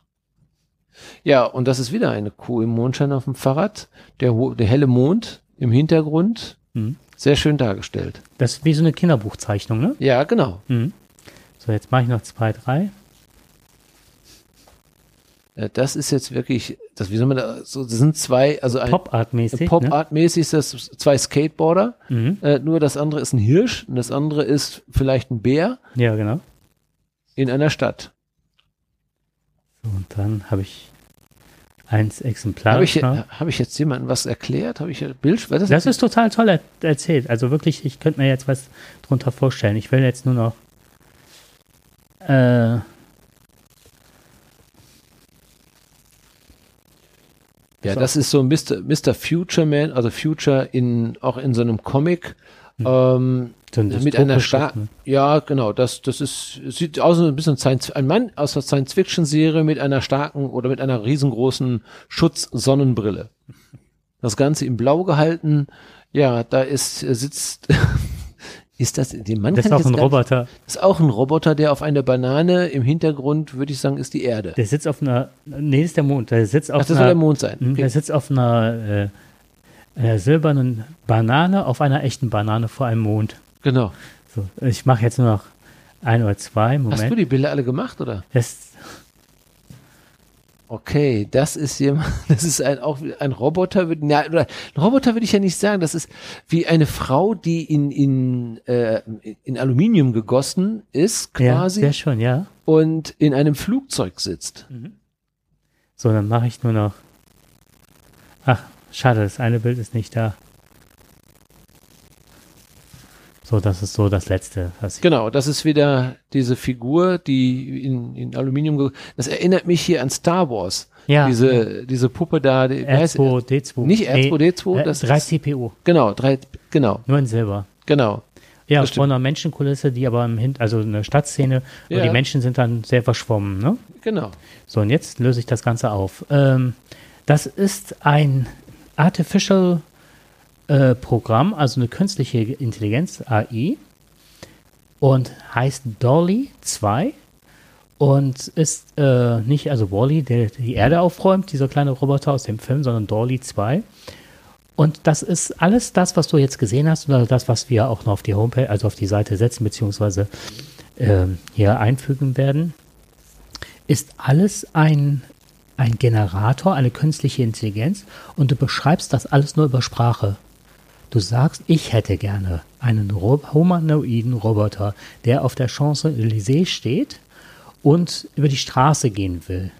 Ja, und das ist wieder eine Kuh im Mondschein auf dem Fahrrad. Der, der helle Mond im Hintergrund. Mhm. Sehr schön dargestellt. Das ist wie so eine Kinderbuchzeichnung, ne? Ja, genau. Mhm. So, jetzt mache ich noch zwei, drei. Äh, Das ist jetzt wirklich, das, wie soll man da, so, das sind zwei, also ein Pop-Art-mäßig. ne? Pop-Art-mäßig ist das zwei Skateboarder. Mhm. Äh, nur das andere ist ein Hirsch und das andere ist vielleicht ein Bär Ja, genau. in einer Stadt. So, und dann habe ich eins Exemplar. Habe ich, ne? hab ich jetzt jemandem was erklärt? Habe ich Bild? Was Das ist total toll er erzählt. Also wirklich, ich könnte mir jetzt was drunter vorstellen. Ich will jetzt nur noch. Äh, Ja, So. das ist so Mr. Mr. Future Man, also Future in, auch in so einem Comic. Ähm, so ein mit einer starken, ne? ja, genau, das, das ist, sieht aus wie ein bisschen Science, ein Mann aus der Science-Fiction-Serie mit einer starken oder mit einer riesengroßen Schutz-Sonnenbrille. Das Ganze in Blau gehalten. Ja, da ist, äh, sitzt, *laughs* ist das, den Mann Das ist auch ein Roboter. Das ist auch ein Roboter, der auf einer Banane im Hintergrund, würde ich sagen, ist die Erde. Der sitzt auf einer. Nee, das ist der Mond. Der sitzt Ach, auf das soll einer. der Mond sein. Der Okay. sitzt auf einer, äh, einer silbernen Banane auf einer echten Banane vor einem Mond. Genau. So, ich mache jetzt nur noch ein oder zwei. Hast du Moment. die Bilder alle gemacht, oder? Das, Okay, das ist jemand, *laughs* das ist ein, auch ein Roboter, würd- ja, oder ein Roboter würde ich ja nicht sagen, das ist wie eine Frau, die in, in, äh, in Aluminium gegossen ist, ja, quasi, sehr schön, ja. und in einem Flugzeug sitzt. So, dann mache ich nur noch. Ach, schade, das eine Bild ist nicht da. So, das ist so das letzte, was ich. Genau, das ist wieder diese Figur, die in, in Aluminium, das erinnert mich hier an Star Wars. Ja, diese, diese Puppe da, die, wie heißt- R2, D2. nicht R2D2, äh, das 3 ist, CPU, genau, drei, genau, nur in Silber. genau. Ja, von einer Menschenkulisse, die aber im Hin also eine Stadtszene, und Ja. die Menschen sind dann sehr verschwommen, ne? Genau. So, und jetzt löse ich das Ganze auf. Ähm, das ist ein Artificial äh, Programm, also eine künstliche Intelligenz, AI, und heißt Dolly 2 und ist äh, nicht also Wally, der die Erde aufräumt, dieser kleine Roboter aus dem Film, sondern Dolly 2. Und das ist alles das, was du jetzt gesehen hast, oder das, was wir auch noch auf die Homepage, also auf die Seite setzen, beziehungsweise ähm, hier einfügen werden, ist alles ein, ein Generator, eine künstliche Intelligenz und du beschreibst das alles nur über Sprache. Du sagst, ich hätte gerne einen humanoiden Roboter, der auf der Champs-Élysées steht und über die Straße gehen will.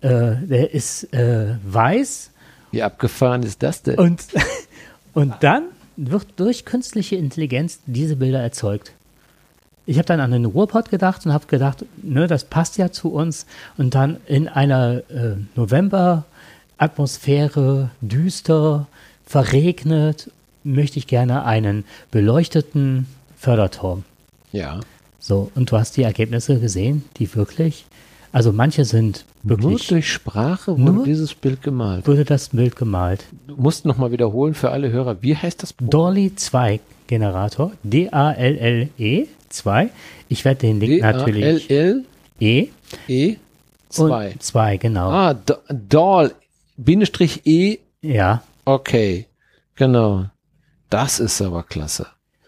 Äh, der ist äh, weiß Wie abgefahren ist das denn? und, *laughs* und dann wird durch künstliche Intelligenz diese Bilder erzeugt. Ich habe dann an den Ruhrpott gedacht und habe gedacht, ne, das passt ja zu uns. Und dann in einer äh, November-Atmosphäre, düster, verregnet, möchte ich gerne einen beleuchteten Förderturm. ja. So, und du hast die Ergebnisse gesehen, die wirklich, also manche sind Nur wirklich, durch Sprache wurde Nur- dieses Bild gemalt. wurde das Bild gemalt. Du musst nochmal wiederholen für alle Hörer. Wie heißt das Buch? Dolly 2 Generator, D-A-L-L-E 2. Ich werde den Link natürlich E D-A-L-L-E 2. und 2, genau. Ah, Doll, Bindestrich E, Ja. okay. Genau. Das ist aber klasse.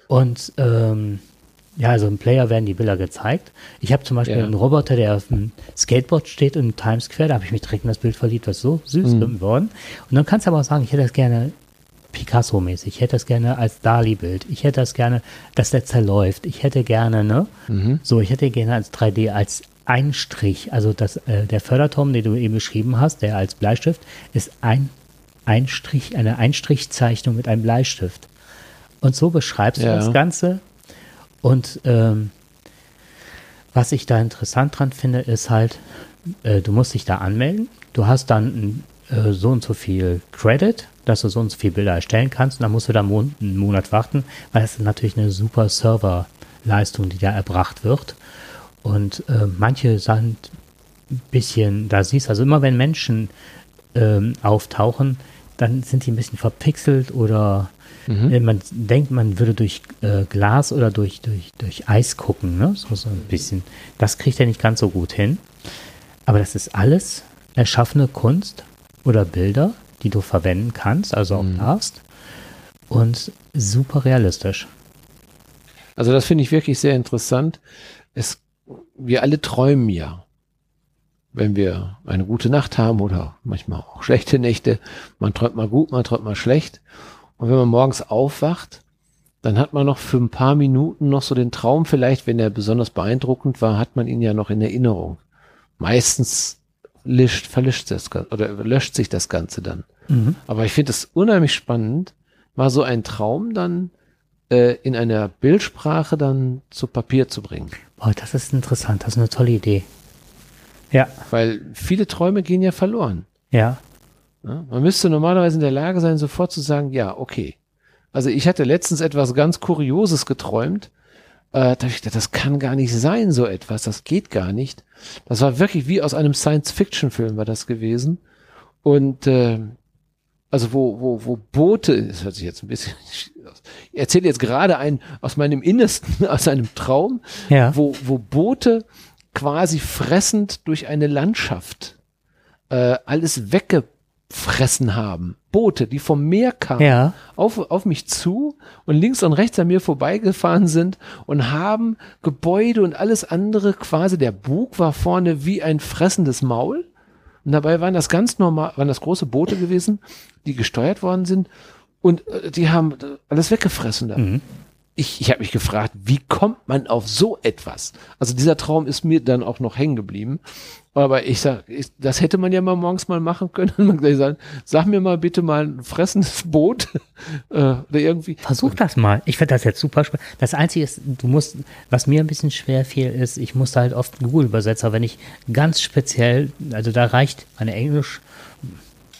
Und ähm, ja, also im Player werden die Bilder gezeigt. Ich habe zum Beispiel Ja. einen Roboter, der auf dem Skateboard steht im Times Square. Da habe ich mich direkt in das Bild verliebt, ist so süß Mhm. geworden. Und dann kannst du aber auch sagen, ich hätte das gerne Picasso-mäßig. Ich hätte das gerne als Dali-Bild. Ich hätte das gerne, dass der zerläuft. Ich hätte gerne, ne? Mhm. So, ich hätte gerne als 3D, als Einstrich. Also das, äh, der Förderturm, den du eben beschrieben hast, der als Bleistift, ist ein Einstrich, eine Einstrichzeichnung mit einem Bleistift. Und so beschreibst Ja. du das Ganze. Und ähm, was ich da interessant dran finde, ist halt, äh, du musst dich da anmelden. Du hast dann äh, so und so viel Credit, dass du so und so viele Bilder erstellen kannst. Und dann musst du da mon einen Monat warten, weil das ist natürlich eine super Serverleistung, die da erbracht wird. Und äh, manche sind ein bisschen, da siehst du, also immer wenn Menschen ähm, auftauchen, dann sind die ein bisschen verpixelt oder äh, man denkt, man würde durch äh, Glas oder durch, durch, durch Eis gucken, ne? So, so ein bisschen. Das kriegt er nicht ganz so gut hin. Aber das ist alles erschaffene Kunst oder Bilder, die du verwenden kannst, also auch darfst. Und super realistisch. Also das finde ich wirklich sehr interessant. Es, wir alle träumen ja. Wenn wir eine gute Nacht haben oder manchmal auch schlechte Nächte. Man träumt mal gut, man träumt mal schlecht. Und wenn man morgens aufwacht, dann hat man noch für ein paar Minuten noch so den Traum vielleicht, wenn er besonders beeindruckend war, hat man ihn ja noch in Erinnerung. Meistens lischt, verlischt das oder löscht sich das Ganze dann. Aber ich finde es unheimlich spannend, mal so einen Traum dann äh, in einer Bildsprache dann zu Papier zu bringen. Boah, das ist interessant, das ist eine tolle Idee. Ja, Weil viele Träume gehen ja verloren. ja. Ja? Man müsste normalerweise in der Lage sein, sofort zu sagen, ja, okay. Also ich hatte letztens etwas ganz Kurioses geträumt. Äh, da ich gedacht, das kann gar nicht sein, so etwas. Das geht gar nicht. Das war wirklich wie aus einem Science-Fiction-Film war das gewesen. Und äh, also wo, wo, wo Boote, das hört sich jetzt ein bisschen, *laughs* ich erzähle jetzt gerade einen aus meinem Innersten, *laughs* aus einem Traum, Ja. wo, wo Boote quasi fressend durch eine Landschaft äh, alles weggefressen haben. Boote, die vom Meer kamen, Ja. auf, auf mich zu und links und rechts an mir vorbeigefahren sind und haben Gebäude und alles andere quasi, der Bug war vorne wie ein fressendes Maul. Und dabei waren das ganz normal, waren das große Boote gewesen, die gesteuert worden sind und äh, die haben alles weggefressen da. Ich, ich habe mich gefragt, wie kommt man auf so etwas? Also dieser Traum ist mir dann auch noch hängen geblieben. Aber ich sag, ich, das hätte man ja mal morgens mal machen können. *laughs* Man gleich sagen, sag mir mal bitte mal ein fressendes *laughs* Boot äh, oder irgendwie. Versuch das mal. Ich finde das jetzt super spannend. Das Einzige ist, du musst, was mir ein bisschen schwer fiel, ist, ich musste halt oft Google-Übersetzer, wenn ich ganz speziell, also da reicht meine Englisch,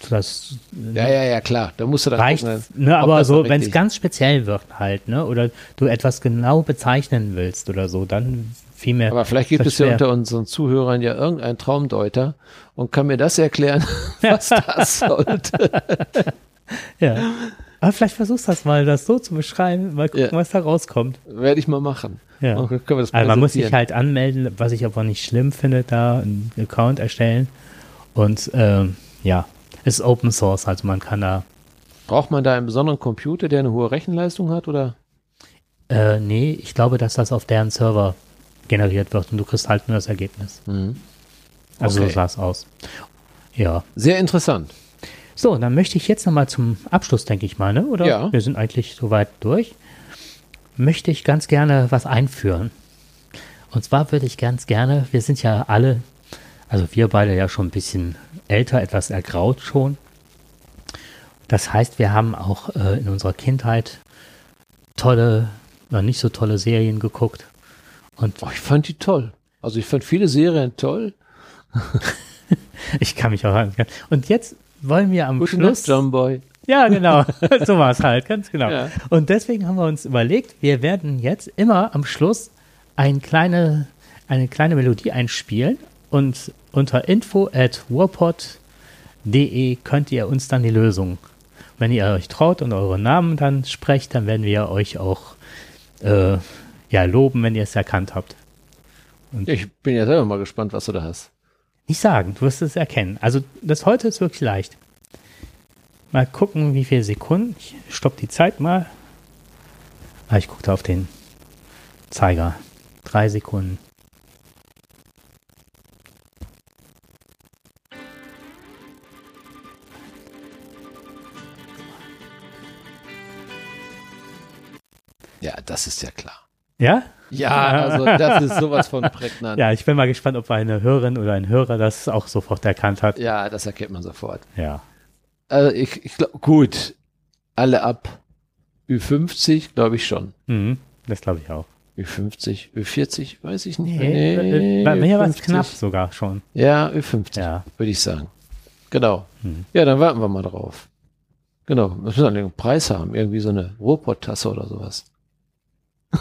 das Ja, ja, ja, klar. Da musst du dann reicht, gucken, ne, aber so, wenn es ganz speziell wird halt, ne, oder du etwas genau bezeichnen willst oder so, dann viel mehr. Aber vielleicht gibt es ja unter unseren Zuhörern ja irgendeinen Traumdeuter und kann mir das erklären, *laughs* was *laughs* das sollte. Ja. Aber vielleicht versuchst du das mal, das so zu beschreiben, mal gucken, Ja. was da rauskommt. Werde ich mal machen. Ja. Das Also man muss sich halt anmelden, was ich aber nicht schlimm finde, da einen Account erstellen. Und ähm, ja, ist Open Source, also man kann da, Braucht man da einen besonderen Computer, der eine hohe Rechenleistung hat oder? äh, nee, ich glaube, dass das auf deren Server generiert wird und du kriegst halt nur das Ergebnis. Also Okay. so sah es aus. Ja. Sehr interessant. So, dann möchte ich jetzt nochmal zum Abschluss, denke ich mal, ne? oder? Ja. Wir sind eigentlich soweit durch. Möchte ich ganz gerne was einführen. Und zwar würde ich ganz gerne, wir sind ja alle, also wir beide ja schon ein bisschen älter, etwas ergraut schon. Das heißt, wir haben auch äh, in unserer Kindheit tolle, oder nicht so tolle Serien geguckt. Und Oh, ich fand die toll. Also ich fand viele Serien toll. *laughs* ich kann mich auch erinnern. Und jetzt wollen wir am Gute Schluss. Nacht, John Boy. Ja, genau. *laughs* so war es halt, ganz genau. Ja. Und deswegen haben wir uns überlegt, wir werden jetzt immer am Schluss ein kleine, eine kleine Melodie einspielen und unter info at warpod.de könnt ihr uns dann die Lösung. Wenn ihr euch traut und eure Namen dann sprecht, dann werden wir euch auch äh, ja, loben, wenn ihr es erkannt habt. Ja, ich bin ja selber mal gespannt, was du da hast. Nicht sagen, du wirst es erkennen. Also das heute ist wirklich leicht. Mal gucken, wie viele Sekunden. Ich stopp die Zeit mal. Ah, ich guckte auf den Zeiger. Drei Sekunden. Ja, das ist ja klar. Ja? Ja, also *laughs* das ist sowas von prägnant. Ja, ich bin mal gespannt, ob eine Hörerin oder ein Hörer das auch sofort erkannt hat. Ja, das erkennt man sofort. Ja. Also ich, ich glaube, gut, alle ab Ü50 glaube ich schon. Mhm, das glaube ich auch. Ü50, Ü40, weiß ich nicht. Nee, Nee, äh, bei mir war es Ü50. knapp sogar schon. Ja, Ü50, Ja. würde ich sagen. Genau. Hm. Ja, dann warten wir mal drauf. Genau. Das müssen wir einen Preis haben. Irgendwie so eine Ruhrpott-Tasse oder sowas.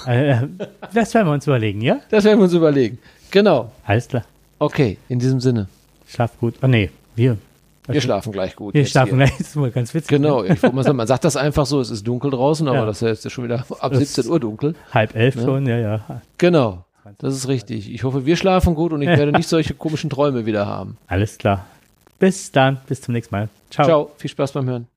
Äh, das werden wir uns überlegen, ja? Das werden wir uns überlegen. Genau. Alles klar. Okay, in diesem Sinne. Schlaf gut. Oh nee, wir. Wir schlafen gleich gut. Wir schlafen hier. gleich. Das ist mal ganz witzig. Genau, ich sagen, man sagt das einfach so, es ist dunkel draußen, aber Ja. das ist ja schon wieder ab Das- 17 Uhr dunkel. Halb elf Ja. schon, ja, ja. Genau, das ist richtig. Ich hoffe, wir schlafen gut und ich werde nicht solche komischen Träume wieder haben. Alles klar. Bis dann. Bis zum nächsten Mal. Ciao. Ciao, viel Spaß beim Hören.